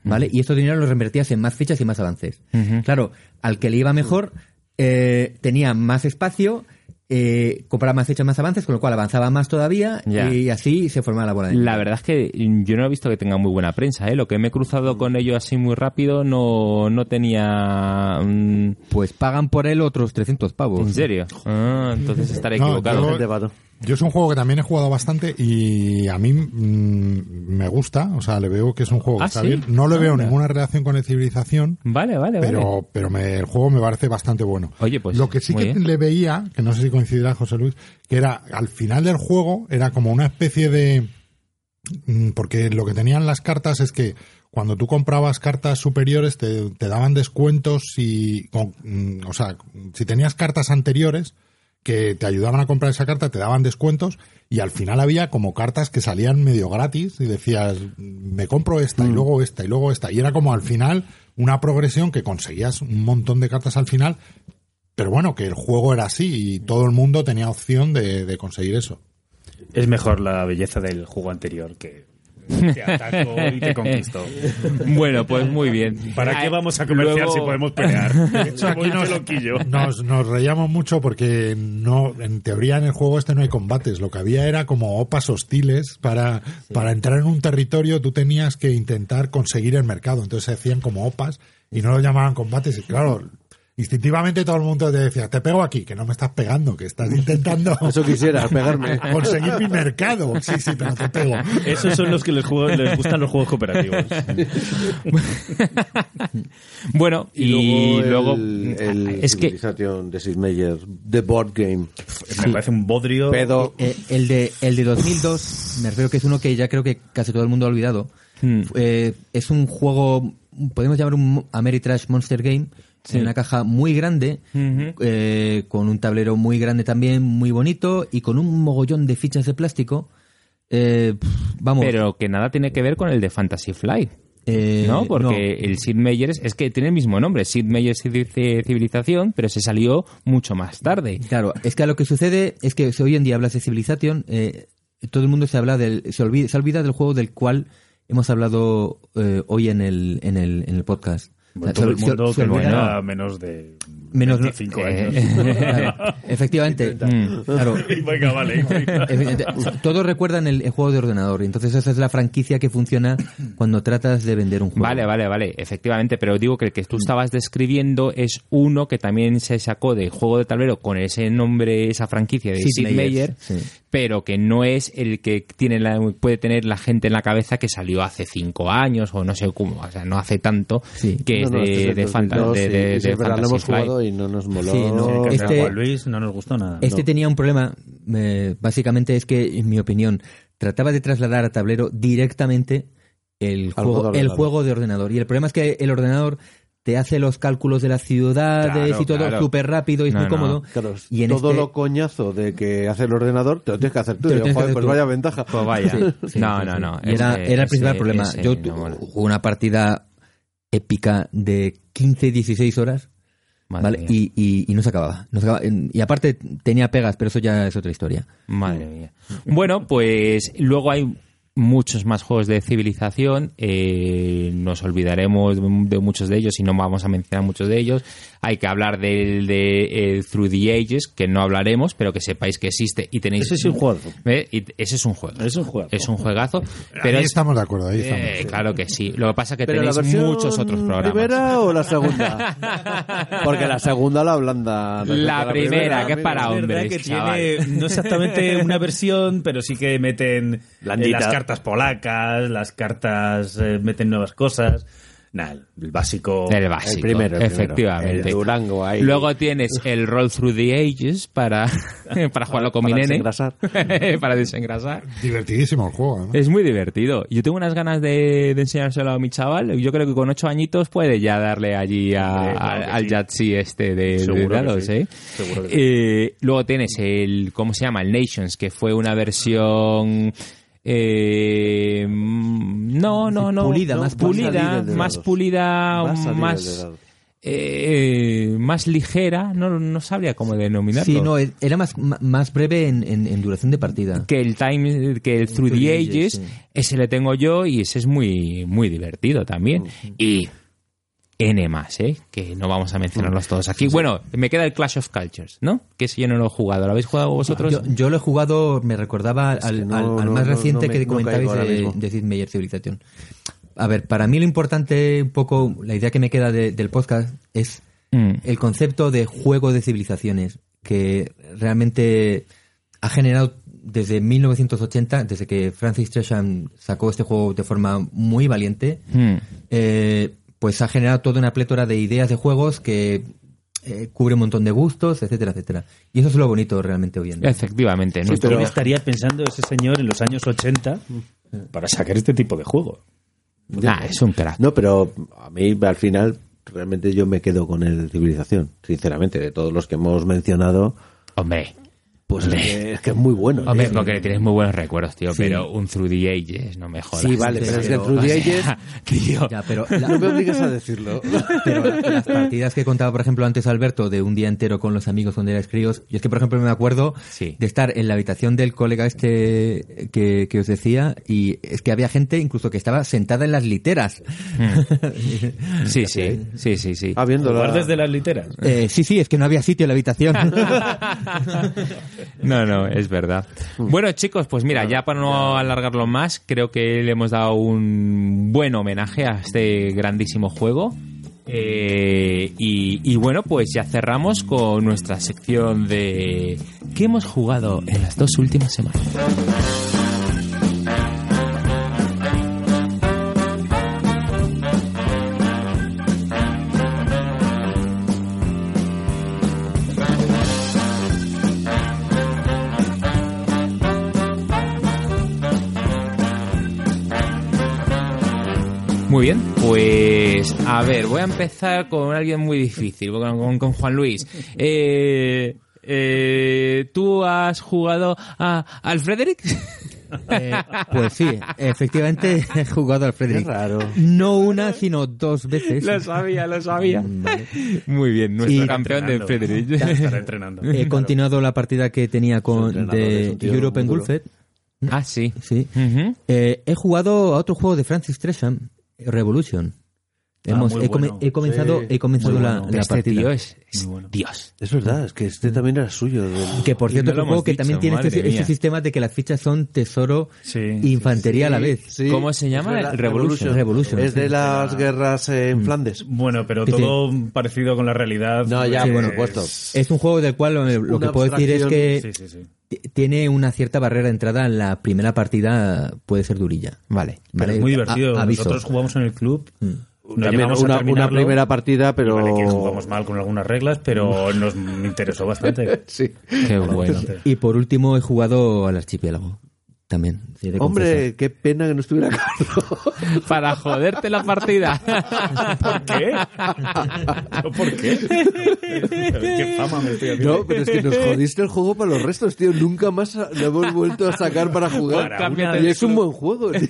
S7: ¿Vale? Y estos dinero los revertías en más fichas y más avances. Claro, al que le iba mejor, eh, tenía más espacio, eh, compraba más fichas, más avances, con lo cual avanzaba más todavía
S1: Ya.
S7: y así se formaba la bola de.
S1: La verdad es que yo no he visto que tenga muy buena prensa, ¿eh? Lo que me he cruzado con ello así muy rápido no, no tenía... mm,
S7: Pues pagan por él otros 300 pavos.
S1: ¿En serio? Ah, entonces estaré
S3: No,
S1: equivocado.
S3: yo-. Yo es un juego que también he jugado bastante y a mí mm, me gusta, o sea, le veo que es un juego que
S1: ¿Ah,
S3: está
S1: sí?
S3: bien. No le veo ninguna relación con la civilización,
S1: Vale, vale, vale.
S3: pero, pero me- el juego me parece bastante bueno.
S1: Oye, pues,
S3: Lo que sí que
S1: bien.
S3: le veía, que no sé si coincidirá José Luis, que era al final del juego, era como una especie de... mm, Porque lo que tenían las cartas es que cuando tú comprabas cartas superiores te, te daban descuentos y, con- mm, o sea, si tenías cartas anteriores que te ayudaban a comprar esa carta, te daban descuentos y al final había como cartas que salían medio gratis y decías, me compro esta y luego esta y luego esta. Y era como al final una progresión que conseguías un montón de cartas al final, pero bueno, que el juego era así y todo el mundo tenía opción de, de conseguir eso.
S4: Es mejor la belleza del juego anterior que te ataco y te conquisto.
S1: Bueno, pues muy bien.
S4: ¿Para qué vamos a comerciar
S1: Luego-
S4: si podemos pelear?
S3: De hecho, aquí nos, nos reíamos mucho porque no, en teoría en el juego este no hay combates. Lo que había era como opas hostiles para, para entrar en un territorio tú tenías que intentar conseguir el mercado. Entonces se hacían como opas y no lo llamaban combates. Y claro, instintivamente todo el mundo te decía, te pego aquí, que no me estás pegando, que estás intentando
S2: Eso quisieras, pegarme.
S3: conseguir mi mercado. Sí, sí, pero te pego.
S4: Esos son los que les, juego- les gustan los juegos cooperativos.
S1: Bueno, y, luego,
S2: el, el
S1: es que
S2: Civilization de Sid Meier, The Board Game.
S4: Me parece un bodrio.
S2: Pedo.
S7: Eh, el, de, el de 2002, me refiero que es uno que ya creo que casi todo el mundo ha olvidado.
S1: Hmm.
S7: Eh, es un juego, podemos llamar un Ameritrash Monster Game, en una caja muy grande, eh, con un tablero muy grande también, muy bonito, y con un mogollón de fichas de plástico. Eh, vamos.
S1: pero que nada tiene que ver con el de Fantasy Flight.
S7: eh,
S1: ¿No? Porque
S7: no.
S1: el Sid Meier es, que tiene el mismo nombre, Sid Meier Civi- Civilización, pero se salió mucho más tarde.
S7: Claro, es que lo que sucede es que si hoy en día hablas de Civilization, eh, todo el mundo se habla del, se olvida, se olvida del juego del cual hemos hablado eh, hoy en el, en el, en el podcast.
S4: Bueno, todo
S7: se-
S4: el
S7: se-
S4: mundo
S7: se
S4: que
S7: olvida-
S4: tenga menos de
S7: Menos-
S4: 25
S1: eh,
S4: años.
S7: Efectivamente.
S1: Mm.
S7: Claro.
S4: Venga, vale.
S7: Todos recuerdan el, el juego de ordenador, y entonces esa es la franquicia que funciona cuando tratas de vender un juego.
S1: Vale, vale, vale, efectivamente, pero digo que el que tú estabas describiendo es uno que también se sacó de juego de tablero con ese nombre, esa franquicia de
S7: Sid Meier, sí.
S1: Pero que no es el que tiene la- puede tener la gente en la cabeza que salió hace cinco años o no sé cómo, o sea, no hace tanto,
S7: Sí.
S1: que es
S2: No, no,
S1: de, de,
S2: es del
S1: Fanta-
S2: 2002
S1: de, de- de
S2: hemos jugado y no nos moló.
S7: Sí, no,
S4: Que
S7: Este-
S4: Juan Luis no nos gustó nada.
S7: Este tenía un problema, eh, básicamente es que, en mi opinión, trataba de trasladar a tablero directamente el
S2: Al
S7: juego, el juego de ordenador. Y el problema es que el ordenador te hace los cálculos de las ciudades
S1: Claro,
S7: y todo
S1: claro.
S7: súper rápido y es
S1: No,
S7: muy
S1: no.
S7: cómodo.
S2: Claro,
S7: y en
S2: todo
S7: este-
S2: lo coñazo de que hace el ordenador, te lo tienes que hacer tú.
S7: Tienes que
S2: joder,
S7: hacer
S2: pues
S7: tú.
S2: vaya ventaja.
S1: Pues vaya.
S7: Sí, sí,
S1: no,
S7: sí,
S1: no,
S7: sí.
S1: no.
S7: Era, era el principal
S1: ese-
S7: problema.
S1: ese
S7: Yo jugué una partida épica de 15, 16 horas.
S1: Madre
S7: ¿vale? Y, y- y no se acababa. No se acababa. Y aparte tenía pegas, pero eso ya es otra historia.
S1: Madre mía. Bueno, pues luego hay muchos más juegos de civilización. eh, nos olvidaremos de, de muchos de ellos y no vamos a mencionar muchos de ellos. Hay que hablar del de eh, Through the Ages, que no hablaremos, pero que sepáis que existe y tenéis.
S4: Ese es un juego.
S1: ¿Eh? Y ese es un juego.
S4: Es un juego.
S1: Es un juegazo. Pero
S3: ahí
S1: es-
S3: estamos de acuerdo, ahí estamos.
S1: eh, claro que sí. Lo que pasa es que
S2: ¿Pero la
S1: tenéis muchos otros programas.
S2: primera o la segunda? Porque la segunda la blanda.
S1: La primera, que es para hombres,
S4: que tiene no exactamente una versión, pero sí que meten
S5: Blandita.
S4: las cartas polacas, las cartas eh, meten nuevas cosas. Nada, el básico.
S1: El básico,
S2: El primero, el primero.
S1: efectivamente.
S2: El Durango ahí.
S1: Luego tienes el Roll Through the Ages para, para jugarlo con
S2: Para
S1: mi nene.
S2: desengrasar.
S1: para desengrasar.
S3: Divertidísimo el juego. ¿no?
S1: Es muy divertido. Yo tengo unas ganas de, de enseñárselo a mi chaval. Yo creo que con ocho añitos puede ya darle allí a-
S4: Hombre, claro
S1: a-
S4: que
S1: al
S4: sí.
S1: Este de, de dados,
S4: sí.
S1: ¿eh?
S4: Seguro que sí.
S1: Eh, Luego tienes el, ¿cómo se llama? El Nations, que fue una versión... eh, mm, no, no, no.
S7: Pulida,
S1: no,
S7: más
S1: pulida, más pulida, más, eh, más ligera. No, no sabría cómo denominarlo.
S7: Sí, no, era más, más breve en, en- en duración de partida.
S1: que el time que el Through the Ages,
S7: sí.
S1: ese le tengo yo y ese es muy muy divertido también y N más, ¿eh? Que no vamos a mencionarlos todos aquí. Bueno, me queda el Clash of Cultures, ¿no? Que ese yo no lo he jugado. ¿Lo habéis jugado vosotros?
S7: Yo, yo lo he jugado, me recordaba al,
S2: que no,
S7: al- al
S2: no,
S7: más
S2: no,
S7: reciente
S2: me-
S7: que comentabais de, de Sid Meier Civilización. A ver, para mí lo importante, un poco, la idea que me queda de- del podcast es
S1: Mm.
S7: el concepto de juego de civilizaciones que realmente ha generado desde 1980, desde que Francis Tresham sacó este juego de forma muy valiente,
S1: Hmm.
S7: eh, pues ha generado toda una plétora de ideas de juegos que eh, cubre un montón de gustos, etcétera, etcétera. Y eso es lo bonito realmente hoy en día.
S1: Efectivamente.
S4: Sí,
S1: nuestro-
S4: ¿Quién estaría pensando ese señor en los años 80 para sacar este tipo de juego?
S1: Ah, es un crack.
S2: No, pero a mí al final realmente yo me quedo con el de civilización, sinceramente, de todos los que hemos mencionado,
S1: Hombre.
S2: Pues es que, es que es muy bueno.
S1: Hombre,
S2: tío.
S1: porque le tienes muy buenos recuerdos, tío, pero un Through the Ages, no me jodas.
S2: Sí, vale, pero es que Through the
S1: sea,
S2: Ages-
S1: tío,
S7: Ya, pero la-
S2: No me obligas a decirlo.
S7: Pero la- las partidas que contaba, por ejemplo, antes Alberto, de un día entero con los amigos donde erais críos, yo es que, por ejemplo, me acuerdo
S1: Sí.
S7: de estar en la habitación del colega este que, que os decía, y es que había gente incluso que estaba sentada en las literas.
S1: sí, sí, sí, sí, sí.
S2: Ah, viéndolo.
S4: ¿Jugar desde las literas?
S7: Eh, sí, sí, es que no había sitio en la habitación.
S1: No, no, es verdad. Bueno, chicos, pues mira, ya para no alargarlo más, creo que le hemos dado un buen homenaje a este grandísimo juego. Eh, y, y bueno, pues ya cerramos con nuestra sección de ¿qué hemos jugado en las dos últimas semanas? Muy bien, pues a ver, voy a empezar con alguien muy difícil, con, Juan Luis. Eh, eh, ¿Tú has jugado a, al Frederick?
S7: Eh, pues sí, efectivamente he jugado al Frederick.
S2: Qué raro.
S7: No una, sino dos veces.
S1: lo sabía, lo sabía.
S7: Vale.
S1: Muy bien, nuestro
S7: Y-
S1: campeón de. Frederick.
S4: Ya estará entrenando.
S7: He continuado la partida que tenía con de Europe. Engulfed.
S1: ah, sí.
S7: Sí. Eh, he jugado a otro juego de Francis Tresham, Revolution. Hemos,
S4: muy
S7: he, come-
S4: bueno.
S7: he comenzado,
S2: Sí,
S7: he comenzado la,
S4: bueno.
S7: la
S1: Este
S7: partida.
S1: tío es, es Dios.
S2: Es verdad, es que este también era suyo. del-
S7: Que por cierto
S1: no
S7: es
S1: lo
S7: un juego
S1: hemos
S7: que
S1: dicho,
S7: también tiene este, este sistema de que las fichas son tesoro
S4: Sí,
S7: e infantería a la vez.
S2: Sí,
S1: ¿Cómo se llama?
S2: es verdad,
S1: Revolution.
S7: Revolution,
S2: Es
S7: sí.
S2: de las guerras en Flandes.
S4: Bueno, pero todo parecido con la realidad.
S2: No, ya,
S7: Sí,
S2: por
S7: bueno,
S2: supuesto.
S7: Es un juego del cual eh, lo
S2: Una
S7: que puedo decir es que
S4: Sí, sí, sí.
S7: t- tiene una cierta barrera de entrada. en La primera partida puede ser durilla.
S1: Vale.
S4: Pero
S7: Vale,
S4: es muy
S7: a-
S4: divertido.
S7: aviso.
S4: Nosotros jugamos en el club. No
S2: También una, una primera partida, pero...
S4: Vale, que jugamos mal con algunas reglas, pero nos interesó bastante.
S2: Sí.
S1: Qué bueno.
S7: Y por último he jugado al archipiélago. También.
S2: Hombre, qué pena que no estuviera Carlos.
S1: Para joderte la partida.
S4: ¿Por qué? ¿Yo ¿Por qué? ¿Qué fama me estoy haciendo?
S2: No, pero es que nos jodiste el juego para los restos, tío. Nunca más lo hemos vuelto a sacar para jugar.
S4: Para
S2: y es un buen juego. tío.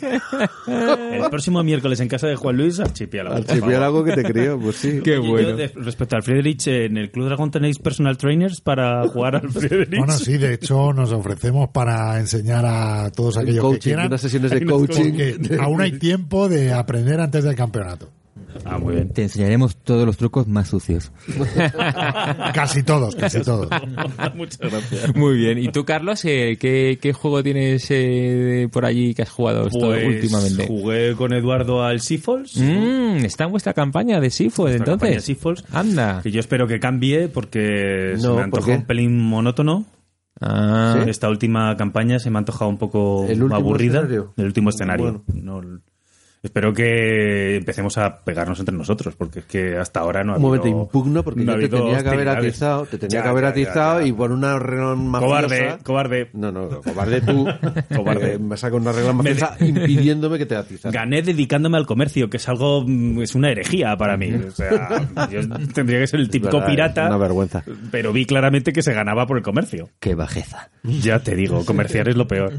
S4: El próximo miércoles en casa de Juan Luis, archipiélago.
S2: Archipiélago que te creo, pues sí.
S1: Qué bueno.
S4: de- respecto al Friedrich, en el Club Dragón tenéis personal trainers para jugar al Friedrich.
S3: Bueno, sí, de hecho nos ofrecemos para enseñar a todos aquellos que
S2: Coaching,
S3: quieran.
S2: unas sesiones de coaching.
S3: Aún hay tiempo de aprender antes del campeonato.
S4: Ah, muy bien.
S7: Te enseñaremos todos los trucos más sucios.
S3: Casi todos, casi todos.
S4: Muchas gracias.
S1: Muy bien. ¿Y tú, Carlos, eh, qué, qué juego tienes eh, por allí que has jugado esto
S4: Pues
S1: últimamente?
S4: jugué con Eduardo al Seafalls.
S1: Mm, está en vuestra campaña de
S4: campaña
S1: entonces.
S4: Seafalls,
S1: Anda.
S4: Que yo espero que cambie porque se
S2: No,
S4: me
S2: ¿por
S4: antojó
S2: qué?
S4: un pelín monótono.
S1: Ah,
S4: Esta última campaña se me ha antojado un poco
S2: ¿El último
S4: aburrida.
S2: escenario?
S4: El último escenario.
S2: Bueno.
S4: No- espero que empecemos a pegarnos entre nosotros, porque es que hasta ahora no ha
S2: Un momento, impugno porque
S4: no ha
S2: yo te tenía que haber atizado, te tenía
S4: Ya,
S2: que haber
S4: ya,
S2: atizado
S4: ya.
S2: y por una regla mafiosa...
S4: Cobarde, cobarde.
S2: No, no, cobarde tú.
S4: Cobarde.
S2: Eh, me saca una regla mafiosa impidiéndome que te atizas.
S4: Gané dedicándome al comercio, que es algo, mm, es una herejía para mí. O sea, yo tendría que ser el típico
S2: Verdad,
S4: pirata,
S2: Una vergüenza.
S4: pero vi claramente que se ganaba por el comercio.
S7: Qué bajeza.
S4: Ya te digo, comerciar es lo peor.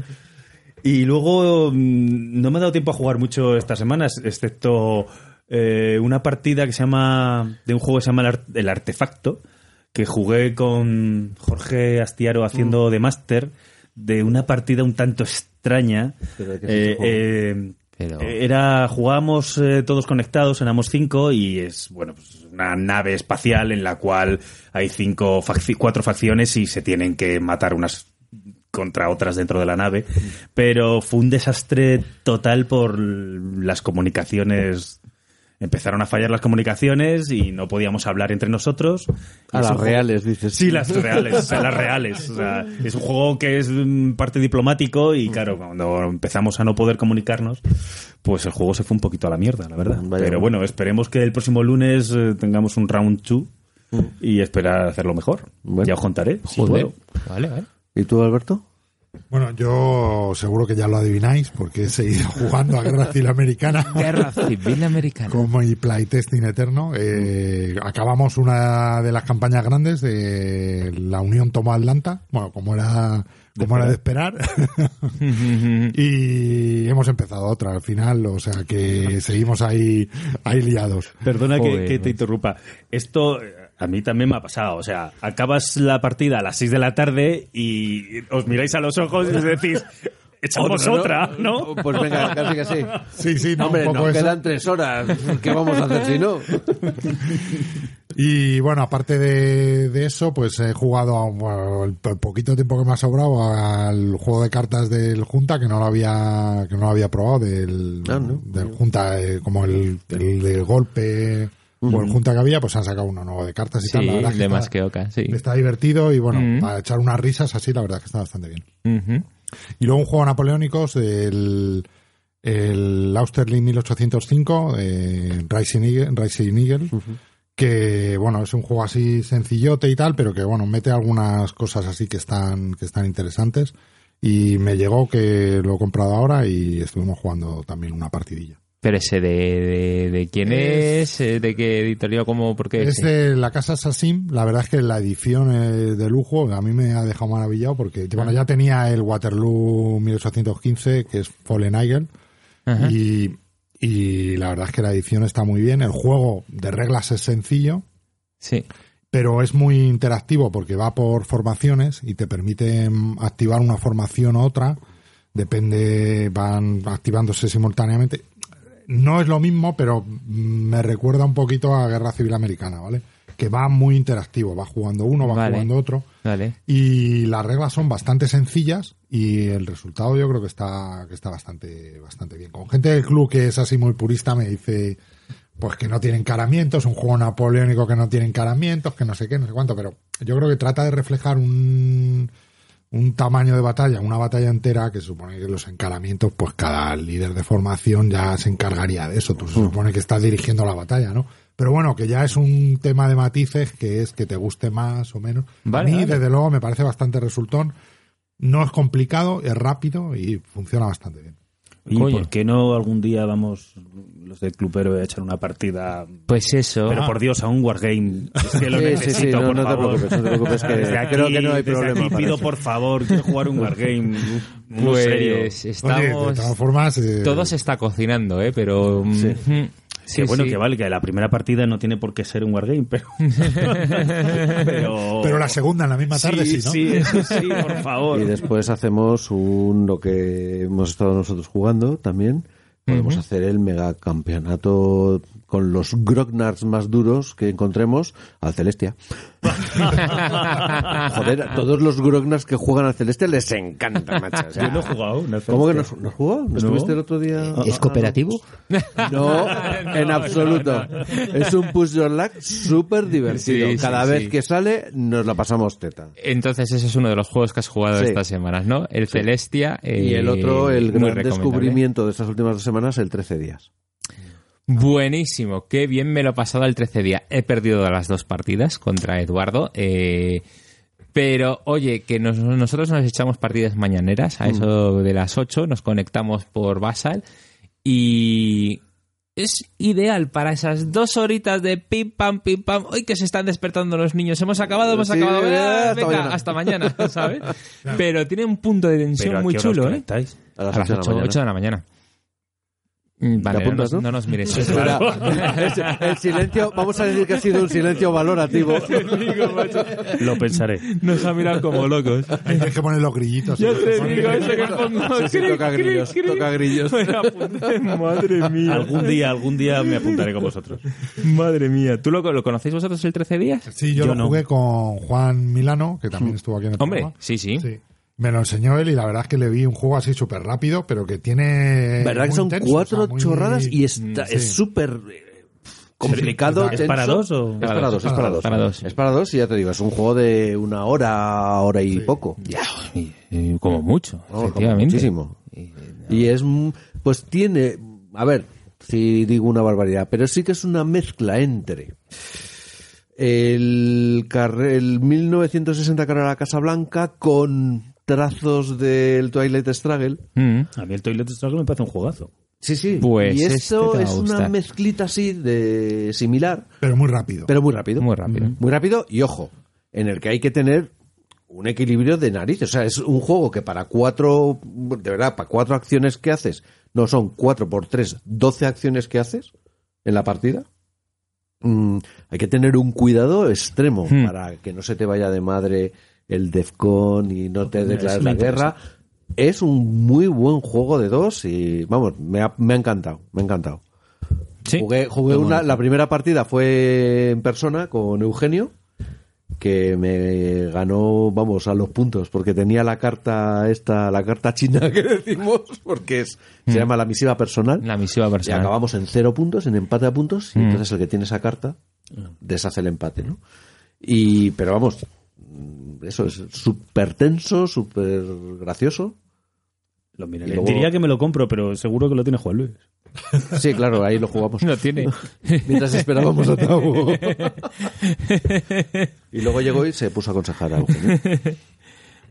S4: Y luego mm, no me ha dado tiempo a jugar mucho estas semanas, excepto eh, una partida que se llama. de un juego que se llama El, Ar- El Artefacto, que jugué con Jorge Astiaro haciendo de máster, de una partida un tanto extraña.
S2: ¿Pero de qué es ese
S4: Eh, eh,
S1: Pero-
S4: Era, jugábamos eh, todos conectados, éramos cinco y es, bueno, pues una nave espacial en la cual hay cinco, cuatro facciones y se tienen que matar unas contra otras dentro de la nave. Pero fue un desastre total por las comunicaciones empezaron a fallar las comunicaciones y no podíamos hablar entre nosotros.
S2: A las
S4: juego-
S2: reales, dices.
S4: Sí, las reales, o sea, las reales. O sea, es un juego que es mm, parte diplomático y claro, cuando empezamos a no poder comunicarnos, pues el juego se fue un poquito a la mierda, la verdad.
S2: Vaya.
S4: Pero bueno, esperemos que el próximo lunes eh, tengamos un round 2 y esperar hacerlo mejor.
S2: Bueno.
S4: Ya os contaré. si
S1: Joder.
S4: puedo.
S1: Vale, vale.
S2: ¿Y tú, Alberto?
S3: Bueno, yo seguro que ya lo adivináis porque he seguido jugando a Guerra Civil Americana
S1: Guerra Civil Americana.
S3: con mi playtesting eterno. Eh, acabamos una de las campañas grandes de la Unión tomó Atlanta, bueno, como era, como era de esperar. y hemos empezado otra al final, o sea que seguimos ahí, ahí liados.
S4: Perdona que,
S1: Joder.
S4: que te interrumpa. Esto eh, a mí también me ha pasado. O sea, acabas la partida a las 6 de la tarde y os miráis a los ojos y os decís, echamos otra, ¿no?
S2: Pues venga, casi que sí.
S3: Sí, sí, no,
S2: Hombre,
S3: un poco
S2: nos
S3: eso.
S2: quedan tres horas. ¿Qué vamos a hacer si no?
S3: Y bueno, aparte de, de eso, pues he jugado a, bueno, el po- poquito tiempo que me ha sobrado al juego de cartas del Junta que no lo había que no lo había probado del,
S2: Ah, ¿no?
S3: del Junta eh, como el, el de golpe o el Junta que había, pues han sacado uno nuevo de cartas y
S1: Sí,
S3: tal. La verdad que
S1: de
S3: está,
S1: más que oca, sí.
S3: está divertido y bueno, para echar unas risas así, la verdad es que está bastante bien. Y luego un juego napoleónicos, el, el Austerlitz 1805, eh, Rising Eagle, Rising Eagle que bueno, es un juego así sencillote y tal, pero que bueno, mete algunas cosas así que están, que están interesantes. Y me llegó que lo he comprado ahora y estuvimos jugando también una partidilla.
S1: Pero ese de, de, de quién es, eh, de qué editorial, cómo, por qué.
S3: Es de la casa Sassim, la verdad es que la edición es de lujo, a mí me ha dejado maravillado porque bueno, ya tenía el Waterloo 1815, que es Fallen Eagle,
S1: Ajá.
S3: y, y la verdad es que la edición está muy bien. El juego de reglas es sencillo,
S1: Sí.
S3: pero es muy interactivo porque va por formaciones y te permite mm, activar una formación u otra. Depende, van activándose simultáneamente. No es lo mismo, pero mm, me recuerda un poquito a Guerra Civil Americana, ¿vale? Que va muy interactivo, va jugando uno, va
S1: Vale.
S3: jugando otro.
S1: Vale.
S3: Y las reglas son bastante sencillas y el resultado yo creo que está, que está bastante, bastante bien. Con gente del club que es así muy purista me dice pues que no tiene encaramientos, un juego napoleónico que no tiene encaramientos, que no sé qué, no sé cuánto, pero yo creo que trata de reflejar un, un tamaño de batalla, una batalla entera, que se supone que los encaramientos, pues cada líder de formación ya se encargaría de eso. Tú se supone que estás dirigiendo la batalla, ¿no? Pero bueno, que ya es un tema de matices que es que te guste más o menos.
S1: Vale,
S3: A mí,
S1: vale.
S3: desde luego, me parece bastante resultón. No es complicado, es rápido y funciona bastante bien.
S4: ¿Y
S1: Coño.
S4: por qué no algún día vamos los del Club Héroe a echar una partida?
S1: Pues eso.
S4: Pero por Dios, a un Wargame. Es que lo
S2: Sí, sí,
S4: necesito,
S2: sí, no,
S4: por
S2: no te
S4: favor.
S2: preocupes, no te preocupes, que
S4: Desde aquí,
S2: creo que no hay
S4: desde
S2: problema
S4: aquí pido,
S2: eso.
S4: por favor, quiero jugar un Wargame. Muy
S1: pues
S4: serio.
S3: Oye,
S1: estamos.
S3: de todas formas, eh,
S1: todo se está cocinando, ¿eh? Pero. mm,
S2: Sí.
S1: Sí,
S4: que bueno,
S1: sí.
S4: que vale, que la primera partida no tiene por qué ser un Wargame, pero... pero...
S3: Pero la segunda en la misma tarde sí, ¿no?
S4: Sí, sí, por favor.
S2: Y después hacemos un lo que hemos estado nosotros jugando también. Podemos hacer el megacampeonato con los grognards más duros que encontremos al Celestia. Joder, a todos los grognards que juegan al Celestia les encanta, macho. O sea,
S4: Yo no he jugado. No
S2: ¿Cómo que no,
S4: Celestia.
S2: no has jugado? ¿No, estuviste el otro día?
S7: ¿Es cooperativo?
S2: No, en absoluto. Es un push your luck súper divertido.
S1: Sí,
S2: Cada
S1: sí.
S2: vez que sale nos la pasamos teta.
S1: Entonces, ese es uno de los juegos que has jugado
S2: Sí.
S1: estas semanas, ¿no? El Celestia.
S2: Y
S1: eh,
S2: el otro, el
S1: muy
S2: gran descubrimiento de estas últimas dos semanas, el 13 días.
S1: Buenísimo, qué bien me lo he pasado el 13 día. He perdido las dos partidas contra Eduardo. eh, pero oye, que nos- nosotros nos echamos partidas mañaneras, a eso de las 8, nos conectamos por Basal y es ideal para esas dos horitas de pim pam, pim pam. Hoy que se están despertando los niños, hemos acabado, hemos
S2: Sí,
S1: acabado.
S2: eh,
S1: Ah,
S2: hasta
S1: venga,
S2: mañana.
S1: hasta mañana, ¿sabes? Pero tiene un punto de tensión
S4: Pero ¿a
S1: muy chulo, ¿eh?
S2: A las,
S1: A las
S2: 8 de la
S1: 8,
S2: mañana.
S1: de la mañana. Mm, Vale, no
S2: apuntas,
S1: nos,
S2: no?
S1: no nos mires.
S2: El, el silencio, vamos a decir que ha sido un silencio valorativo.
S4: Lo pensaré.
S1: Nos ha mirado como locos.
S3: Tienes que poner los grillitos.
S1: Ya te digo, eso que pongo.
S2: Sí, sí,
S1: Cric,
S2: toca
S1: cric,
S2: grillos,
S1: cric.
S2: toca grillos.
S1: Madre mía.
S4: Algún día, algún día me apuntaré con vosotros.
S1: Madre mía. ¿Tú lo, lo conocéis vosotros el 13 días?
S3: Sí, yo,
S4: Yo
S3: lo
S4: no.
S3: jugué con Juan Milano, que también estuvo aquí en el
S1: Hombre,
S3: programa.
S1: sí, sí.
S3: Sí. Me lo enseñó él y la verdad es que le vi un juego así súper rápido, pero que tiene...
S2: ¿Verdad que son
S3: intenso,
S2: cuatro
S3: o sea, muy-
S2: chorradas y está,
S3: Sí.
S2: es súper eh, complicado,
S4: ¿Es para dos o-
S2: Es para dos, es para dos.
S1: Para dos.
S2: Es para dos y ya te digo, es un juego de una hora, hora y poco.
S1: Ya, y- y como mucho,
S2: como
S1: efectivamente.
S2: muchísimo. Y es, mm, pues tiene, a ver, si digo una barbaridad, pero sí que es una mezcla entre el, el 1960 Carrera a la Casa Blanca con trazos del Twilight Struggle.
S1: Mm.
S4: A mí el Toilet Struggle me parece un juegazo.
S2: Sí, sí.
S1: Pues
S2: y
S1: este
S2: esto
S1: te va a
S2: es una mezclita así de similar,
S3: Pero muy rápido.
S2: pero muy rápido.
S1: Muy rápido.
S2: Muy rápido y ojo, en el que hay que tener un equilibrio de narices. O sea, es un juego que para cuatro, de verdad, para cuatro acciones que haces, no son cuatro por tres, doce acciones que haces en la partida. Mm, hay que tener un cuidado extremo
S1: Hmm.
S2: para que no se te vaya de madre el Defcon y no te declares la guerra. Es un muy buen juego de dos y, vamos, me ha, me ha encantado, me ha encantado.
S1: Sí.
S2: Jugué, jugué una, la primera partida fue en persona con Eugenio, que me ganó, vamos, a los puntos, porque tenía la carta esta, la carta china que decimos, porque es, se llama la misiva personal.
S1: La misiva
S2: Y
S1: personal.
S2: acabamos en cero puntos, en empate a puntos, y
S1: Mm.
S2: entonces el que tiene esa carta deshace el empate, ¿no? Y, pero vamos, mm, eso es súper tenso, súper gracioso.
S4: Lo
S2: Y
S4: miraré.
S2: luego-
S4: Diría que me lo compro, pero seguro que lo tiene Juan Luis.
S2: Sí, claro, ahí lo jugamos.
S1: Lo tiene.
S2: Mientras esperábamos a Tabo. y luego llegó y se puso a aconsejar a Eugenio.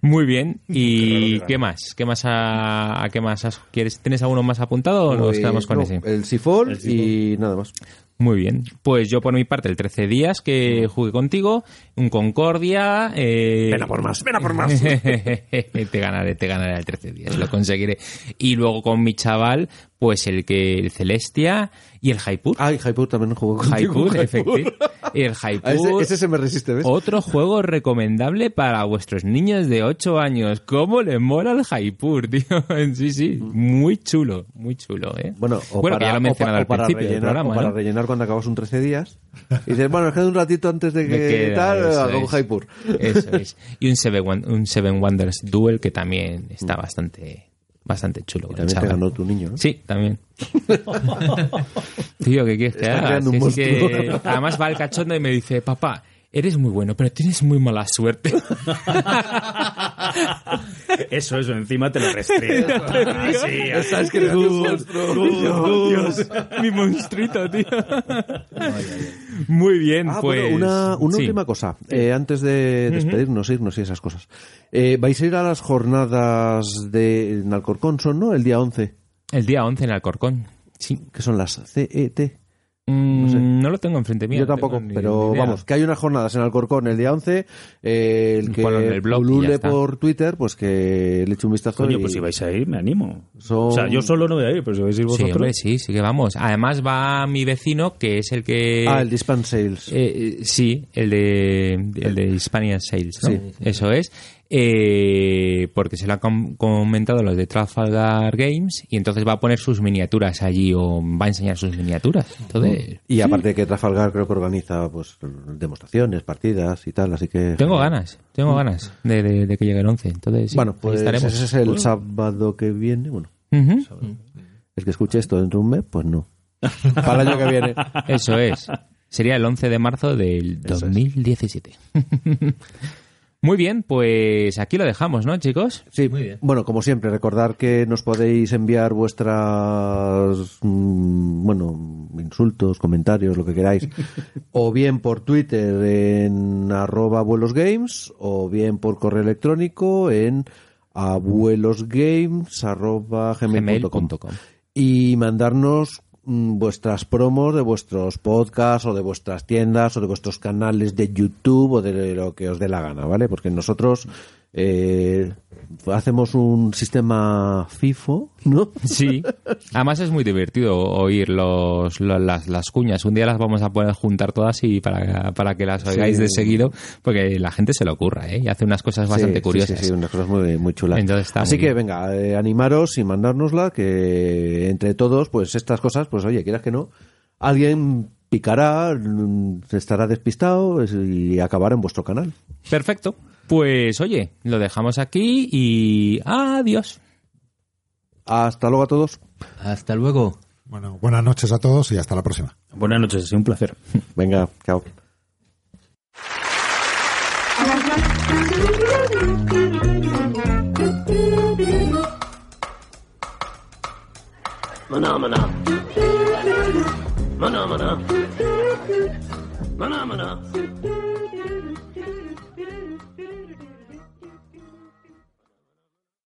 S1: Muy bien. ¿Y qué más? ¿Qué más a, a qué más has- quieres? ¿Tienes alguno más apuntado o nos
S2: Pues,
S1: quedamos con
S2: no,
S1: ese?
S2: El Sifol y nada más.
S1: Muy bien. Pues yo por mi parte el 13 días que jugué contigo, un Concordia. Eh...
S2: Ven a por más, ven a por más.
S1: te ganaré, te ganaré el 13 días, lo conseguiré. Y luego con mi chaval, pues el que el Celestia y el Jaipur.
S2: Ah, y Jaipur también jugó.
S1: Jaipur, efectivamente. Y el Jaipur.
S2: ese, ese se me resiste, ¿ves?
S1: Otro juego recomendable para vuestros niños de 8 años. ¿Cómo le mola el Jaipur, tío? Sí, sí, muy chulo, muy chulo, ¿eh?
S2: Bueno, o
S1: que
S2: para,
S1: ya lo he
S2: o
S1: mencionado
S2: pa- o
S1: al
S2: para rellenar,
S1: programa,
S2: o para
S1: ¿no?
S2: rellenar cuando acabas un 13 días. Y dices, bueno, queda un ratito antes de que tal, hago un. Jaipur.
S1: Eso es. Y un Seven, un Seven Wonders Duel que también está bastante, bastante chulo.
S2: Y también te ganó tu niño, ¿no?
S1: Sí, también. Tío, ¿qué quieres que haga? Si es que- además va el cachondo y me dice, papá, eres muy bueno, pero tienes muy mala suerte.
S4: Eso, eso, encima te lo restringe. Ah, sí,
S2: Sabes que eres un monstruo.
S1: Dios, mi monstruito, tío. Muy bien,
S2: Ah,
S1: pues.
S2: bueno, una, una
S1: sí.
S2: última cosa. Eh, antes de despedirnos, irnos y esas cosas. Eh, vais a ir a las jornadas de en Alcorcón, son, ¿no? El día 11,
S1: El día 11 en Alcorcón. Sí.
S2: que son las CET.
S1: Mm, no, lo tengo enfrente mío.
S2: Yo tampoco,
S1: ni-
S2: pero
S1: ni
S2: vamos, que hay unas jornadas en Alcorcón el día 11. eh, el que
S1: el blog
S2: por Twitter, pues que le eche un vistazo.
S4: Coño,
S2: y-
S4: pues si vais a ir, me animo.
S2: Son-
S4: O sea, yo solo no voy a ir, pero si vais a ir
S1: Sí,
S4: vosotros...
S1: hombre, sí, sí que vamos. Además va mi vecino, que es el que...
S2: Ah, el Dispan Sales.
S1: Eh, eh, sí, el de, el de Hispania Sales, ¿no?
S2: Sí.
S1: Eso es. Eh, porque se lo han com- comentado los de Trafalgar Games y entonces va a poner sus miniaturas allí o va a enseñar sus miniaturas. Entonces,
S2: Y aparte que Trafalgar creo que organiza pues demostraciones, partidas y tal, así que...
S1: tengo ganas, tengo ganas de, de- de que llegue el 11. Entonces, sí,
S2: Bueno, pues
S1: estaremos.
S2: ese es el sábado que viene. Bueno,
S1: Ujú.
S2: el que escuche esto dentro de un mes, pues no. Para el año que viene.
S1: Eso es. Sería el 11 de marzo del 2017. Muy bien, pues aquí lo dejamos, ¿no, chicos?
S2: Sí, bueno, como siempre, recordar que nos podéis enviar vuestras, mm, bueno, insultos, comentarios, lo que queráis, o bien por Twitter en arroba abuelosgames, o bien por correo electrónico en abuelosgames arroba gmail.com.
S1: Gmail.com.
S2: y mandarnos vuestras promos de vuestros podcasts o de vuestras tiendas o de vuestros canales de YouTube o de lo que os dé la gana, ¿vale? Porque nosotros eh, hacemos un sistema FIFO, ¿no?
S1: Sí, además es muy divertido oír los, lo- las, las cuñas. Un día las vamos a poder juntar todas y para, para que las oigáis
S2: Sí.
S1: de seguido, porque la gente se le ocurra, ¿eh? Y hace unas cosas bastante
S2: Sí,
S1: curiosas.
S2: Sí, sí, unas cosas muy, muy chulas.
S1: Entonces está
S2: Así
S1: muy
S2: que
S1: bien.
S2: venga, eh, animaros y mandárnosla, que entre todos, pues estas cosas, pues oye, quieras que no, alguien picará, mm, estará despistado es- y acabará en vuestro canal.
S1: Perfecto. Pues oye, lo dejamos aquí y adiós.
S2: Hasta luego a todos.
S7: Hasta luego.
S3: Bueno, buenas noches a todos y hasta la próxima.
S4: Buenas noches, ha sido un placer.
S2: Venga, chao.
S8: Mana mana. Mana mana. Mana mana.